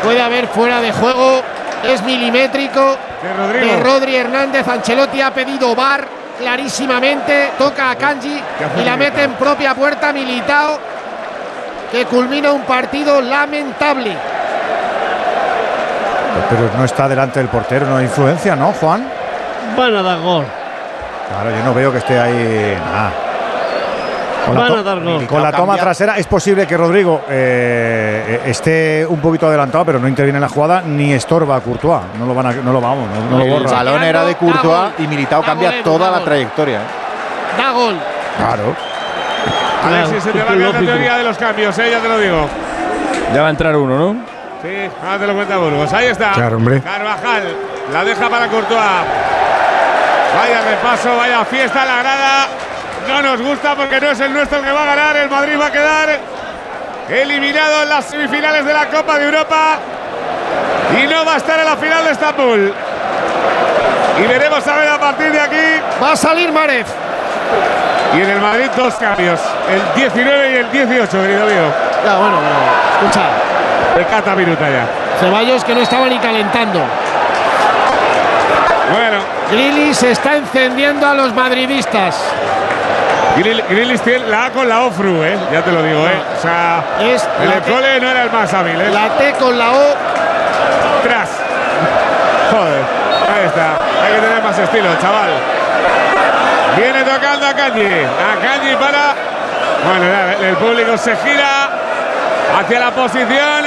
Puede haber fuera de juego. Es milimétrico.
De
Rodri Hernández. Ancelotti ha pedido bar clarísimamente. Toca a Kanji y la mete en propia puerta Militao. Que culmina un partido lamentable.
Pero no está delante del portero, no hay influencia, ¿no, Juan?
Van a dar gol.
Claro, yo no veo que esté ahí. nada. Con la, to- con la toma trasera es posible que Rodrigo eh, eh, esté un poquito adelantado, pero no interviene en la jugada ni estorba a Courtois. No lo van a, no lo vamos, no, no lo
el
borra.
balón era de Courtois y Militao cambia toda
da
la
gol.
trayectoria. ¿eh?
Da gol.
Claro.
Alexis, se te va a caer la teoría de los cambios, ¿eh? ya te lo digo.
Ya va a entrar uno, ¿no?
Sí, ahora te lo cuenta Burgos. Ahí está.
Claro, hombre.
Carvajal la deja para Courtois. Vaya repaso, vaya fiesta en la grada. No nos gusta porque no es el nuestro el que va a ganar. El Madrid va a quedar eliminado en las semifinales de la Copa de Europa. Y no va a estar en la final de Estambul. Y veremos a ver a partir de aquí.
Va a salir Marez.
Y en el Madrid dos cambios. El 19 y el 18, querido mío.
Ya, bueno, escucha.
De cata minuta ya.
Ceballos que no estaba ni calentando.
Bueno,
Grilly se está encendiendo a los madridistas.
Tiene la A con la Ofru, ¿eh? Ya te lo digo, ¿eh? O sea,
Es
el
la
cole no era el más hábil, ¿eh?
La T con la O.
Tras. Joder, ahí está. Hay que tener más estilo, chaval. Viene tocando a Kanji. A Kanji para. Bueno, ya, el público se gira hacia la posición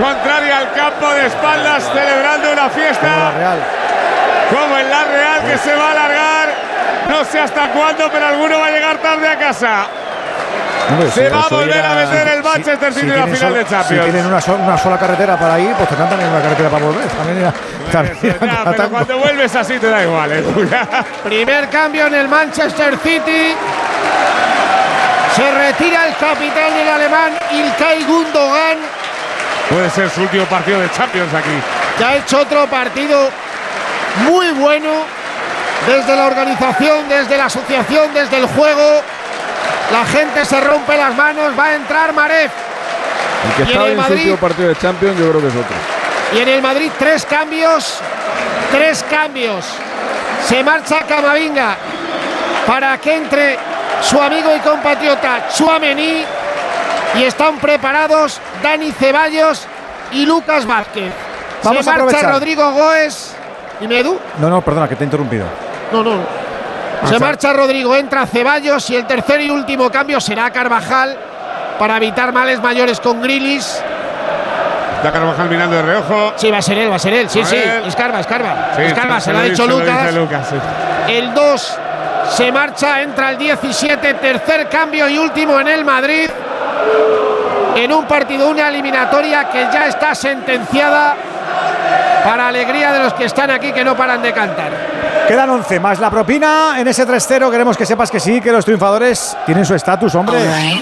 contraria al campo de espaldas, celebrando una fiesta. Como en la Real, que se va a alargar. No sé hasta cuándo, pero alguno va a llegar tarde a casa.
Hombre,
Se
si
va a volver a meter el Manchester
si
City en la final de Champions.
Si tienen una, so- una sola carretera para ir, pues tendrán también una carretera para volver. También también
Ya, pero cuando vuelves así te da igual, ¿eh?
Primer cambio en el Manchester City. Se retira el capitán del alemán Ilkay Gundogan.
Puede ser su último partido de Champions aquí.
que ha hecho otro partido muy bueno desde la organización, desde la asociación, desde el juego. La gente se rompe las manos, va a entrar Maref.
El que
Y en
estaba
el
en su
Madrid-
último partido de Champions, yo creo que es otro.
Y en el Madrid tres cambios, tres cambios. Se marcha Camavinga para que entre su amigo y compatriota Chuamení y están preparados Dani Ceballos y Lucas Vázquez.
Vamos
Se
a
marcha
aprovechar.
Rodrigo Goes. Dime Edu.
No, no, perdona, que te he interrumpido.
No, no. Se marcha Rodrigo, entra Ceballos y el tercer y último cambio será Carvajal para evitar males mayores con Grilis.
Está Carvajal mirando de reojo.
Sí, va a ser él, va a ser él. Sí,
A
sí. Escarba, escarba.
Sí,
escarba,
sí,
se lo ha dicho Lucas.
dice Lucas, sí.
El 2 se marcha, entra el 17, tercer cambio y último en el Madrid. En un partido, una eliminatoria que ya está sentenciada para alegría de los que están aquí que no paran de cantar.
Quedan 11 más la propina en ese 3-0. Queremos que sepas que sí, que los triunfadores tienen su estatus, hombre.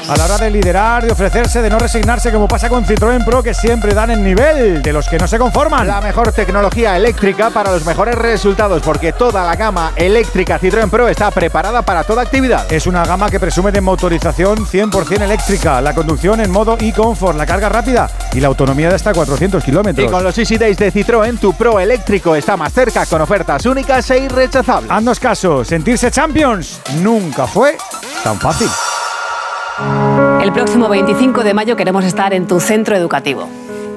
A la hora de liderar, de ofrecerse, de no resignarse, como pasa con Citroën Pro, que siempre dan el nivel de los que no se conforman.
La mejor tecnología eléctrica para los mejores resultados, porque toda la gama eléctrica Citroën Pro está preparada para toda actividad.
Es una gama que presume de motorización 100% eléctrica, la conducción en modo e-comfort, la carga rápida y la autonomía de hasta 400 kilómetros.
Y con los Easy Days de Citroën, tu Pro eléctrico está más cerca con ofertas únicas e irrechazables.
Haznos caso, sentirse champions nunca fue tan fácil.
El próximo 25 de mayo queremos estar en tu centro educativo.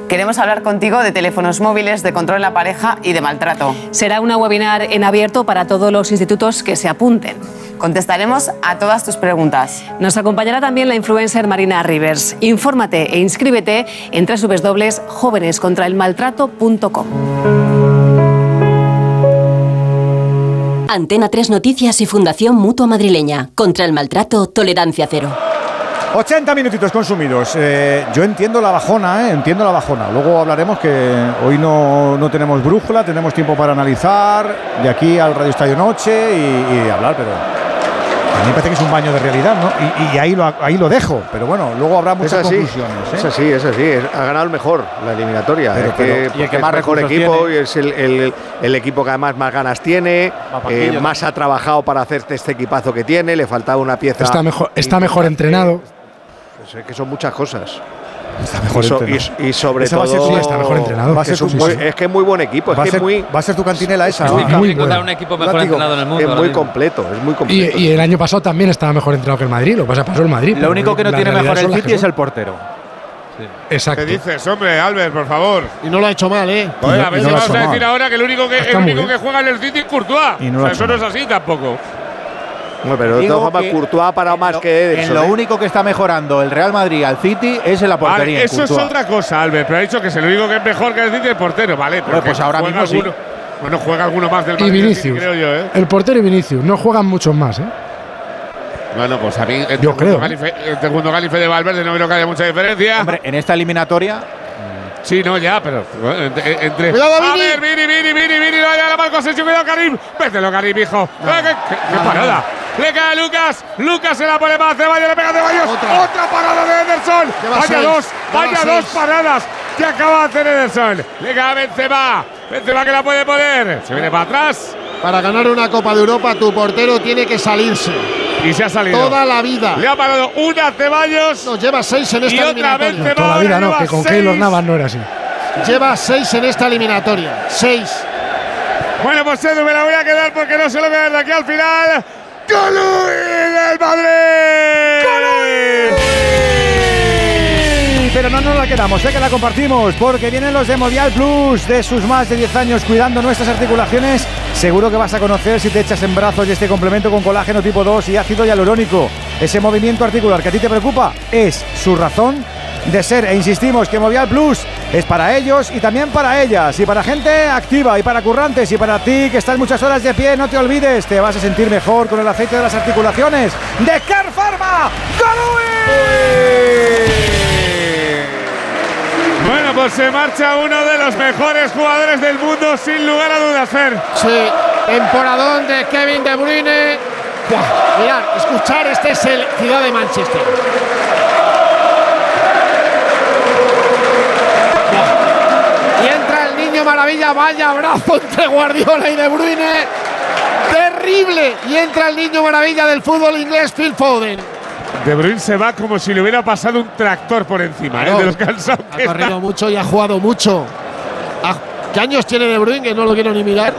Queremos hablar contigo de teléfonos móviles, de control en la pareja y de maltrato.
Será una webinar en abierto para todos los institutos que se apunten.
Contestaremos a todas tus preguntas.
Nos acompañará también la influencer Marina Rivers. Infórmate e inscríbete en www.jóvenescontraelmaltrato.com.
Antena 3 Noticias y Fundación Mutua Madrileña. Contra el maltrato, tolerancia cero.
80 minutitos consumidos. Eh, yo entiendo la bajona, eh, entiendo la bajona. Luego hablaremos que hoy no, no tenemos brújula, tenemos tiempo para analizar de aquí al Radio Estadio Noche y, y hablar, pero A mí me parece que es un baño de realidad, ¿no? Y, y ahí, lo, ahí lo dejo. Pero bueno, luego habrá
Es
muchas
así,
conclusiones. ¿eh?
es así, es así. es- ha ganado el mejor la eliminatoria.
Pero-
Es que-
pero- y el
porque
que
es
más
mejor
recursos
equipo
tiene.
y es el, el- el equipo que además más ganas tiene, eh, más ha trabajado para hacer este equipazo que tiene. Le faltaba una pieza.
Está mejor, está mejor entrenado.
Pues es que son muchas cosas.
Está mejor
y, so-
entrenado.
y- y sobre
Ese va a
todo.
ser- sí, está mejor entrenado. Va a ser
es,
tu-
muy, es que es muy buen equipo.
Va a
Es que
ser-
muy.
va a ser tu cantinela esa.
Es
¿no?
muy
Muy
bueno.
un equipo mejor
Látigo,
entrenado en el mundo.
Es muy completo, es muy
Y,
completo.
y el año pasado también estaba mejor entrenado que el Madrid. Lo que pasa pasó el Madrid.
Lo único que no tiene mejor el City es el portero.
Exacto.
¿Qué dices, hombre, Albert, por favor?
Y no lo ha hecho mal, ¿eh?
Joder, a
y
ver si vamos a
mal.
decir ahora que el único que, el único que juega en el City es Courtois.
Y no
o sea, eso no es así tampoco.
Bueno, pero de
Digo
todas formas, Courtois ha parado más que
En lo
¿eh?
único que está mejorando el Real Madrid al City es en la
Vale,
portería. en
eso es otra cosa, Albert, pero ha dicho que es el único que es mejor que el City el portero, vale. Pero
Bueno, pues ahora
juega
mismo sí.
alguno, Bueno, juega alguno más del
Y
Madrid City,
Vinicius.
creo yo, ¿eh?
El portero y Vinicius. No juegan muchos más, ¿eh?
Bueno, pues a mí, entre
Yo creo.
Gundogan y Fe- entre Gundogan y Fede Valverde no creo que haya mucha diferencia.
Hombre, en esta eliminatoria
Sí, no, ya, pero entre. entre-
Cuidado,
a
Vini.
ver, Vini, Vini, Vini, Vini, no la Marco Asensio, cuidado, Karim. Vételo, Karim, hijo. Eh, qué, qué- qué parada. Le cae a Lucas. Lucas se la pone más. Ceballos le pega a Ceballos.
Otra.
Otra, parada de Ederson.
Lleva
Vaya
seis.
dos,
Lleva
vaya
seis.
dos paradas que acaba de hacer Ederson. Le cae a Benzema. Benzema que la puede poner. Se viene para atrás
Para ganar una Copa de Europa, tu portero tiene que salirse
y se ha salido.
toda la vida.
Le ha parado una a Ceballos.
Nos lleva seis en
Y
esta
otra vez
eliminatoria.
Toda la vida no,
lleva
que con
seis.
Keylor Navas no era así.
Lleva seis en esta eliminatoria. Seis.
Bueno, pues Edu, me la voy a quedar porque no se lo voy a dar de aquí al final. ¡Colui del Madrid!
Pero no nos la quedamos, sé que la compartimos, porque vienen los de Movial Plus, de sus más de 10 años cuidando nuestras articulaciones. Seguro que vas a conocer si te echas en brazos y este complemento con colágeno tipo 2 y ácido hialurónico. Ese movimiento articular que a ti te preocupa es su razón de ser. E insistimos que Movial Plus es para ellos y también para ellas. Y para gente activa y para currantes y para ti que estás muchas horas de pie, no te olvides, te vas a sentir mejor con el aceite de las articulaciones de Car Pharma.
Bueno, pues se marcha uno de los mejores jugadores del mundo, sin lugar a dudas, Fer.
Sí, temporadón de Kevin De Bruyne. Buah, mirad, escuchar, este es el Ciudad de Manchester. Maravilla, vaya abrazo entre Guardiola y De Bruyne. Terrible. Y entra el niño maravilla del fútbol inglés, Phil Foden.
De Bruyne se va como si le hubiera pasado un tractor por encima, ¿eh?
Claro.
de los cansados
Ha
está.
corrido mucho y ha jugado mucho. Ah, ¿Qué años tiene De Bruyne? Que no lo quiero ni mirar.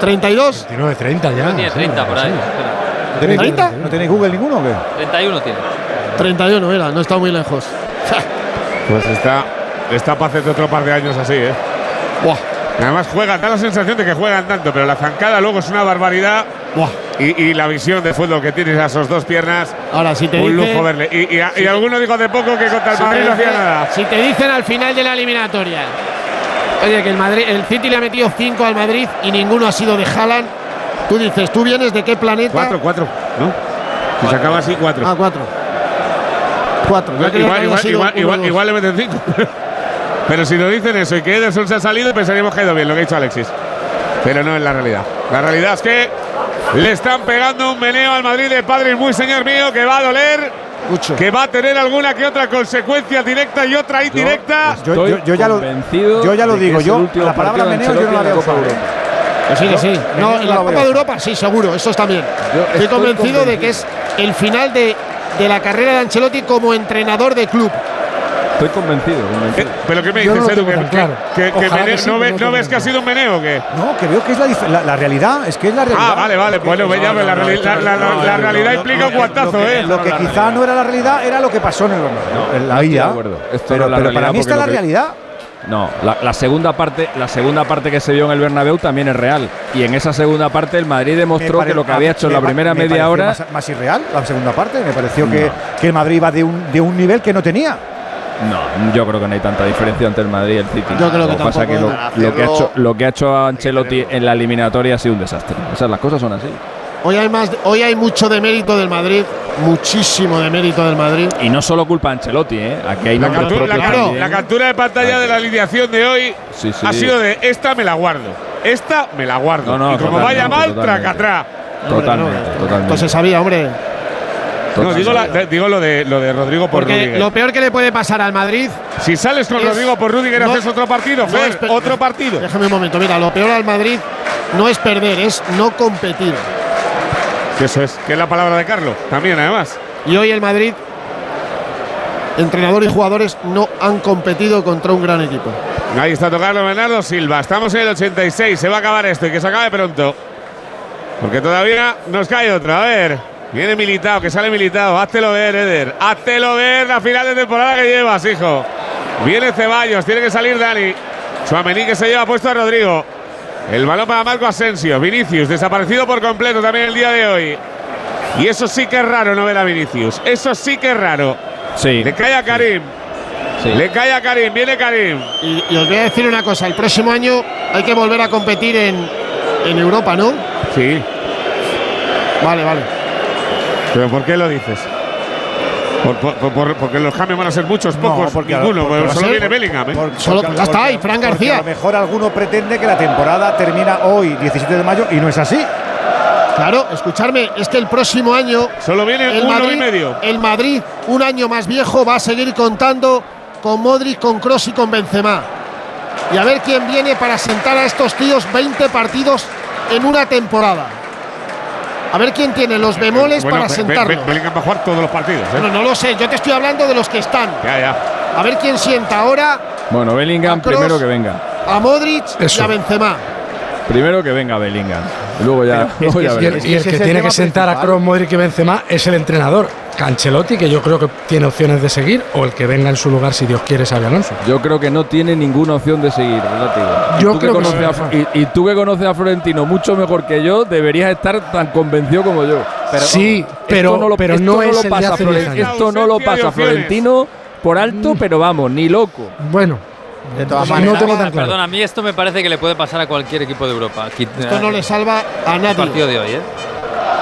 32.
29, 30 ya.
Tiene 30 por ahí. espera.
¿Tenéis-
30?
¿No tenéis Google ninguno o qué?
31 tiene.
31 era, no está muy lejos.
Pues está, está para hacer otro par de años así, ¿eh?
Buah.
Además juegan, da la sensación de que juegan tanto, pero la zancada luego es una barbaridad.
Buah.
Y, y la visión de fútbol que tienes a esas dos piernas,
Ahora, si te
un
dice-
lujo verle. Y, y, a- y
si-
alguno dijo hace poco que contra el
Si
Madrid
te
no hacía nada.
Si te dicen al final de la eliminatoria, oye, que el Madrid, el City le ha metido 5 al Madrid y ninguno ha sido de Haaland, tú dices, ¿tú vienes de qué planeta?
Cuatro, cuatro, ¿no? Si se acaba así, cuatro.
Ah, 4. 4.
igual, igual, igual, igual, igual le meten cinco. Pero si nos dicen eso y que Ederson se ha salido, pensaríamos que ha ido bien lo que ha dicho Alexis. Pero no es la realidad. La realidad es que le están pegando un meneo al Madrid de padres muy señor mío que va a doler,
Mucho.
que va a tener alguna que otra consecuencia directa y otra indirecta.
Yo, yo- yo ya lo,
convencido
yo ya lo
de que
digo, yo la palabra
de
meneo yo no la veo
la Copa
usar,
Europa.
¿eh?
Que sí, que sí.
en
No, la Copa de. Europa, sí, seguro, eso está bien.
Yo
Estoy
estoy
convencido de
convencido.
que es el final de, de la carrera de Ancelotti como entrenador de club.
Estoy convencido,
Eh,
convencido.
¿Pero qué me
no
dices, Edu? ¿Que,
claro.
que- que- que
que sí,
no,
pero
ve-
no
no ves que ha sido un meneo o qué?
No, que veo que es la, dif- la, la realidad, es que es la realidad.
Ah, vale, vale. Bueno, ya ves, la, reali- la- realidad implica un guantazo, ¿eh?
Lo que quizá no era la realidad era lo que pasó en el Bernabéu, en la
no
vida. Pero,
no
para
realidad
mí está la
que-
realidad.
No, la, la segunda parte, la segunda parte que se vio en el Bernabéu también es real. Y en esa segunda parte el Madrid demostró
pare-
que lo que había hecho en la primera
me
media hora.
Más, más irreal, la segunda parte. Me pareció que, que el Madrid iba de un, de un nivel que no tenía.
No, yo creo que no hay tanta diferencia entre el Madrid y el City.
Yo creo que
lo pasa
tampoco,
que lo, lo que ha hecho, lo que ha hecho Ancelotti en la eliminatoria ha sido un desastre. O sea, las cosas son así.
Hoy hay, más, hoy hay mucho de mérito del Madrid, muchísimo de mérito del Madrid.
Y no solo culpa de Ancelotti, ¿eh? Aquí hay
La, captura, la,
también.
la captura de pantalla de la alineación de hoy
Sí, sí.
ha sido de esta me la guardo. Esta me la guardo.
No, no,
y como vaya mal, tracatrá.
Totalmente, totalmente.
Pues se sabía, hombre.
No, digo, la- de- digo lo, de, lo de Rodrigo por
Porque
Rudiger.
lo peor que le puede pasar al Madrid.
Si sales con Rodrigo por Rudiger,
no-
haces otro partido,
no es
otro partido.
Déjame un momento, mira, lo peor al Madrid no es perder, es no competir.
Eso es, que es la palabra de Carlos, también además.
Y hoy el Madrid, entrenador y jugadores, no han competido contra un gran equipo.
Ahí está tocando Bernardo Silva. Estamos en el 86. Se va a acabar esto y que se acabe pronto. Porque todavía nos cae otra. A ver. Viene militado, que sale militado. Háztelo ver, Eder. Háztelo ver la final de temporada que llevas, hijo. Viene Ceballos, tiene que salir Dani. Suamení que se lleva puesto a Rodrigo. El balón para Marco Asensio. Vinicius, desaparecido por completo también el día de hoy. Y eso sí que es raro no ver a Vinicius. Eso sí que es raro.
Sí.
Le cae a Karim. Le cae a Karim, viene Karim.
Y, y os voy a decir una cosa, el próximo año hay que volver a competir en, en Europa, ¿no?
Sí.
Vale, vale.
¿Pero por qué lo dices? Por- por- por- por- porque los cambios van a ser muchos,
No,
pocos,
porque-
ninguno.
porque a
solo
ser-
viene Bellingham. ¿eh?
Por-
Solo-
porque-
ya está, y Fran García.
A lo mejor alguno pretende que la temporada termina hoy, 17 de mayo, y no es así.
Claro, escucharme, es que el próximo año.
Solo viene
el
uno
Madrid,
y medio.
El Madrid, un año más viejo, va a seguir contando con Modric, con Kroos y con Benzema. Y a ver quién viene para sentar a estos tíos 20 partidos en una temporada. A ver quién tiene los bemoles
Bueno,
para.
Be- Bellingham va a jugar todos los partidos. ¿eh?
Bueno, no lo sé, yo te estoy hablando de los que están.
Ya, ya.
A ver quién sienta ahora
Bueno, Bellingham primero que venga.
a Modric y a Benzema.
Primero que venga Bellingham. Y luego ya. luego ya
Y el, y el que tiene que sentar a Kroos, Modric y Benzema es el entrenador. Cancelotti, que yo creo que tiene opciones de seguir, o el que venga en su lugar, si Dios quiere, Xabi Alonso.
Yo creo que no tiene ninguna opción de seguir,
Yo
tú
creo que
conoces
sí.
a, y, y tú que conoces a Florentino mucho mejor que yo, deberías estar tan convencido como yo.
Sí, pero-
no lo,
pero
esto
no
no
es
lo
el
pasa
hace
Floren-
10 años.
Esto no lo pasa. Florentino por alto, pero vamos, ni loco.
Bueno,
De todas
no
maneras,
tengo tan claro.
Perdón, a mí esto me parece que le puede pasar a cualquier equipo de Europa.
Esto no le salva a
el
nadie.
partido de hoy, ¿eh?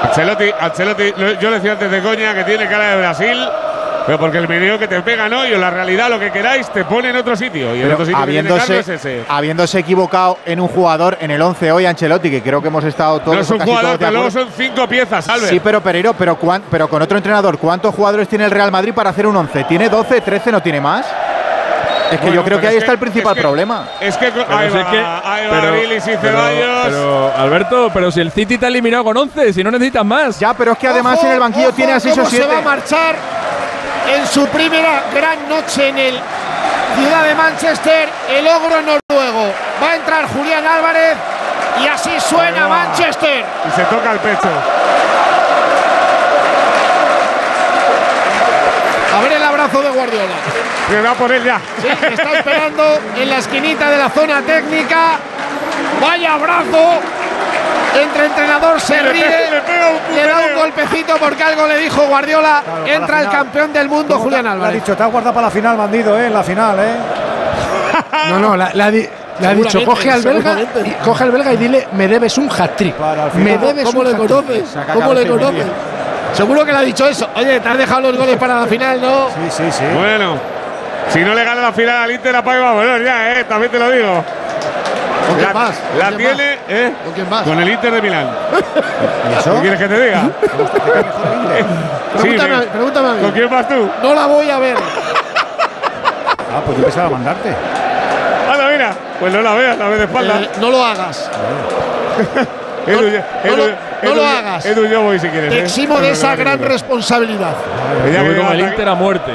Ancelotti, Ancelotti, lo- yo le decía antes de coña que tiene cara de Brasil, pero porque el meneo que te pega no, y la realidad, lo que queráis, te pone en otro sitio. Y en
Pero
otro sitio
habiéndose,
es ese.
habiéndose equivocado en un jugador en el 11 hoy, Ancelotti, que creo que hemos estado todos
No es un jugador, pero luego son cinco piezas, Albert.
Sí, pero Pereiro, pero, pero con otro entrenador, ¿cuántos jugadores tiene el Real Madrid para hacer un 11? ¿Tiene 12, 13, no tiene más? Es que
Bueno,
yo creo que ahí
es
está el principal
es que-
problema.
Es que
Pero
ahí va,
que-
ahí va
pero-
y
pero-
Ceballos.
pero, Alberto, pero si el City te ha eliminado con 11, si no necesitas más.
Ya, pero es que además
Ojo,
en el banquillo
ojo
tiene a 6 o
se
7.
va a marchar en su primera gran noche en el Ciudad de Manchester, el ogro noruego. Va a entrar Julián Álvarez y así suena Manchester.
Y se toca el pecho.
De Guardiola.
Va por él ya.
Sí, está esperando en la esquinita de la zona técnica. Vaya abrazo. Entre entrenador se
Le
ríe,
pega- le pega un
le da un golpecito porque algo le dijo Guardiola.
Claro,
Entra el campeón del mundo,
¿Cómo
Julián
te- Le ha dicho, te has guardado para la final, bandido, ¿eh? En la final, ¿eh?
No, no, le ha dicho, coge al belga, y, coge al belga y dile, me debes un hat-trick. Me debes
¿Cómo
un
le
hat-trick.
conoces? ¿Cómo le
y
conoces? Seguro que le ha dicho eso. Oye, te has dejado los goles para la final, ¿no?
Sí, sí, sí.
Bueno, si no le gana la final al Inter, apaga y va a volver ya, ¿eh? También te lo digo.
¿Con quién
La,
más? ¿Con
la
quién
tiene, ¿eh?
¿Con quién más?
Con el Inter de Milán.
¿Y eso?
¿Qué quieres que te diga? Sí,
Pregúntame,
me-
pregúntame a mí.
¿Con quién vas tú?
No la voy a ver.
Ah, pues yo pensaba mandarte.
Anda, mira. Pues no la veas, la ves de espalda.
Eh, no lo hagas.
Edu,
no-
Edu,
no lo-
Edu,
no lo hagas.
Edu, yo voy si quieres.
Te
¿eh?
eximo de
no,
esa
no, no,
gran
no.
responsabilidad.
Ya
voy con el Inter a muerte.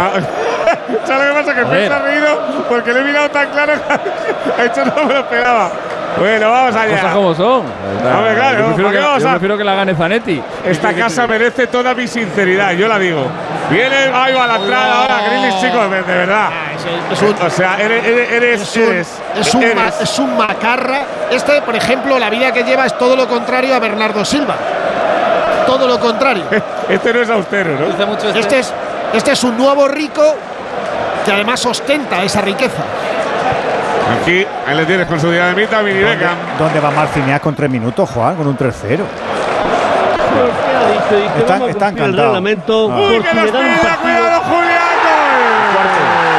Ah, ¿Sabes lo que pasa? Que se ha reído porque le he mirado tan claro que ha hecho no me lo esperaba. Bueno, vamos allá.
Cosas como son.
Hombre, claro,
yo prefiero,
¿para
que,
qué vamos
yo prefiero que la gane Zanetti.
Esta
¿Qué- qué-
casa merece toda mi sinceridad, yo la digo. Viene, ahí va la entrada ahora, Grealish, chicos, de, de verdad.
Es un,
O sea, eres, eres, eres,
es un,
eres,
es un ma-
eres.
es un macarra. Este, por ejemplo, la vida que lleva es todo lo contrario a Bernardo Silva. Todo lo contrario.
Este no es austero, ¿no?
Mucho este.
Este es, este es un nuevo rico que además ostenta esa riqueza.
Aquí, ahí le tienes con su dinamita, Mini
¿Dónde,
Beckham.
dónde va Marciniak con tres minutos, Juan? Con un 3-0.
¿Qué ha dicho? Dice,
Está-
vamos a
está
cumplir el reglamento
Ah.
Uy, que nos cuidado, Julián.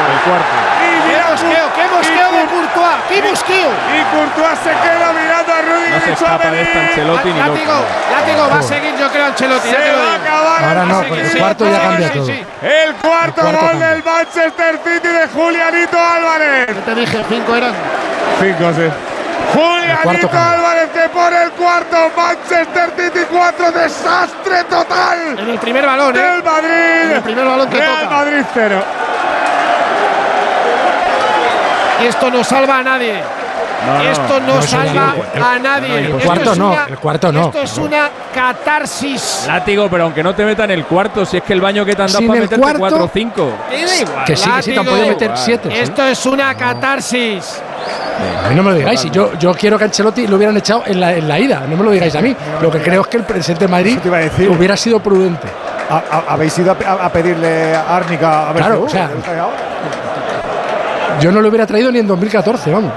El cuarto.
Y
¡Qué
mira,
mosqueo! ¡Qué mosqueo de Courtois, aquí Busquillo.
Y Courtois se queda mirando a Rudy
No se escapa de esta Ancelotti ni
Látigo,
loco.
látigo, va a seguir yo creo Ancelotti.
Se va a acabar
Ahora
el
no, porque el cuarto ya cambia todo.
El cuarto,
El cuarto
gol
cambia.
del Manchester City de Julianito Álvarez.
Yo te dije, cinco eran.
Cinco, sí. Julianito. Álvarez que pone el cuarto. Manchester City 4. Desastre total.
En el primer balón, ¿eh?
Del Madrid.
En el primer balón que
Real
toca.
Madrid 0.
Esto no salva a nadie.
No,
Esto no, salva
el-
a nadie.
el cuarto
es
no,
una-
el cuarto no.
Esto es una catarsis.
Látigo, pero aunque no te metan el cuarto, si es que el baño que te han dado
Sin
para meterte
cuarto-
4 o 5.
Que sí, que sí, te han podido meter siete. sí.
Esto es una catarsis.
A mí no me lo digáis. Si yo, yo quiero que Ancelotti lo hubieran echado en la, en la ida. No me lo digáis a mí. Lo que creo es que el presidente de Madrid
Eso te iba a decir.
hubiera sido prudente.
¿Ha- ha- ¿Habéis ido a, pe- a- a pedirle a Árnica a ver
Claro,
si-
o sea,
¿le gusta ya?
Yo no lo hubiera traído ni en 2014, vamos.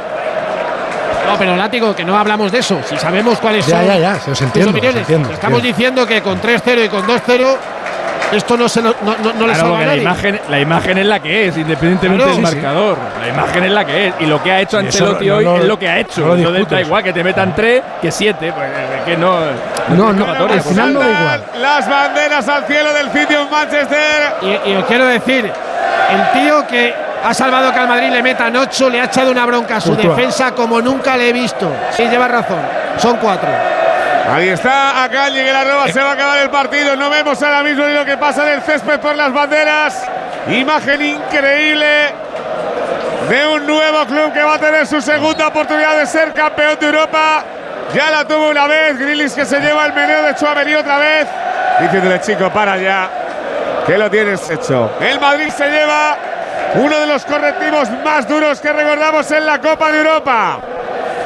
No, pero látigo, que no hablamos de eso. Si sabemos cuáles
Ya,
son
ya, ya, se os
sus
entiendo,
opiniones.
os entiendo,
Estamos diciendo que con 3-0 y con 2-0 esto no, se lo- no, no- no le
Claro,
a
la imagen, la imagen es la que es, independientemente
Claro.
del
Sí, sí.
marcador. La imagen es la que es. Y lo que ha hecho Ancelotti
no-
hoy es lo que ha hecho.
no lo
da igual que te metan 3 que 7. Pues es que no.
No, no, al
pues.
final no da igual.
Las banderas al cielo del sitio en Manchester.
Y, y os quiero decir, el tío que ha salvado que al Madrid le metan 8, le ha echado una bronca a su defensa como nunca le he visto. Sí, lleva razón. Son cuatro.
Ahí está, acá llegue la roba, se va a acabar el partido. No vemos ahora mismo ni lo que pasa en el césped por las banderas. Imagen increíble de un nuevo club que va a tener su segunda oportunidad de ser campeón de Europa. Ya la tuvo una vez, Grilis que se lleva el meneo de Chuamení otra vez. Diciéndole, chico, para ya, que lo tienes hecho. El Madrid se lleva uno de los correctivos más duros que recordamos en la Copa de Europa.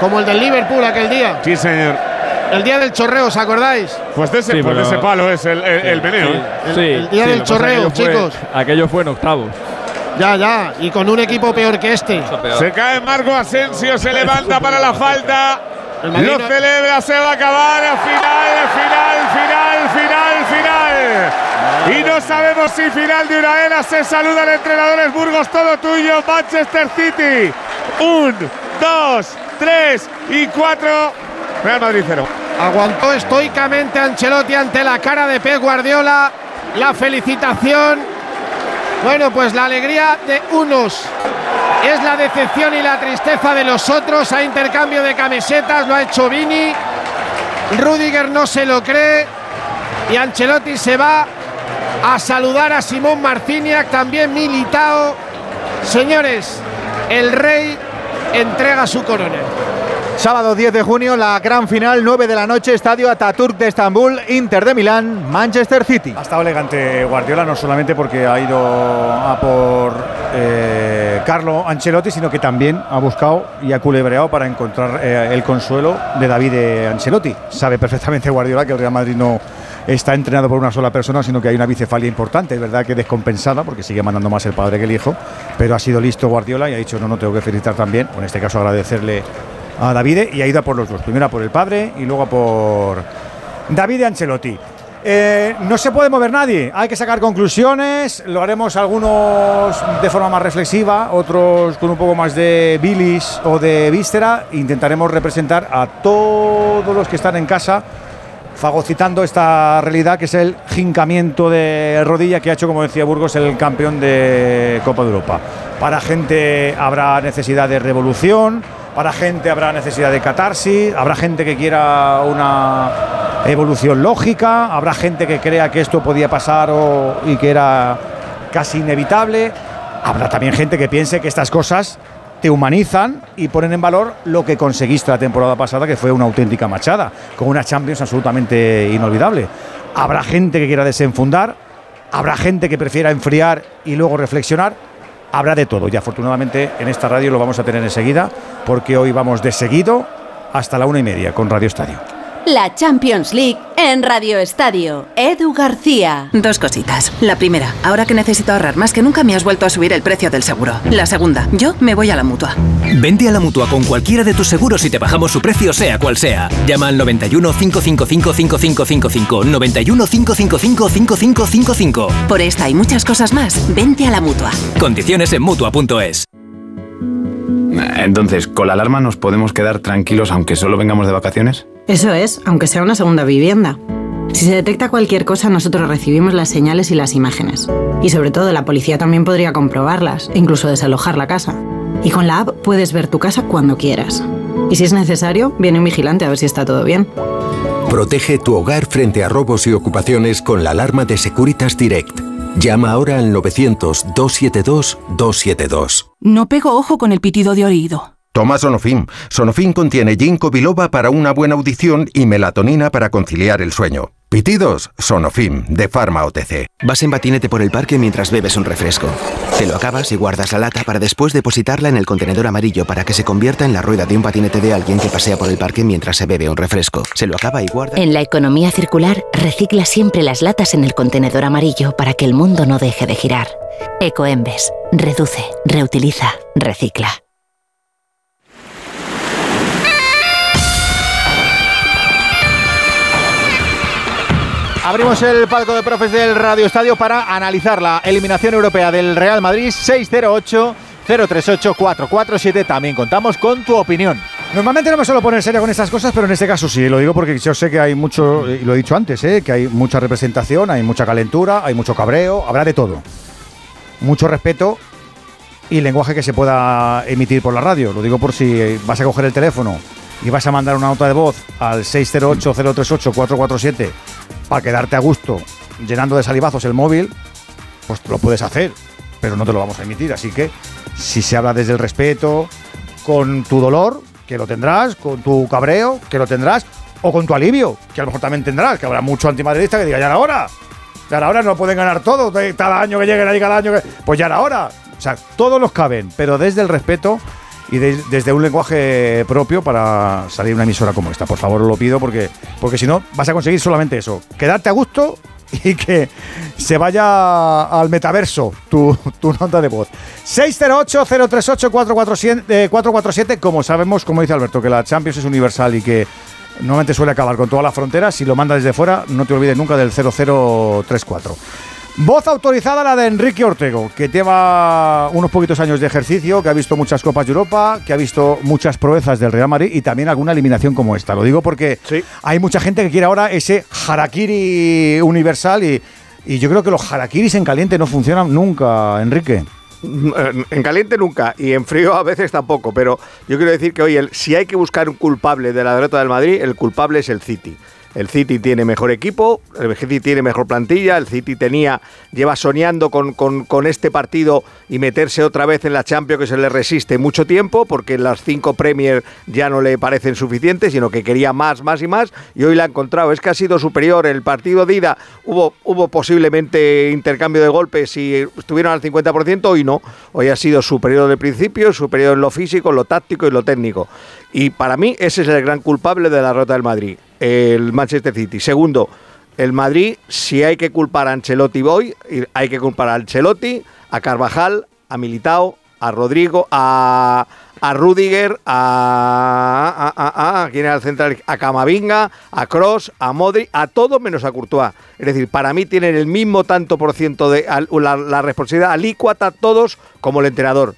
Como el del Liverpool aquel día.
Sí, señor.
El día del chorreo, ¿os acordáis?
Pues de ese,
Sí,
pues de ese palo es el, el, el meneo.
Sí,
El-
sí,
el día
sí,
del chorreo,
aquello fue-
chicos.
Aquello fue en octavos.
Ya, ya. Y con un equipo peor que este.
Se cae Marco Asensio, se levanta para la falta. Lo celebra, se va a acabar. Final, final, final. Y no sabemos si final de una era. Se saluda el entrenador Burgos, todo tuyo. Manchester City. Un, dos, tres y cuatro. Real Madrid cero.
Aguantó estoicamente Ancelotti ante la cara de Pep Guardiola. La felicitación. Bueno, pues la alegría de unos es la decepción y la tristeza de los otros. A intercambio de camisetas lo ha hecho Vini. Rudiger no se lo cree. Y Ancelotti se va a saludar a Simón Marciniak, también Militao. Señores, el rey entrega su corona.
Sábado 10 de junio, la gran final, 9 de la noche, Estadio Ataturk de Estambul, Inter de Milán, Manchester City.
Ha estado elegante Guardiola, no solamente porque ha ido a por eh, Carlo Ancelotti, sino que también ha buscado y ha culebreado para encontrar eh, el consuelo de David eh, Ancelotti. Sabe perfectamente Guardiola que el Real Madrid no está entrenado por una sola persona, sino que hay una bicefalia importante. Es verdad que descompensada, porque sigue mandando más el padre que el hijo, pero ha sido listo Guardiola y ha dicho, no, no, tengo que felicitar también, en este caso agradecerle a David y ha ido por los dos. Primero por el padre y luego por David Ancelotti. Eh, no se puede mover nadie, hay que sacar conclusiones, lo haremos algunos de forma más reflexiva, otros con un poco más de bilis o de víscera. Intentaremos representar a todos los que están en casa fagocitando esta realidad que es el jincamiento de rodilla que ha hecho, como decía Burgos, el campeón de Copa de Europa. Para gente habrá necesidad de revolución, para gente habrá necesidad de catarsis, habrá gente que quiera una evolución lógica, habrá gente que crea que esto podía pasar o- y que era casi inevitable, habrá también gente que piense que estas cosas te humanizan y ponen en valor lo que conseguiste la temporada pasada, que fue una auténtica machada, con una Champions absolutamente inolvidable. Habrá gente que quiera desenfundar, habrá gente que prefiera enfriar y luego reflexionar, habrá de todo. Y afortunadamente en esta radio lo vamos a tener enseguida, porque hoy vamos de seguido hasta la una y media con Radio Estadio.
La Champions League en Radio Estadio. Edu García.
Dos cositas. La primera, ahora que necesito ahorrar más que nunca me has vuelto a subir el precio del seguro. La segunda, yo me voy a la mutua.
Vente a la mutua con cualquiera de tus seguros y te bajamos su precio, sea cual sea. Llama al 91 555 5555. 91 555 5555.
Por esta y muchas cosas más, vente a la mutua.
Condiciones en mutua.es.
Entonces, ¿con la alarma nos podemos quedar tranquilos aunque solo vengamos de vacaciones?
Eso es, aunque sea una segunda vivienda. Si se detecta cualquier cosa, nosotros recibimos las señales y las imágenes. Y sobre todo, la policía también podría comprobarlas e incluso desalojar la casa. Y con la app puedes ver tu casa cuando quieras. Y si es necesario, viene un vigilante a ver si está todo bien.
Protege tu hogar frente a robos y ocupaciones con la alarma de Securitas Direct. Llama ahora al 900-272-272.
No pego ojo con el pitido de oído.
Toma Sonofim. Sonofim contiene ginkgo biloba para una buena audición y melatonina para conciliar el sueño. Pitidos, Sonofim, de Pharma OTC.
Vas en patinete por el parque mientras bebes un refresco. Te lo acabas y guardas la lata para después depositarla en el contenedor amarillo para que se convierta en la rueda de un patinete de alguien que pasea por el parque mientras se bebe un refresco. Se lo acaba y guarda.
En la economía circular, recicla siempre las latas en el contenedor amarillo para que el mundo no deje de girar. Ecoembes. Reduce, reutiliza, recicla.
Abrimos el palco de profes del Radio Estadio para analizar la eliminación europea del Real Madrid 608 038 447. También contamos con tu opinión.
Normalmente no me suelo poner serio con estas cosas, pero en este caso sí. Lo digo porque yo sé que hay mucho, y lo he dicho antes, ¿eh? que hay mucha representación, hay mucha calentura, hay mucho cabreo, habrá de todo. Mucho respeto y lenguaje que se pueda emitir por la radio. Lo digo por si vas a coger el teléfono y vas a mandar una nota de voz al 608-038-447 para quedarte a gusto llenando de salivazos el móvil, pues lo puedes hacer, pero no te lo vamos a emitir. Así que si se habla desde el respeto, con tu dolor, que lo tendrás, con tu cabreo, que lo tendrás, o con tu alivio, que a lo mejor también tendrás, que habrá mucho antimadridista que diga, ya era hora, ya era hora, no pueden ganar todo, cada año que lleguen ahí, cada año que... Pues ya era hora. O sea, todos los caben, pero desde el respeto y de- desde un lenguaje propio para salir una emisora como esta. Por favor, lo pido porque, porque si no vas a conseguir solamente eso, quedarte a gusto y que se vaya al metaverso tu, tu nota de voz. 608-038-447, eh, 447, como sabemos, como dice Alberto, que la Champions es universal y que normalmente suele acabar con todas las fronteras. Si lo mandas desde fuera, no te olvides nunca del 0034. Voz autorizada la de Enrique Ortego, que lleva unos poquitos años de ejercicio, que ha visto muchas Copas de Europa, que ha visto muchas proezas del Real Madrid y también alguna eliminación como esta. Lo digo porque hay mucha gente que quiere ahora ese harakiri universal y, y yo creo que los harakiris en caliente no funcionan nunca, Enrique.
En caliente nunca y en frío a veces tampoco, pero yo quiero decir que hoy el, si hay que buscar un culpable de la derrota del Madrid, el culpable es el City. El City tiene mejor equipo, el City tiene mejor plantilla, el City tenía, lleva soñando con, este partido y meterse otra vez en la Champions que se le resiste mucho tiempo, porque las cinco Premier ya no le parecen suficientes, sino que quería más, más y más, y hoy la ha encontrado. Es que ha sido superior. El partido de ida hubo, hubo posiblemente intercambio de golpes y estuvieron al 50%, hoy no. Hoy ha sido superior de principio, superior en lo físico, en lo táctico y lo técnico. Y para mí ese es el gran culpable de la derrota del Madrid, el Manchester City. Segundo, el Madrid, si hay que culpar a Ancelotti hoy, hay que culpar a Ancelotti, a Carvajal, a Militao, a Rodrigo, a, a Rudiger, a, a, ¿quién era el central? A Camavinga, a Cross, a Modric, a todos menos a Courtois. Es decir, para mí tienen el mismo tanto por ciento de la responsabilidad alícuata todos como el entrenador.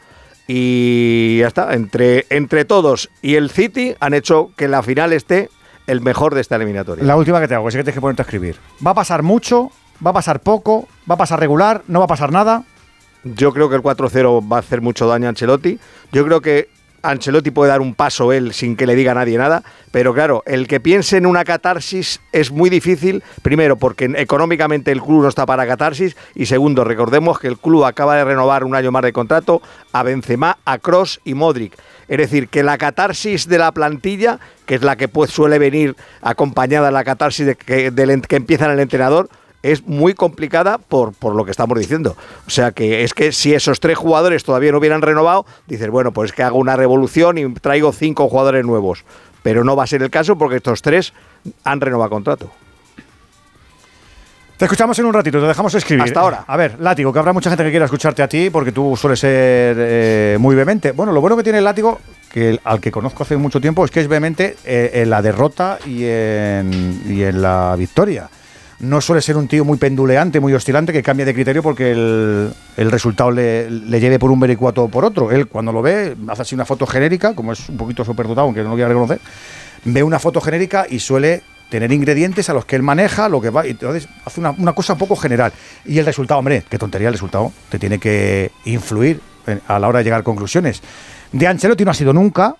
Y ya está, entre, entre todos y el City han hecho que la final esté el mejor de esta eliminatoria.
La última que te hago, que sé que tienes que ponerte a escribir. ¿Va a pasar mucho? ¿Va a pasar poco? ¿Va a pasar regular? ¿No va a pasar nada?
Yo creo que el 4-0 va a hacer mucho daño a Ancelotti. Yo creo que Ancelotti puede dar un paso él sin que le diga a nadie nada. Pero claro, el que piense en una catarsis es muy difícil. Primero, porque económicamente el club no está para catarsis. Y segundo, recordemos que el club acaba de renovar un año más de contrato a Benzema, a Cross y Modric. Es decir, que la catarsis de la plantilla, que es la que pues, suele venir acompañada de la catarsis que, empieza en el entrenador, es muy complicada por, por lo que estamos diciendo. O sea que es que si esos tres jugadores todavía no hubieran renovado, dices, bueno, pues es que hago una revolución y traigo cinco jugadores nuevos. Pero no va a ser el caso porque estos tres han renovado contrato.
Te escuchamos en un ratito, te dejamos escribir.
Hasta ahora.
A ver, látigo, que habrá mucha gente que quiera escucharte a ti porque tú sueles ser eh, muy vehemente. Bueno, lo bueno que tiene el látigo, que el- al que conozco hace mucho tiempo, es que es vehemente eh, en la derrota y en, y en la victoria. no suele ser un tío muy penduleante, muy oscilante, que cambia de criterio porque el, el resultado le, le lleve por un vericuato o por otro. Él, cuando lo ve, hace así una foto genérica, como es un poquito superdotado, aunque no lo quiera reconocer, ve una foto genérica y suele tener ingredientes a los que él maneja, lo que va, y entonces hace una, una cosa un poco general. Y el resultado, hombre, qué tontería el resultado, te tiene que influir a la hora de llegar a conclusiones. De Ancelotti no ha sido nunca,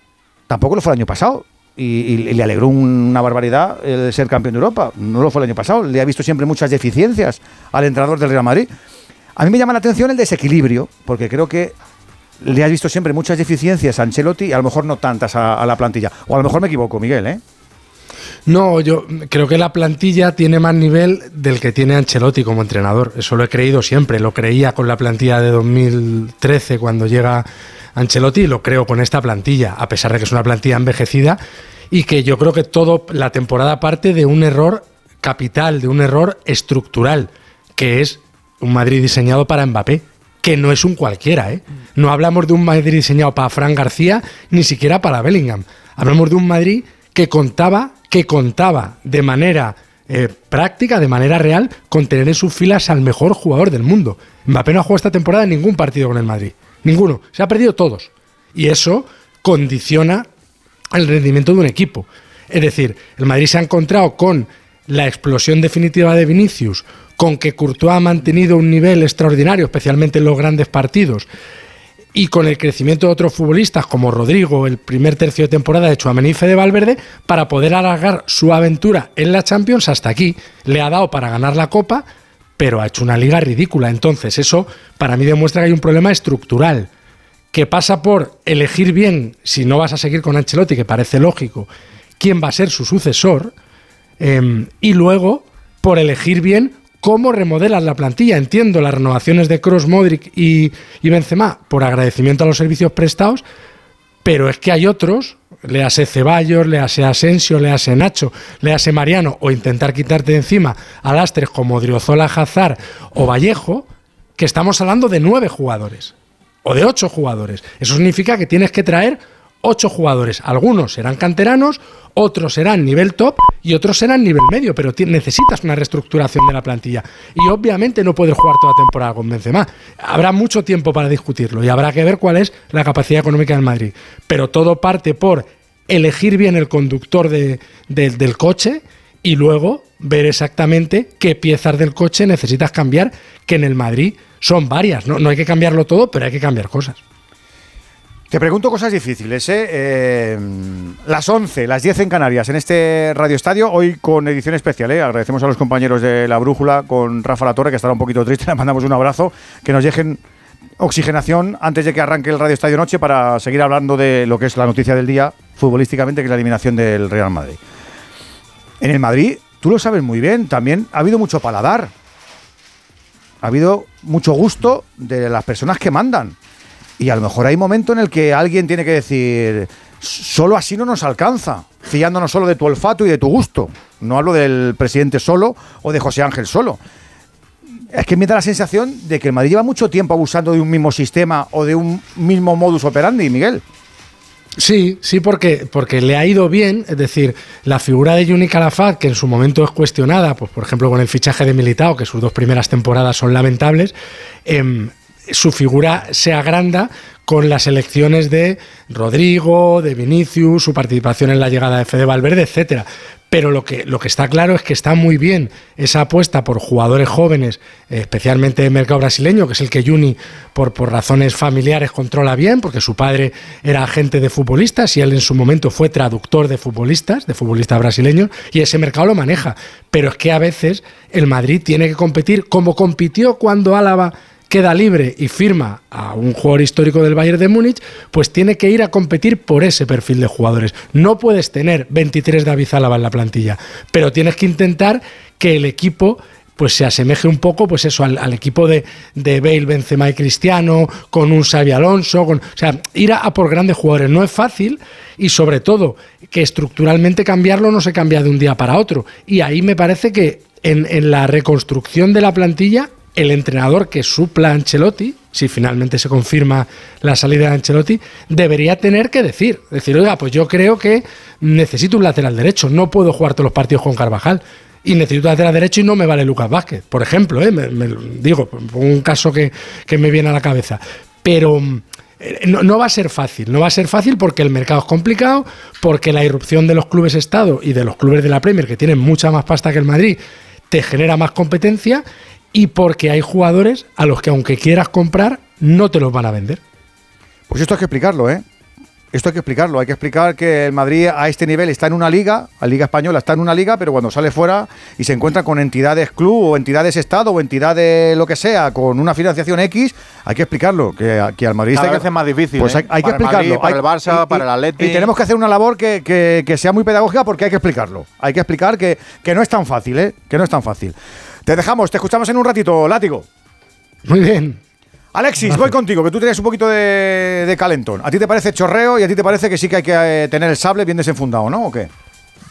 tampoco lo fue el año pasado. Y, y- y le alegró una barbaridad el ser campeón de Europa. No lo fue el año pasado. Le ha visto siempre muchas deficiencias al entrenador del Real Madrid. A mí me llama la atención el desequilibrio, porque creo que le has visto siempre muchas deficiencias a Ancelotti y a lo mejor no tantas a, a la plantilla. O a lo mejor me equivoco, Miguel, ¿eh?
No, yo creo que la plantilla tiene más nivel del que tiene Ancelotti como entrenador. Eso lo he creído siempre. Lo creía con la plantilla de 2013 cuando llega Ancelotti y lo creo con esta plantilla, a pesar de que es una plantilla envejecida y que yo creo que todo la temporada parte de un error capital, de un error estructural, que es un Madrid diseñado para Mbappé, que no es un cualquiera, ¿eh? No hablamos de un Madrid diseñado para Fran García, ni siquiera para Bellingham. Hablamos de un Madrid que contaba, que contaba de manera eh, práctica, de manera real, con tener en sus filas al mejor jugador del mundo. Mbappé no ha jugado esta temporada ningún partido con el Madrid. Ninguno. Se ha perdido todos. Y eso condiciona el rendimiento de un equipo. Es decir, el Madrid se ha encontrado con la explosión definitiva de Vinicius, con que Courtois ha mantenido un nivel extraordinario, especialmente en los grandes partidos, y con el crecimiento de otros futbolistas como Rodrigo, el primer tercio de temporada de Chouameni y Fede Valverde, para poder alargar su aventura en la Champions hasta aquí. Le ha dado para ganar la Copa, pero ha hecho una liga ridícula. Entonces, eso para mí demuestra que hay un problema estructural que pasa por elegir bien, si no vas a seguir con Ancelotti, que parece lógico, quién va a ser su sucesor, eh, y luego por elegir bien cómo remodelas la plantilla. Entiendo las renovaciones de Cross, Modric y, y Benzema por agradecimiento a los servicios prestados, pero es que hay otros, le hace Ceballos, le hace Asensio, le hace Nacho, le hace Mariano, o intentar quitarte de encima a lastres como Driozola, Hazard o Vallejo, que estamos hablando de nueve jugadores o de ocho jugadores. Eso significa que tienes que traer ocho jugadores. Algunos serán canteranos, otros serán nivel top y otros serán nivel medio, pero necesitas una reestructuración de la plantilla. Y obviamente no puedes jugar toda temporada con Benzema. Habrá mucho tiempo para discutirlo y habrá que ver cuál es la capacidad económica del Madrid. Pero todo parte por elegir bien el conductor de- de- del coche y luego ver exactamente qué piezas del coche necesitas cambiar, que en el Madrid son varias. No, no hay que cambiarlo todo, pero hay que cambiar cosas.
Te pregunto cosas difíciles, ¿eh? Eh, las 11, las 10 en Canarias, en este Radio Estadio, hoy con edición especial, ¿eh? Agradecemos a los compañeros de La Brújula con Rafa La Torre, que estará un poquito triste, le mandamos un abrazo, que nos dejen oxigenación antes de que arranque el Radio Estadio Noche para seguir hablando de lo que es la noticia del día futbolísticamente, que es la eliminación del Real Madrid. En el Madrid, tú lo sabes muy bien, también ha habido mucho paladar. Ha habido mucho gusto de las personas que mandan. Y a lo mejor hay momento en el que alguien tiene que decir, solo así no nos alcanza, fiándonos solo de tu olfato y de tu gusto. No hablo del presidente solo o de José Ángel solo. Es que me da la sensación de que el Madrid lleva mucho tiempo abusando de un mismo sistema o de un mismo modus operandi, Miguel.
Sí, sí, porque, porque le ha ido bien. Es decir, la figura de Juni Calafat, que en su momento es cuestionada, pues por ejemplo con el fichaje de Militao, que sus dos primeras temporadas son lamentables, em, su figura se agranda con las elecciones de Rodrigo, de Vinicius, su participación en la llegada de Fede Valverde, etcétera. Pero lo que, lo que está claro es que está muy bien esa apuesta por jugadores jóvenes, especialmente de mercado brasileño, que es el que Juni, por, por razones familiares, controla bien, porque su padre era agente de futbolistas y él en su momento fue traductor de futbolistas, de futbolistas brasileños, y ese mercado lo maneja. Pero es que a veces el Madrid tiene que competir como compitió cuando Álava queda libre y firma a un jugador histórico del Bayern de Múnich, pues tiene que ir a competir por ese perfil de jugadores. No puedes tener 23 David Álava en la plantilla, pero tienes que intentar que el equipo pues se asemeje un poco pues eso al, al equipo de, de Bale, Benzema y Cristiano, con un Xavi Alonso, con, o sea, ir a, a por grandes jugadores no es fácil y sobre todo que estructuralmente cambiarlo no se cambia de un día para otro. Y ahí me parece que en, en la reconstrucción de la plantilla el entrenador que supla a Ancelotti, si finalmente se confirma la salida de Ancelotti, debería tener que decir, decir, oiga, pues yo creo que necesito un lateral derecho, no puedo jugar todos los partidos con Carvajal. y necesito lateral derecho y no me vale Lucas Vázquez, por ejemplo, ¿eh? digo, un caso que, me viene a la cabeza. Pero eh, no, no va a ser fácil, no va a ser fácil porque el mercado es complicado, porque la irrupción de los clubes Estado y de los clubes de la Premier, que tienen mucha más pasta que el Madrid, te genera más competencia y porque hay jugadores a los que aunque quieras comprar, no te los van a vender.
Pues esto hay que explicarlo, ¿eh? Esto hay que explicarlo. Hay que explicar que el Madrid a este nivel está en una liga, la Liga Española está en una liga, pero cuando sale fuera y se encuentra con entidades club o entidades Estado o entidades lo que sea, con una financiación X, hay que explicarlo. Que, que al Madrid
Cada
hay que-
vez es más difícil,
Pues
¿eh?
hay, que
Para el Madrid,
explicarlo.
para
Hay-
el Barça,
y-
para el Atleti.
Y tenemos que hacer una labor que, que- que sea muy pedagógica porque hay que explicarlo. Hay que explicar que, que no es tan fácil, ¿eh? Que no es tan fácil. Te dejamos, te escuchamos en un ratito, Látigo.
Muy bien.
Alexis, voy contigo, que tú tienes un poquito de, de calentón. ¿A ti te parece chorreo y a ti te parece que sí que hay que eh, tener el sable bien desenfundado, ¿no? ¿O qué?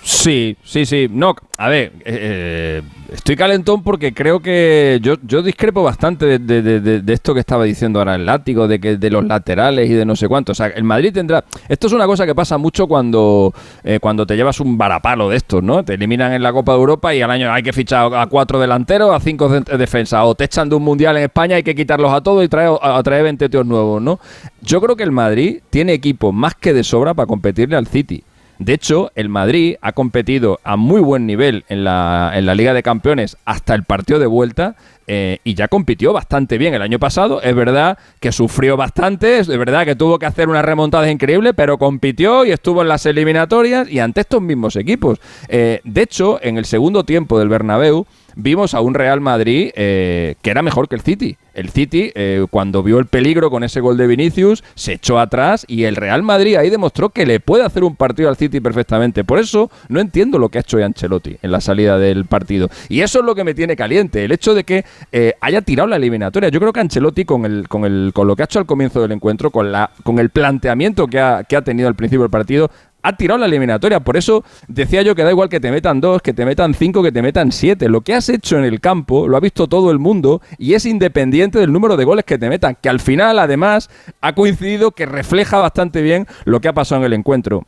Sí, sí, sí. No, a ver, eh, eh, estoy calentón porque creo que yo, yo discrepo bastante de, de- esto que estaba diciendo ahora el látigo, de que de los laterales y de no sé cuánto. O sea, el Madrid tendrá. Esto es una cosa que pasa mucho cuando, eh, cuando te llevas un varapalo de estos, ¿no? Te eliminan en la Copa de Europa y al año hay que fichar a cuatro delanteros, a cinco de- defensas. O te echan de un mundial en España, hay que quitarlos a todos y traer, a traer 20 tíos nuevos, ¿no? Yo creo que el Madrid tiene equipo más que de sobra para competirle al City. De hecho, el Madrid ha competido a muy buen nivel en la, en la Liga de Campeones hasta el partido de vuelta eh, y ya compitió bastante bien el año pasado. Es verdad que sufrió bastante, es verdad que tuvo que hacer unas remontadas increíbles, pero compitió y estuvo en las eliminatorias y ante estos mismos equipos. Eh, de hecho, en el segundo tiempo del Bernabéu vimos a un Real Madrid eh, que era mejor que el City. El City, eh, cuando vio el peligro con ese gol de Vinicius, se echó atrás y el Real Madrid ahí demostró que le puede hacer un partido al City perfectamente. Por eso no entiendo lo que ha hecho Ancelotti en la salida del partido. Y eso es lo que me tiene caliente, el hecho de que eh, haya tirado la eliminatoria. Yo creo que Ancelotti con, el, con, el, con lo que ha hecho al comienzo del encuentro, con, la, con el planteamiento que ha, que ha tenido al principio del partido, ha tirado la eliminatoria. Por eso decía yo que da igual que te metan dos, que te metan cinco, que te metan siete. Lo que has hecho en el campo lo ha visto todo el mundo y es independiente del número de goles que te metan, que al final además ha coincidido que refleja bastante bien lo que ha pasado en el encuentro.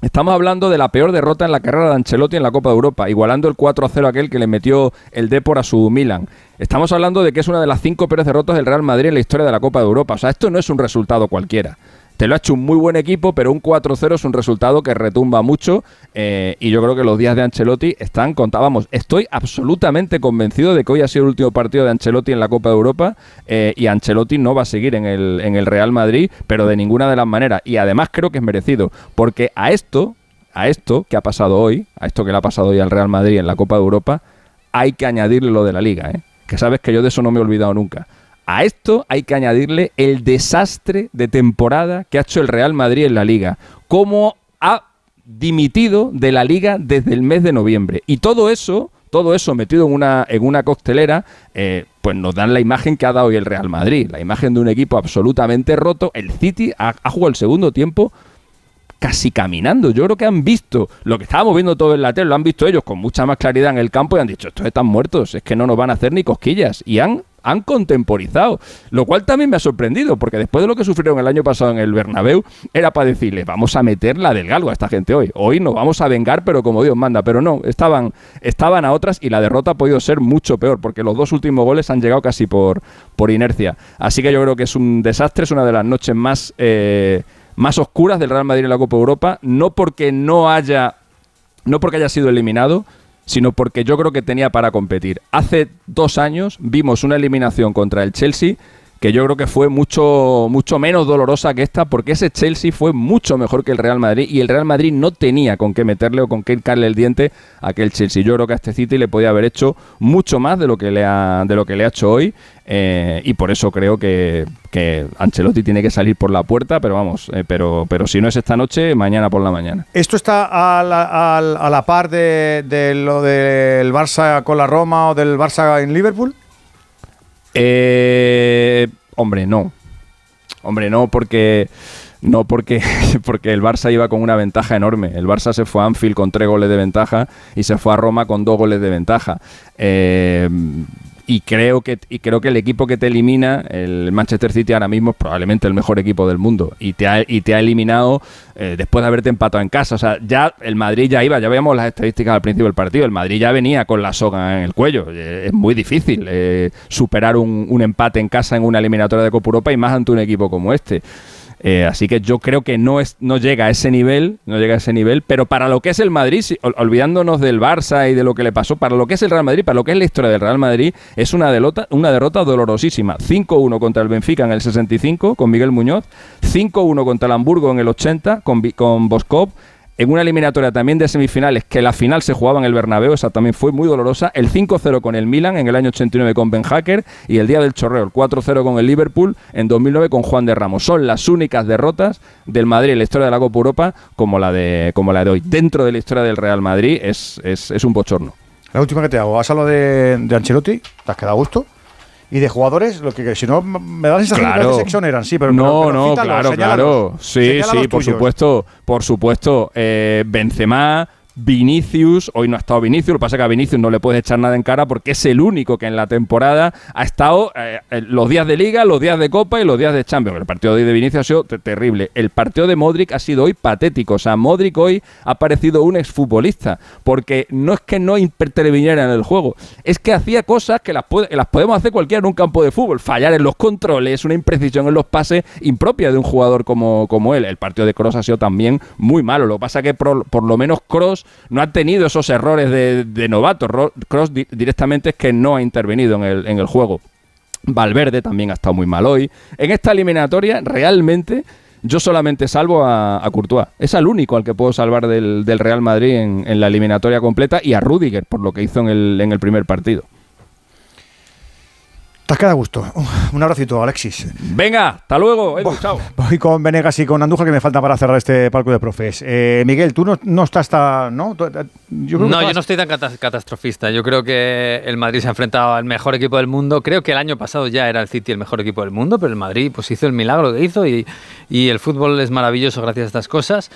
Estamos hablando de la peor derrota en la carrera de Ancelotti en la Copa de Europa, igualando el 4-0 aquel que le metió el Depor a su Milan. Estamos hablando de que es una de las cinco peores derrotas del Real Madrid en la historia de la Copa de Europa. O sea, esto no es un resultado cualquiera. Te lo ha hecho un muy buen equipo, pero un 4-0 es un resultado que retumba mucho eh, y yo creo que los días de Ancelotti están contábamos. Estoy absolutamente convencido de que hoy ha sido el último partido de Ancelotti en la Copa de Europa eh, y Ancelotti no va a seguir en el, Real Madrid, pero de ninguna de las maneras. Y además creo que es merecido, porque a esto, a esto que ha pasado hoy, a esto que le ha pasado hoy al Real Madrid en la Copa de Europa, hay que añadirle lo de la Liga, ¿eh? que sabes que yo de eso no me he olvidado nunca. A esto hay que añadirle el desastre de temporada que ha hecho el Real Madrid en la liga. Cómo ha dimitido de la liga desde el mes de noviembre. Y todo eso, todo eso metido en una, en una coctelera, eh, pues nos dan la imagen que ha dado hoy el Real Madrid. La imagen de un equipo absolutamente roto. El City ha, ha jugado el segundo tiempo casi caminando. Yo creo que han visto lo que estábamos viendo todo en la tele, lo han visto ellos con mucha más claridad en el campo y han dicho, estos están muertos, es que no nos van a hacer ni cosquillas. Y han, han contemporizado, lo cual también me ha sorprendido, porque después de lo que sufrieron el año pasado en el Bernabéu, era para decirles, vamos a meter la del galgo a esta gente hoy. Hoy nos vamos a vengar, pero como Dios manda. Pero no, estaban, estaban a otras y la derrota ha podido ser mucho peor, porque los dos últimos goles han llegado casi por, por inercia. Así que yo creo que es un desastre, es una de las noches más... eh, más oscuras del Real Madrid en la Copa Europa, no porque no haya no porque haya sido eliminado, sino porque yo creo que tenía para competir. Hace dos años vimos una eliminación contra el Chelsea que yo creo que fue mucho, mucho menos dolorosa que esta, porque ese Chelsea fue mucho mejor que el Real Madrid y el Real Madrid no tenía con qué meterle o con qué hincarle el diente a aquel Chelsea. Yo creo que a este City le podía haber hecho mucho más de lo que le ha, de lo que le ha hecho hoy eh, y por eso creo que, que Ancelotti tiene que salir por la puerta, pero vamos, eh, pero, pero si no es esta noche, mañana por la mañana.
¿Esto está a la, a la- par de, de lo del Barça con la Roma o del Barça en Liverpool?
Eh, hombre, no. Hombre, no, porque. No, porque, porque el Barça iba con una ventaja enorme. El Barça se fue a Anfield con tres goles de ventaja y se fue a Roma con dos goles de ventaja. Eh, y creo que y creo que el equipo que te elimina, el Manchester City ahora mismo es probablemente el mejor equipo del mundo y te ha, y te ha eliminado eh, después de haberte empatado en casa. O sea, ya el Madrid ya iba, ya veíamos las estadísticas al principio del partido, el Madrid ya venía con la soga en el cuello. Eh, es muy difícil eh, superar un, un empate en casa en una eliminatoria de Copa Europa y más ante un equipo como este. Eh, así que yo creo que no es no llega a ese nivel, no llega a ese nivel, pero para lo que es el Madrid, si- ol- olvidándonos del Barça y de lo que le pasó, para lo que es el Real Madrid, para lo que es la historia del Real Madrid, es una derrota, una derrota dolorosísima. 5-1 contra el Benfica en el 65 con Miguel Muñoz, 5-1 contra el Hamburgo en el 80 con, con Boskov, en una eliminatoria también de semifinales, que la final se jugaba en el Bernabéu, esa también fue muy dolorosa, el 5-0 con el Milan en el año 89 con Ben Hacker y el día del chorreo, el 4-0 con el Liverpool en 2009 con Juan de Ramos. Son las únicas derrotas del Madrid en la historia de la Copa Europa como la de, como la de hoy. Dentro de la historia del Real Madrid es, es, un bochorno.
La última que te hago, has hablado de, de Ancelotti, te has quedado a gusto. Y de jugadores, lo que, que si no me da la sensación de que
Claro.
se exoneran, sí, pero
no,
pero- pero
no,
cítalos,
claro, claro. Sí, sí, por supuesto, por supuesto. Eh, Benzema, Vinicius, hoy no ha estado Vinicius, lo que pasa es que a Vinicius no le puedes echar nada en cara porque es el único que en la temporada ha estado eh, los días de Liga, los días de Copa y los días de Champions. El partido de hoy de Vinicius ha sido te- terrible. El partido de Modric ha sido hoy patético. O sea, Modric hoy ha parecido un exfutbolista porque no es que no interviniera en el juego, es que hacía cosas que las, que las podemos hacer cualquiera en un campo de fútbol. Fallar en los controles, una imprecisión en los pases impropia de un jugador como, como él. El partido de Cross ha sido también muy malo. Lo que pasa es que por, por lo menos Cross no ha tenido esos errores de, novato. Cross directamente es que no ha intervenido en el, en el juego. Valverde también ha estado muy mal hoy. En esta eliminatoria, realmente, yo solamente salvo a, a Courtois. Es al único al que puedo salvar del, del Real Madrid en, en la eliminatoria completa y a Rudiger por lo que hizo en el, en el primer partido.
Te has quedado a gusto. Un abracito, Alexis.
Venga, hasta luego. Edu, chao.
Voy con Venegas y con Andújar, que me falta para cerrar este palco de profes. Eh, Miguel, tú no, no estás tan. ¿no? Eh, Yo creo que
no, yo
estabas-
no estoy tan cata- catastrofista. Yo creo que el Madrid se ha enfrentado al mejor equipo del mundo. Creo que el año pasado ya era el City el mejor equipo del mundo, pero el Madrid pues hizo el milagro que hizo y, y el fútbol es maravilloso gracias a estas cosas.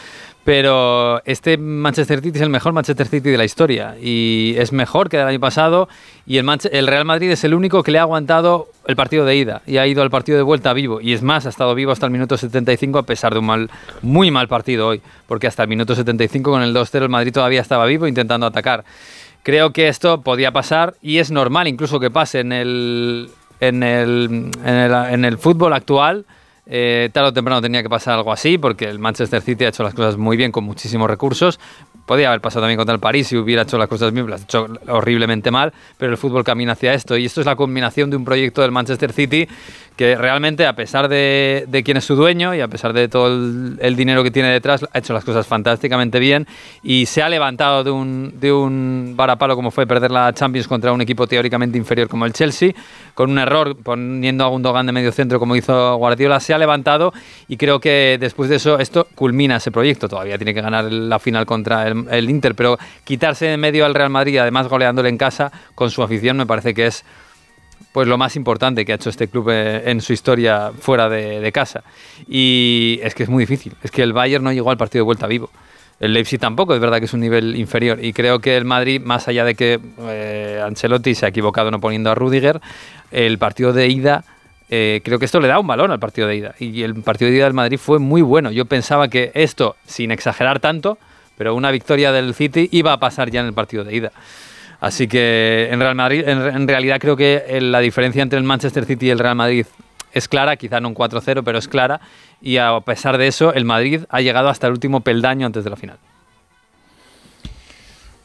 Pero este Manchester City es el mejor Manchester City de la historia y es mejor que el año pasado. Y el, Real Madrid es el único que le ha aguantado el partido de ida y ha ido al partido de vuelta vivo. Y es más, ha estado vivo hasta el minuto 75 a pesar de un mal, muy mal partido hoy, porque hasta el minuto 75 con el 2-0 el Madrid todavía estaba vivo intentando atacar. Creo que esto podía pasar y es normal incluso que pase en el, en el, en el fútbol actual. Eh, tarde o temprano tenía que pasar algo así porque el Manchester City ha hecho las cosas muy bien con muchísimos recursos. Podía haber pasado también contra el París si hubiera hecho las cosas bien, hecho horriblemente mal, pero el fútbol camina hacia esto y esto es la combinación de un proyecto del Manchester City que realmente a pesar de, de quién es su dueño y a pesar de todo el, dinero que tiene detrás, ha hecho las cosas fantásticamente bien y se ha levantado de un, de un varapalo como fue perder la Champions contra un equipo teóricamente inferior como el Chelsea, con un error poniendo a Gundogan de medio centro como hizo Guardiola, se ha levantado y creo que después de eso esto culmina ese proyecto. Todavía tiene que ganar la final contra el, el Inter, pero quitarse de medio al Real Madrid, además goleándole en casa con su afición, me parece que es pues lo más importante que ha hecho este club eh, en su historia fuera de, casa. Y es que es muy difícil. Es que el Bayern no llegó al partido de vuelta vivo. El Leipzig tampoco, es verdad que es un nivel inferior. Y creo que el Madrid, más allá de que eh, Ancelotti se ha equivocado no poniendo a Rudiger, el partido de ida, eh, creo que esto le da un balón al partido de ida. Y el partido de ida del Madrid fue muy bueno. Yo pensaba que esto, sin exagerar tanto, pero una victoria del City iba a pasar ya en el partido de ida. Así que en, Real Madrid, en, realidad creo que el- la diferencia entre el Manchester City y el Real Madrid es clara, quizá no un 4-0, pero es clara. Y a pesar de eso, el Madrid ha llegado hasta el último peldaño antes de la final.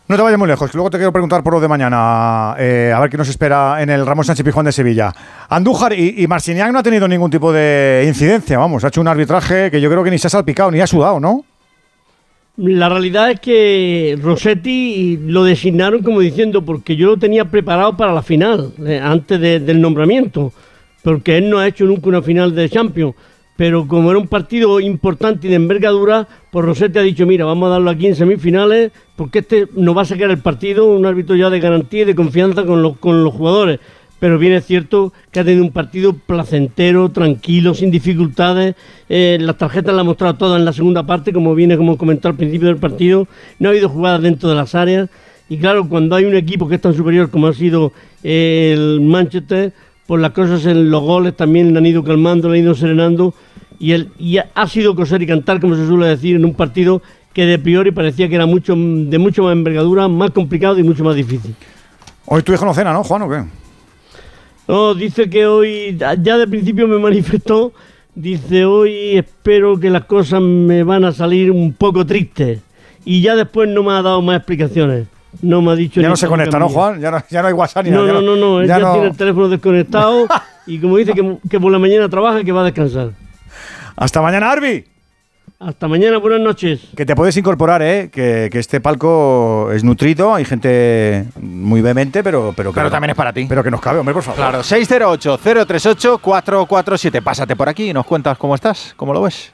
No te vayas muy lejos, que luego te quiero preguntar por lo de mañana. eh, a ver qué nos espera en el Ramos Sánchez Pizjuán de Sevilla. Andújar y, y no ha tenido ningún tipo de incidencia, vamos. Ha hecho un arbitraje que yo creo que ni se ha salpicado ni ha sudado, ¿no?
La realidad es que Rossetti lo designaron como diciendo, porque yo lo tenía preparado para la final, eh, antes de- del nombramiento, porque él no ha hecho nunca una final de Champions. Pero como era un partido importante y de envergadura, pues Rossetti ha dicho, mira, vamos a darlo aquí en semifinales, porque este nos va a sacar el partido, un árbitro ya de garantía y de confianza con los, con los jugadores. Pero bien es cierto que ha tenido un partido placentero, tranquilo, sin dificultades. Eh, las tarjetas las ha mostrado todas en la segunda parte, como viene como comentado al principio del partido. No ha habido jugadas dentro de las áreas. Y claro, cuando hay un equipo que es tan superior como ha sido eh, el Manchester, pues las cosas en los goles también le han ido calmando, le han ido serenando. Y, y ha sido coser y cantar, como se suele decir, en un partido que de priori parecía que era mucho de mucho más envergadura, más complicado y mucho más difícil.
Hoy tu hijo no cena, ¿no, Juan, o qué?
No, dice que hoy, ya de principio me manifestó, dice hoy espero que las cosas me van a salir un poco tristes. Y ya después no me ha dado más explicaciones. No me ha dicho
Ya no se conecta, ¿no, Juan? Ya no, ya no hay WhatsApp ni
No,
nada.
no, no, no, él
ya
ya,
no-
tiene el teléfono desconectado y como dice que, que por la mañana trabaja y que va a descansar.
Hasta mañana, Arby.
Hasta mañana, buenas noches.
Que te puedes incorporar, ¿eh? Que, que este palco es nutrido, hay gente muy vehemente, pero... Pero, que
Pero
no-
también es para ti.
Pero que nos cabe, hombre, por favor.
Claro, 608-038-447. Pásate por aquí y nos cuentas cómo estás, cómo lo ves.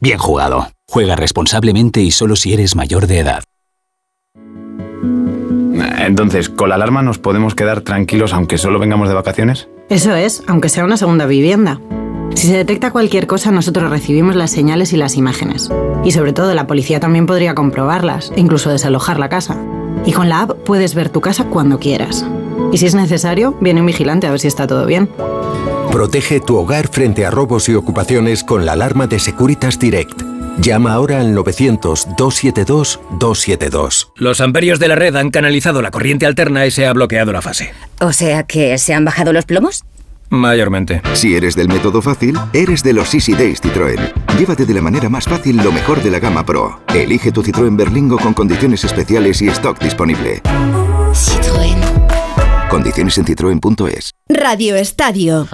bien jugado. Juega responsablemente y solo si eres mayor de edad.
Entonces, ¿con la alarma nos podemos quedar tranquilos aunque solo vengamos de vacaciones?
Eso es, aunque sea una segunda vivienda. Si se detecta cualquier cosa, nosotros recibimos las señales y las imágenes. Y sobre todo, la policía también podría comprobarlas, e incluso desalojar la casa. Y con la app puedes ver tu casa cuando quieras. Y si es necesario, viene un vigilante a ver si está todo bien.
Protege tu hogar frente a robos y ocupaciones con la alarma de Securitas Direct. Llama ahora al 900-272-272.
Los amperios de la red han canalizado la corriente alterna y se ha bloqueado la fase.
O sea que se han bajado los plomos.
Mayormente.
Si eres del método fácil, eres de los Easy Days Citroën. Llévate de la manera más fácil lo mejor de la gama Pro. Elige tu Citroën Berlingo con condiciones especiales y stock disponible. Condiciones en citroen.es.
Radio Estadio.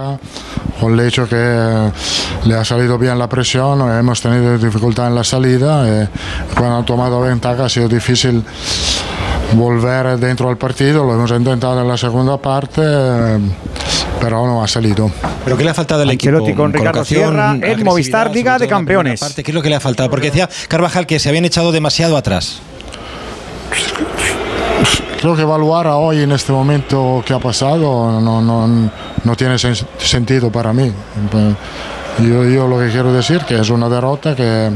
Con el hecho que eh, le ha salido bien la presión, eh, hemos tenido dificultad en la salida. eh, cuando han tomado ventaja ha sido difícil volver dentro del partido. Lo hemos intentado en la segunda parte, eh, pero no ha salido.
¿Pero qué le ha faltado al equipo?
Con Ricardo
Colocación,
Sierra en Movistar Liga de Campeones.
parte. ¿Qué es lo que le ha faltado? Porque decía Carvajal que se habían echado demasiado atrás.
Creo que evaluar a hoy en este momento que ha pasado no, no, no tiene sen- sentido para mí. Yo, yo lo que quiero decir que es una derrota que,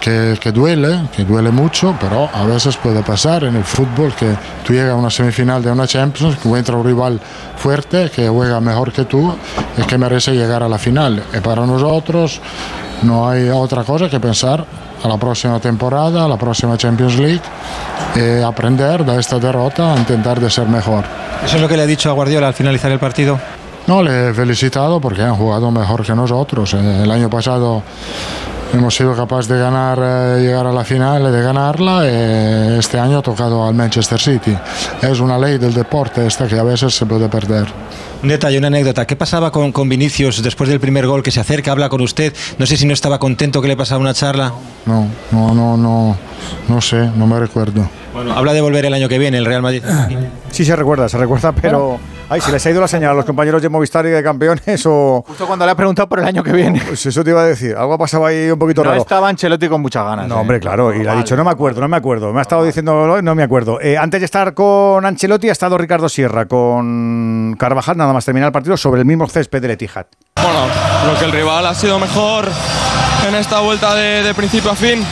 que, que duele, que duele mucho, pero a veces puede pasar en el fútbol que tú llegas a una semifinal de una Champions, que encuentras un rival fuerte, que juega mejor que tú y que merece llegar a la final. Y para nosotros no hay otra cosa que pensar a la próxima temporada, a la próxima Champions League, y aprender de esta derrota intentar de ser mejor.
¿Eso es lo que le ha dicho a Guardiola al finalizar el partido?
No, le he felicitado porque han jugado mejor que nosotros. Eh, El año pasado hemos sido capaces de ganar, eh, llegar a la final de ganarla. eh, Este año ha tocado al Manchester City. Es una ley del deporte esta que a veces se puede perder.
Un detalle, una anécdota. ¿Qué pasaba con, con Vinicius después del primer gol que se acerca, habla con usted? No sé si no estaba contento que le pasaba una charla.
No, no, no, no, no sé, no me recuerdo.
Bueno, habla de volver el año que viene el Real Madrid.
Sí, se recuerda, se recuerda, pero. Ay, si les ha ido la señal a los compañeros de Movistar y de campeones o.
Justo cuando le ha preguntado por el año que viene.
Pues eso te iba a decir. Algo ha pasado ahí un poquito
No
raro.
estaba Ancelotti con muchas ganas.
No,
¿eh?
hombre, claro. Y le ha dicho, no me acuerdo, no me acuerdo. Me ha estado diciendo, no me acuerdo. Eh, antes de estar con Ancelotti ha estado Ricardo Sierra con Carvajal, nada más terminar el partido, sobre el mismo césped del Etihad.
Bueno, creo que el rival ha sido mejor en esta vuelta de, de principio a fin.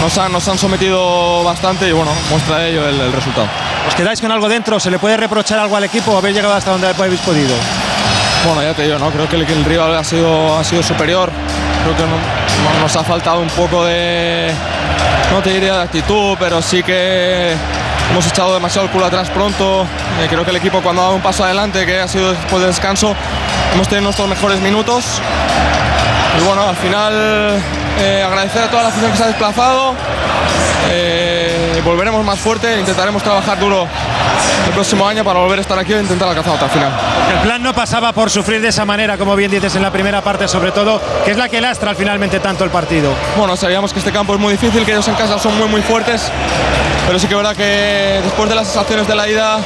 Nos han, nos han sometido bastante y bueno, muestra ello el, el resultado.
¿Os quedáis con algo dentro? ¿Se le puede reprochar algo al equipo o haber llegado hasta donde habéis podido?
Bueno, ya te digo, ¿no? creo que el, el rival ha sido, ha sido superior. Creo que no- no- nos ha faltado un poco de, no te diría de actitud, pero sí que hemos echado demasiado el culo atrás pronto. Eh, creo que el equipo cuando ha dado un paso adelante, que ha sido después del descanso, hemos tenido nuestros mejores minutos. Y bueno, al final eh, agradecer a toda la afición que se ha desplazado. Eh, volveremos más fuerte, intentaremos trabajar duro el próximo año para volver a estar aquí e intentar alcanzar otra final.
El plan no pasaba por sufrir de esa manera, como bien dices en la primera parte, sobre todo, que es la que lastra finalmente tanto el partido.
Bueno, sabíamos que este campo es muy difícil, que ellos en casa son muy muy fuertes, pero sí que es verdad que después de las sensaciones de la ida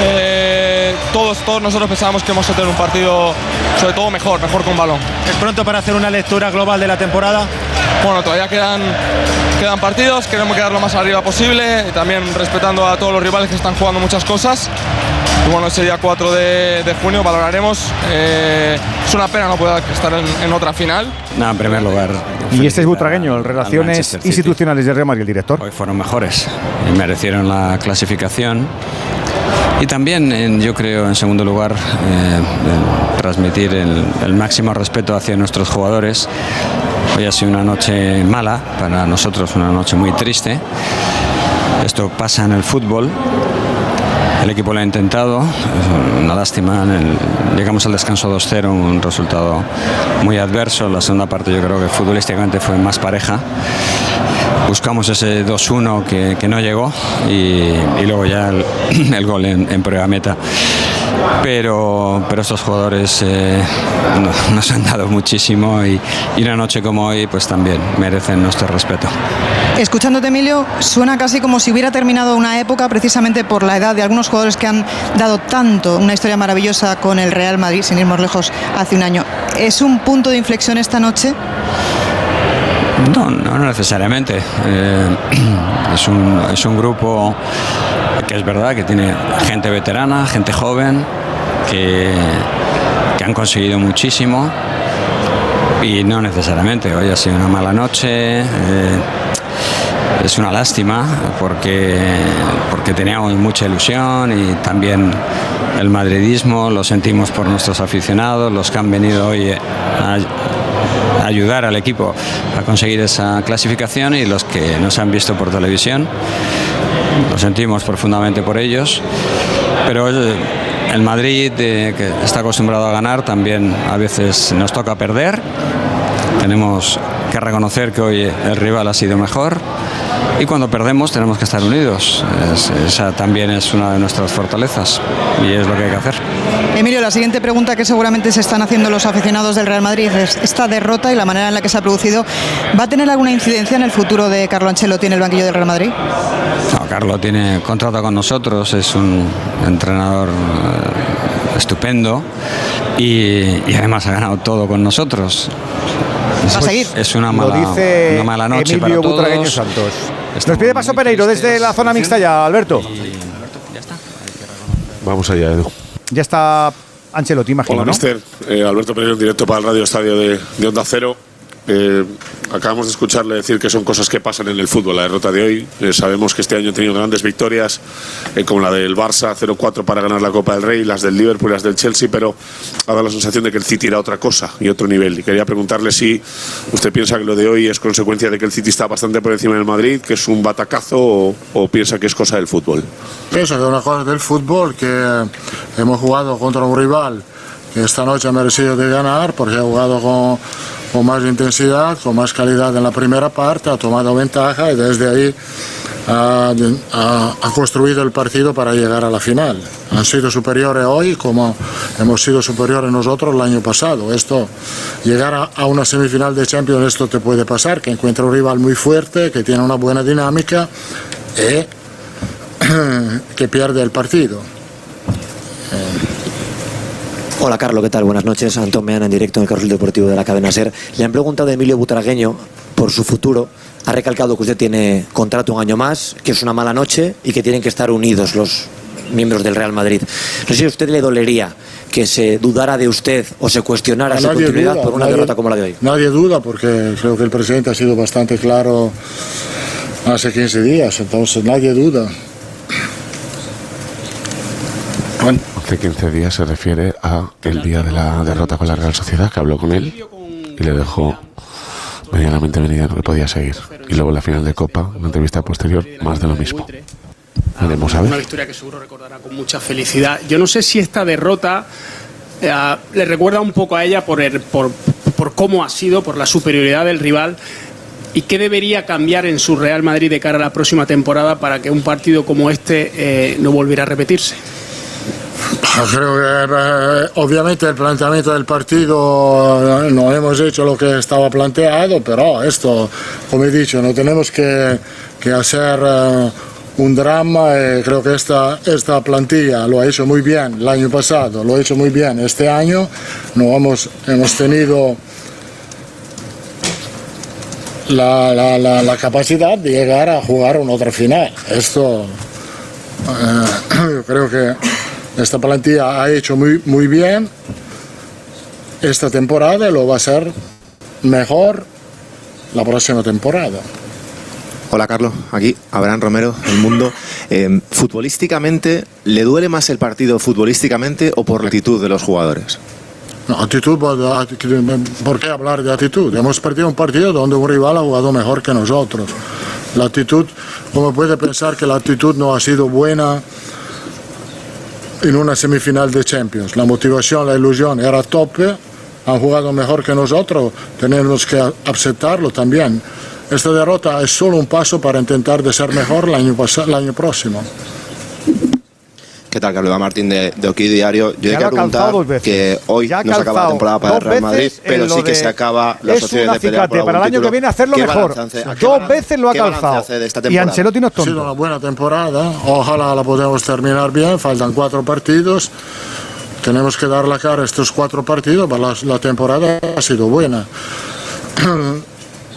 eh, todos, todos nosotros pensábamos que íbamos a tener un partido, sobre todo mejor, mejor con balón.
¿Es pronto para hacer una lectura global de la temporada?
Bueno, todavía quedan, quedan partidos, queremos quedar lo más arriba posible y también respetando a todos los rivales que están jugando muchas cosas. Y bueno, ese día 4 de, de junio valoraremos. Eh, es una pena no poder estar en, en otra final.
No, en primer lugar.
Y este es Butragueño, el Relaciones. Institucionales de Real Madrid, el director.
Hoy fueron mejores y merecieron la clasificación. Y también, en- yo creo, en segundo lugar, eh, transmitir el, el máximo respeto hacia nuestros jugadores. Hoy ha sido una noche mala, para nosotros una noche muy triste. Esto pasa en el fútbol. El equipo lo ha intentado, una lástima. llegamos al descanso 2-0, un resultado muy adverso. La segunda parte yo creo que futbolísticamente fue más pareja. Buscamos ese 2-1 que, no llegó y, luego ya el, gol en prueba meta. Pero, pero estos jugadores eh, no- nos han dado muchísimo y, y una noche como hoy pues también merecen nuestro respeto.
Escuchándote, Emilio, suena casi como si hubiera terminado una época precisamente por la edad de algunos jugadores que han dado tanto, una historia maravillosa con el Real Madrid, sin irnos lejos, hace un año. ¿Es un punto de inflexión esta noche?
No, no necesariamente. Eh, es, un, es un grupo que es verdad que tiene gente veterana, gente joven, que, que han conseguido muchísimo y no necesariamente. Hoy ha sido una mala noche. eh, es una lástima porque, porque teníamos mucha ilusión y también el madridismo lo sentimos por nuestros aficionados, los que han venido hoy a, ayudar al equipo a conseguir esa clasificación y los que nos han visto por televisión. Lo sentimos profundamente por ellos, pero el Madrid, eh, que está acostumbrado a ganar, también a veces nos toca perder. Tenemos que reconocer que hoy el rival ha sido mejor y cuando perdemos tenemos que estar unidos. Es- esa también es una de nuestras fortalezas y es lo que hay que hacer.
Emilio, la siguiente pregunta que seguramente se están haciendo los aficionados del Real Madrid es esta derrota y la manera en la que se ha producido, ¿va a tener alguna incidencia en el futuro de Carlo Ancelotti en el banquillo del Real Madrid?
No, Carlos tiene contrato con nosotros, es un entrenador eh, estupendo y, y además ha ganado todo con nosotros.
¿Va a seguir?
Es una
Lo
mala,
dice
una mala noche
Emilio
para
Butragueño
todos.
Santos. Nos pide paso Pereiro desde la zona mixta ya, Alberto.
Vamos allá, Edu.
Ya está Ancelotti, imagino,
Hola,
¿no?
mister. Eh, Alberto Pereiro, en directo para el Radio Estadio de, de Onda Cero. Eh, acabamos de escucharle decir que son cosas que pasan en el fútbol. La derrota de hoy, eh, sabemos que este año ha tenido grandes victorias, eh, como la del Barça 0-4 para ganar la Copa del Rey, las del Liverpool y las del Chelsea, pero ha dado la sensación de que el City era otra cosa y otro nivel. Y quería preguntarle si usted piensa que lo de hoy es consecuencia de que el City está bastante por encima del Madrid, que es un batacazo, o, o piensa que es cosa del fútbol.
Pienso que es una cosa del fútbol que hemos jugado contra un rival esta noche ha merecido de ganar porque ha jugado con, con más intensidad, con más calidad en la primera parte, ha tomado ventaja y desde ahí ha, ha- ha construido el partido para llegar a la final. Han sido superiores hoy como hemos sido superiores nosotros el año pasado. Esto, llegar a, a una semifinal de Champions, esto te puede pasar, que encuentra un rival muy fuerte, que tiene una buena dinámica y que pierde el partido.
Hola Carlos, ¿qué tal? Buenas noches. Antón Meana en directo en el Carrusel Deportivo de la cadena SER. Le han preguntado a Emilio Butragueño por su futuro. Ha recalcado que usted tiene contrato un año más, que es una mala noche y que tienen que estar unidos los miembros del Real Madrid. No sé si a usted le dolería que se dudara de usted o se cuestionara su continuidad
duda,
por una
nadie-
derrota como la de hoy.
Nadie duda porque creo que el presidente ha sido bastante claro hace 15 días, entonces nadie duda.
Hace 15 días se refiere a el día de la derrota con la Real Sociedad, que habló con él y le dejó medianamente meridiano que podía seguir. Y luego la final de Copa, en la entrevista posterior, más de lo mismo. Veremos a
Una
ver.
victoria que seguro recordará con mucha felicidad. Yo no sé si esta derrota eh, le recuerda un poco a ella por, el- por, por cómo ha sido, por la superioridad del rival. ¿Y qué debería cambiar en su Real Madrid de cara a la próxima temporada para que un partido como este eh, no volviera a repetirse?
Creo que eh, obviamente el planteamiento del partido eh, no hemos hecho lo que estaba planteado, pero esto, como he dicho, no tenemos que, que hacer eh, un drama. eh, creo que esta, esta plantilla lo ha hecho muy bien el año pasado, lo ha hecho muy bien este año. No hemos, hemos tenido la, la- la- la capacidad de llegar a jugar una otra final. Esto eh, yo creo que esta plantilla ha hecho muy, muy bien esta temporada y lo va a hacer mejor la próxima temporada.
Hola Carlos, aquí Abraham Romero, El Mundo. Eh, futbolísticamente, ¿le duele más el partido futbolísticamente o por la actitud de los jugadores?
No, actitud, ¿por qué hablar de actitud? Hemos perdido un partido donde un rival ha jugado mejor que nosotros. La actitud, ¿cómo puede pensar que la actitud no ha sido buena en una semifinal de Champions? La motivación, la ilusión era tope, han jugado mejor que nosotros, tenemos que aceptarlo también. Esta derrota es solo un paso para intentar de ser mejor el año, el año próximo.
¿Qué tal, Carlos Martín de, de Oquí Diario? Yo
Ya
he
lo ha
preguntar
calzado dos veces.
que hoy
Ya
no se acaba la temporada para el Real Madrid, pero sí que
de-
se acaba opciones
un
de pelear por
para el año que viene hacerlo
¿Qué
mejor. Dos veces lo ha calzado. Y? Ancelotti no es
Ha sido
tonto.
una buena temporada, ojalá la podamos terminar bien, faltan cuatro partidos. Tenemos que dar la cara a estos cuatro partidos, pero la, la temporada ha sido buena.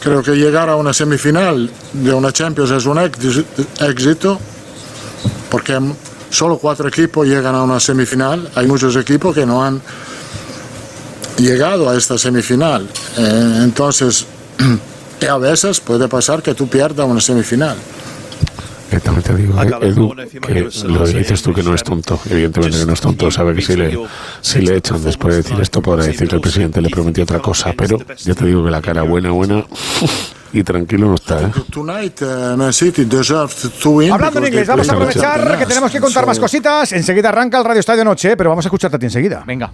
Creo que llegar a una semifinal de una Champions es un éxito, porque solo cuatro equipos llegan a una semifinal. Hay muchos equipos que no han llegado a esta semifinal. Eh, entonces, a veces puede pasar que tú pierdas una semifinal.
Que también te digo, eh, Edu, que lo dices tú que no es tonto, evidentemente que no es tonto, sabe que si le, si le echan después de decir esto podrá decir que el presidente le prometió otra cosa, pero yo te digo que la cara buena, buena y tranquilo no está, ¿eh?
Tonight, uh, Man City deserves to win.
Hablando en inglés, vamos a aprovechar que tenemos que contar más cositas. Enseguida arranca el Radio Estadio Noche, pero vamos a escucharte a ti enseguida.
Venga.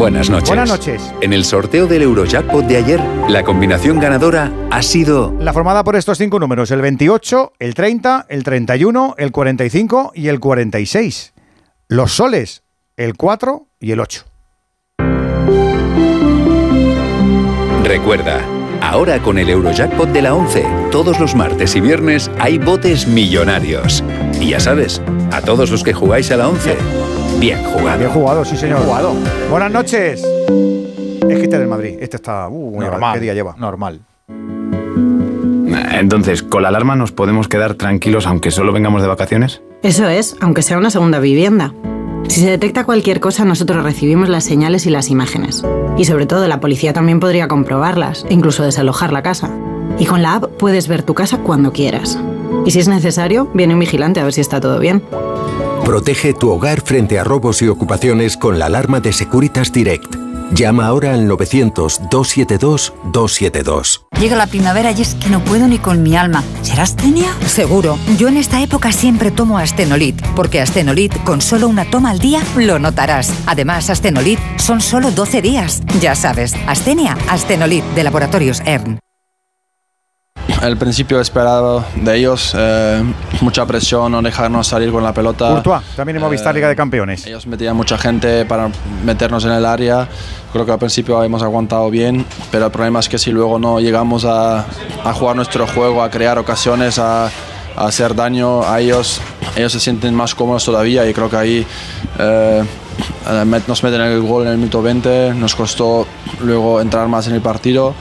Buenas noches.
Buenas noches.
En el sorteo del Eurojackpot de ayer, la combinación ganadora ha sido
La formada por estos cinco números, el 28, el 30, el 31, el 45 y el 46. Los soles, el 4 y el 8.
Recuerda, ahora con el Eurojackpot de la 11, todos los martes y viernes hay botes millonarios. Y ya sabes, a todos los que jugáis a la 11, bien jugado.
Bien jugado, sí señor. Jugado. Buenas noches. Es que este del Madrid. Este está... Uh,
Normal.
¿Qué día lleva?
Normal.
Entonces, ¿con la alarma nos podemos quedar tranquilos aunque solo vengamos de vacaciones?
Eso es, aunque sea una segunda vivienda. Si se detecta cualquier cosa, nosotros recibimos las señales y las imágenes. Y sobre todo, la policía también podría comprobarlas, incluso desalojar la casa. Y con la app puedes ver tu casa cuando quieras. Y si es necesario, viene un vigilante a ver si está todo bien.
Protege tu hogar frente a robos y ocupaciones con la alarma de Securitas Direct. Llama ahora al 900-272-272.
Llega la primavera y es que no puedo ni con mi alma. ¿Será astenia? Seguro. Yo en esta época siempre tomo Astenolit, porque Astenolit con solo una toma al día lo notarás. Además, Astenolit son solo 12 días. Ya sabes, Astenia, Astenolit de Laboratorios ERN.
El principio esperado de ellos, eh, mucha presión, no dejarnos salir con la pelota.
Courtois, también hemos visto
Eh,
Liga de Campeones.
Ellos metían mucha gente para meternos en el área. Creo que al principio hemos aguantado bien, pero el problema es que si luego no llegamos a, a jugar nuestro juego, a crear ocasiones, a, a hacer daño a ellos, ellos se sienten más cómodos todavía y creo que ahí eh, eh, nos meten el gol en el minuto 20, nos costó luego entrar más en el partido.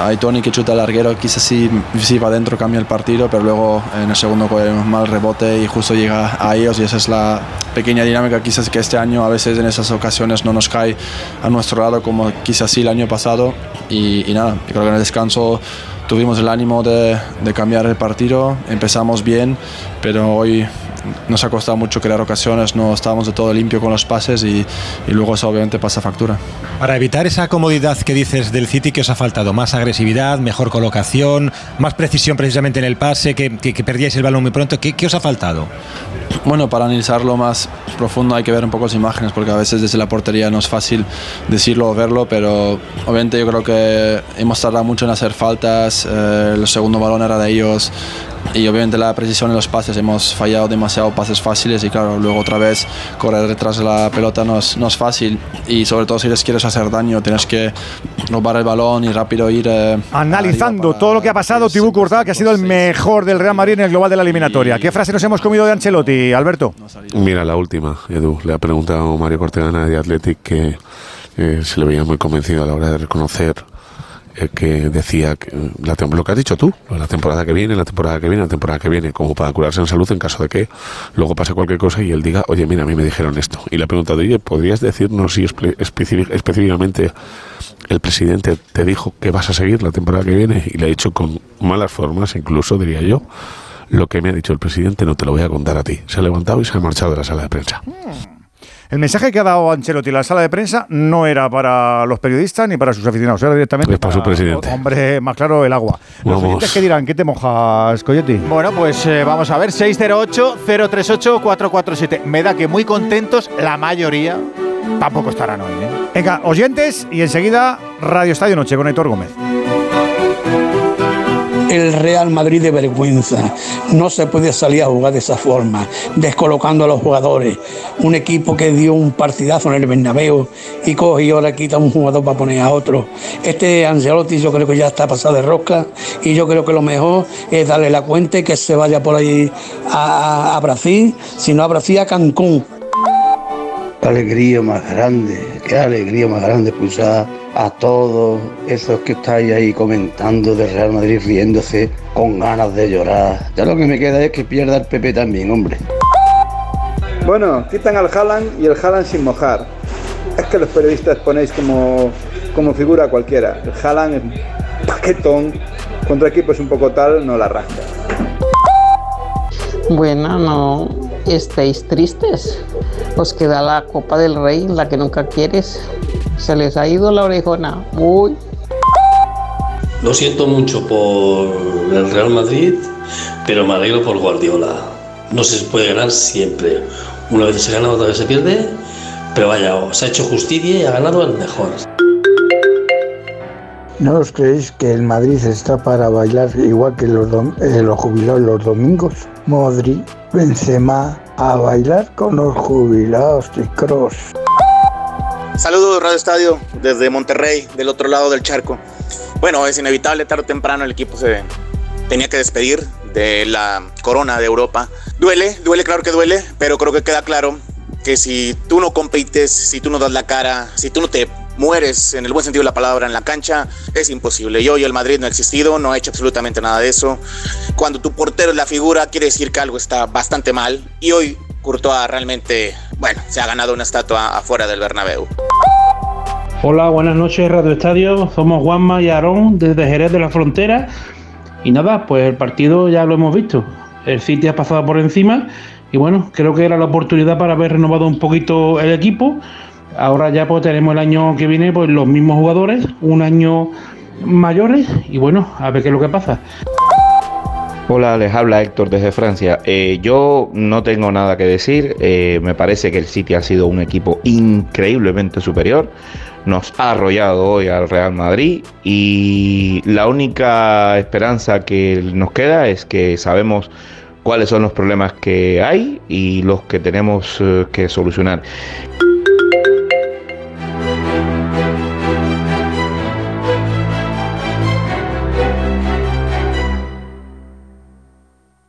Hay Tony que chuta el larguero, quizás sí, sí va adentro, cambia el partido, pero luego en el segundo cogemos mal rebote y justo llega a ellos y esa es la pequeña dinámica quizás que este año a veces en esas ocasiones no nos cae a nuestro lado como quizás sí el año pasado y, y nada, creo que en el descanso tuvimos el ánimo de, de cambiar el partido, empezamos bien, pero hoy nos ha costado mucho crear ocasiones, no estábamos de todo limpio con los pases y, y luego eso obviamente pasa factura.
Para evitar esa comodidad que dices del City, que os ha faltado? ¿Más agresividad, mejor colocación, más precisión precisamente en el pase, que, que, que perdíais el balón muy pronto? ¿Qué, qué os ha faltado?
Bueno, para analizarlo más profundo hay que ver un poco las imágenes, porque a veces desde la portería no es fácil decirlo o verlo, pero obviamente yo creo que hemos tardado mucho en hacer faltas, eh, el segundo balón era de ellos, y obviamente la precisión en los pases, hemos fallado demasiado pases fáciles y claro, luego otra vez correr detrás de la pelota no es, no es fácil y sobre todo si les quieres hacer daño tienes que robar el balón y rápido ir... Eh,
Analizando todo lo que ha pasado, Tibú Courtois, que ha sido el mejor del Real Madrid en el global de la eliminatoria. ¿Qué frase nos hemos comido de Ancelotti, Alberto?
Mira, la última, Edu. Le ha preguntado Mario Cortegana de Athletic que eh, se le veía muy convencido a la hora de reconocer que decía que la, lo que has dicho tú, la temporada que viene, la temporada que viene, la temporada que viene, como para curarse en salud en caso de que luego pase cualquier cosa y él diga, oye, mira, a mí me dijeron esto. Y le ha preguntado, oye, ¿podrías decirnos si específicamente el presidente te dijo que vas a seguir la temporada que viene? Y le ha dicho con malas formas, incluso, diría yo, lo que me ha dicho el presidente no te lo voy a contar a ti. Se ha levantado y se ha marchado de la sala de prensa.
Hmm. El mensaje que ha dado Ancelotti en la sala de prensa no era para los periodistas ni para sus aficionados, era directamente
para, su presidente.
Hombre, más claro, el agua. Los oyentes que dirán, ¿qué te mojas, Coyote?
Bueno, pues eh, vamos a ver, 608-038-447. Me da que muy contentos la mayoría tampoco estarán hoy. ¿eh?
Venga, oyentes y enseguida Radio Estadio Noche con Héctor Gómez
el Real Madrid de vergüenza. No se puede salir a jugar de esa forma, descolocando a los jugadores. Un equipo que dio un partidazo en el Bernabéu y coge y ahora quita un jugador para poner a otro. Este Angelotti yo creo que ya está pasado de rosca y yo creo que lo mejor es darle la cuenta y que se vaya por ahí a, Brasil, si no a Brasil a Cancún.
Qué alegría más grande, qué alegría más grande pulsar a todos esos que estáis ahí comentando de Real Madrid riéndose con ganas de llorar. Ya lo que me queda es que pierda el PP también, hombre.
Bueno, quitan al Haaland y el Haaland sin mojar. Es que los periodistas ponéis como, como figura cualquiera. El Haaland es paquetón, contra equipos un poco tal, no la rasca.
Bueno, no estéis tristes. Os queda la Copa del Rey, la que nunca quieres. Se les ha ido la orejona. Uy.
Lo siento mucho por el Real Madrid, pero me alegro por Guardiola. No se puede ganar siempre. Una vez se gana, otra vez se pierde. Pero vaya, se ha hecho justicia y ha ganado el mejor.
¿No os creéis que el Madrid está para bailar igual que los, eh, los jubilados los domingos? Modri, Benzema, a bailar con los jubilados de Cross.
Saludos Radio Estadio desde Monterrey, del otro lado del charco. Bueno, es inevitable, tarde o temprano el equipo se tenía que despedir de la corona de Europa. Duele, duele, claro que duele, pero creo que queda claro que si tú no compites, si tú no das la cara, si tú no te mueres en el buen sentido de la palabra en la cancha, es imposible. Y hoy el Madrid no ha existido, no ha hecho absolutamente nada de eso. Cuando tu portero es la figura, quiere decir que algo está bastante mal. Y hoy Courtois realmente, bueno, se ha ganado una estatua afuera del Bernabéu.
Hola, buenas noches Radio Estadio, somos Juanma y Aarón desde Jerez de la Frontera y nada, pues el partido ya lo hemos visto, el City ha pasado por encima y bueno, creo que era la oportunidad para haber renovado un poquito el equipo, ahora ya pues tenemos el año que viene pues los mismos jugadores, un año mayores y bueno, a ver qué es lo que pasa.
Hola, les habla Héctor desde Francia. Eh, yo no tengo nada que decir. Eh, me parece que el City ha sido un equipo increíblemente superior. Nos ha arrollado hoy al Real Madrid y la única esperanza que nos queda es que sabemos cuáles son los problemas que hay y los que tenemos eh, que solucionar.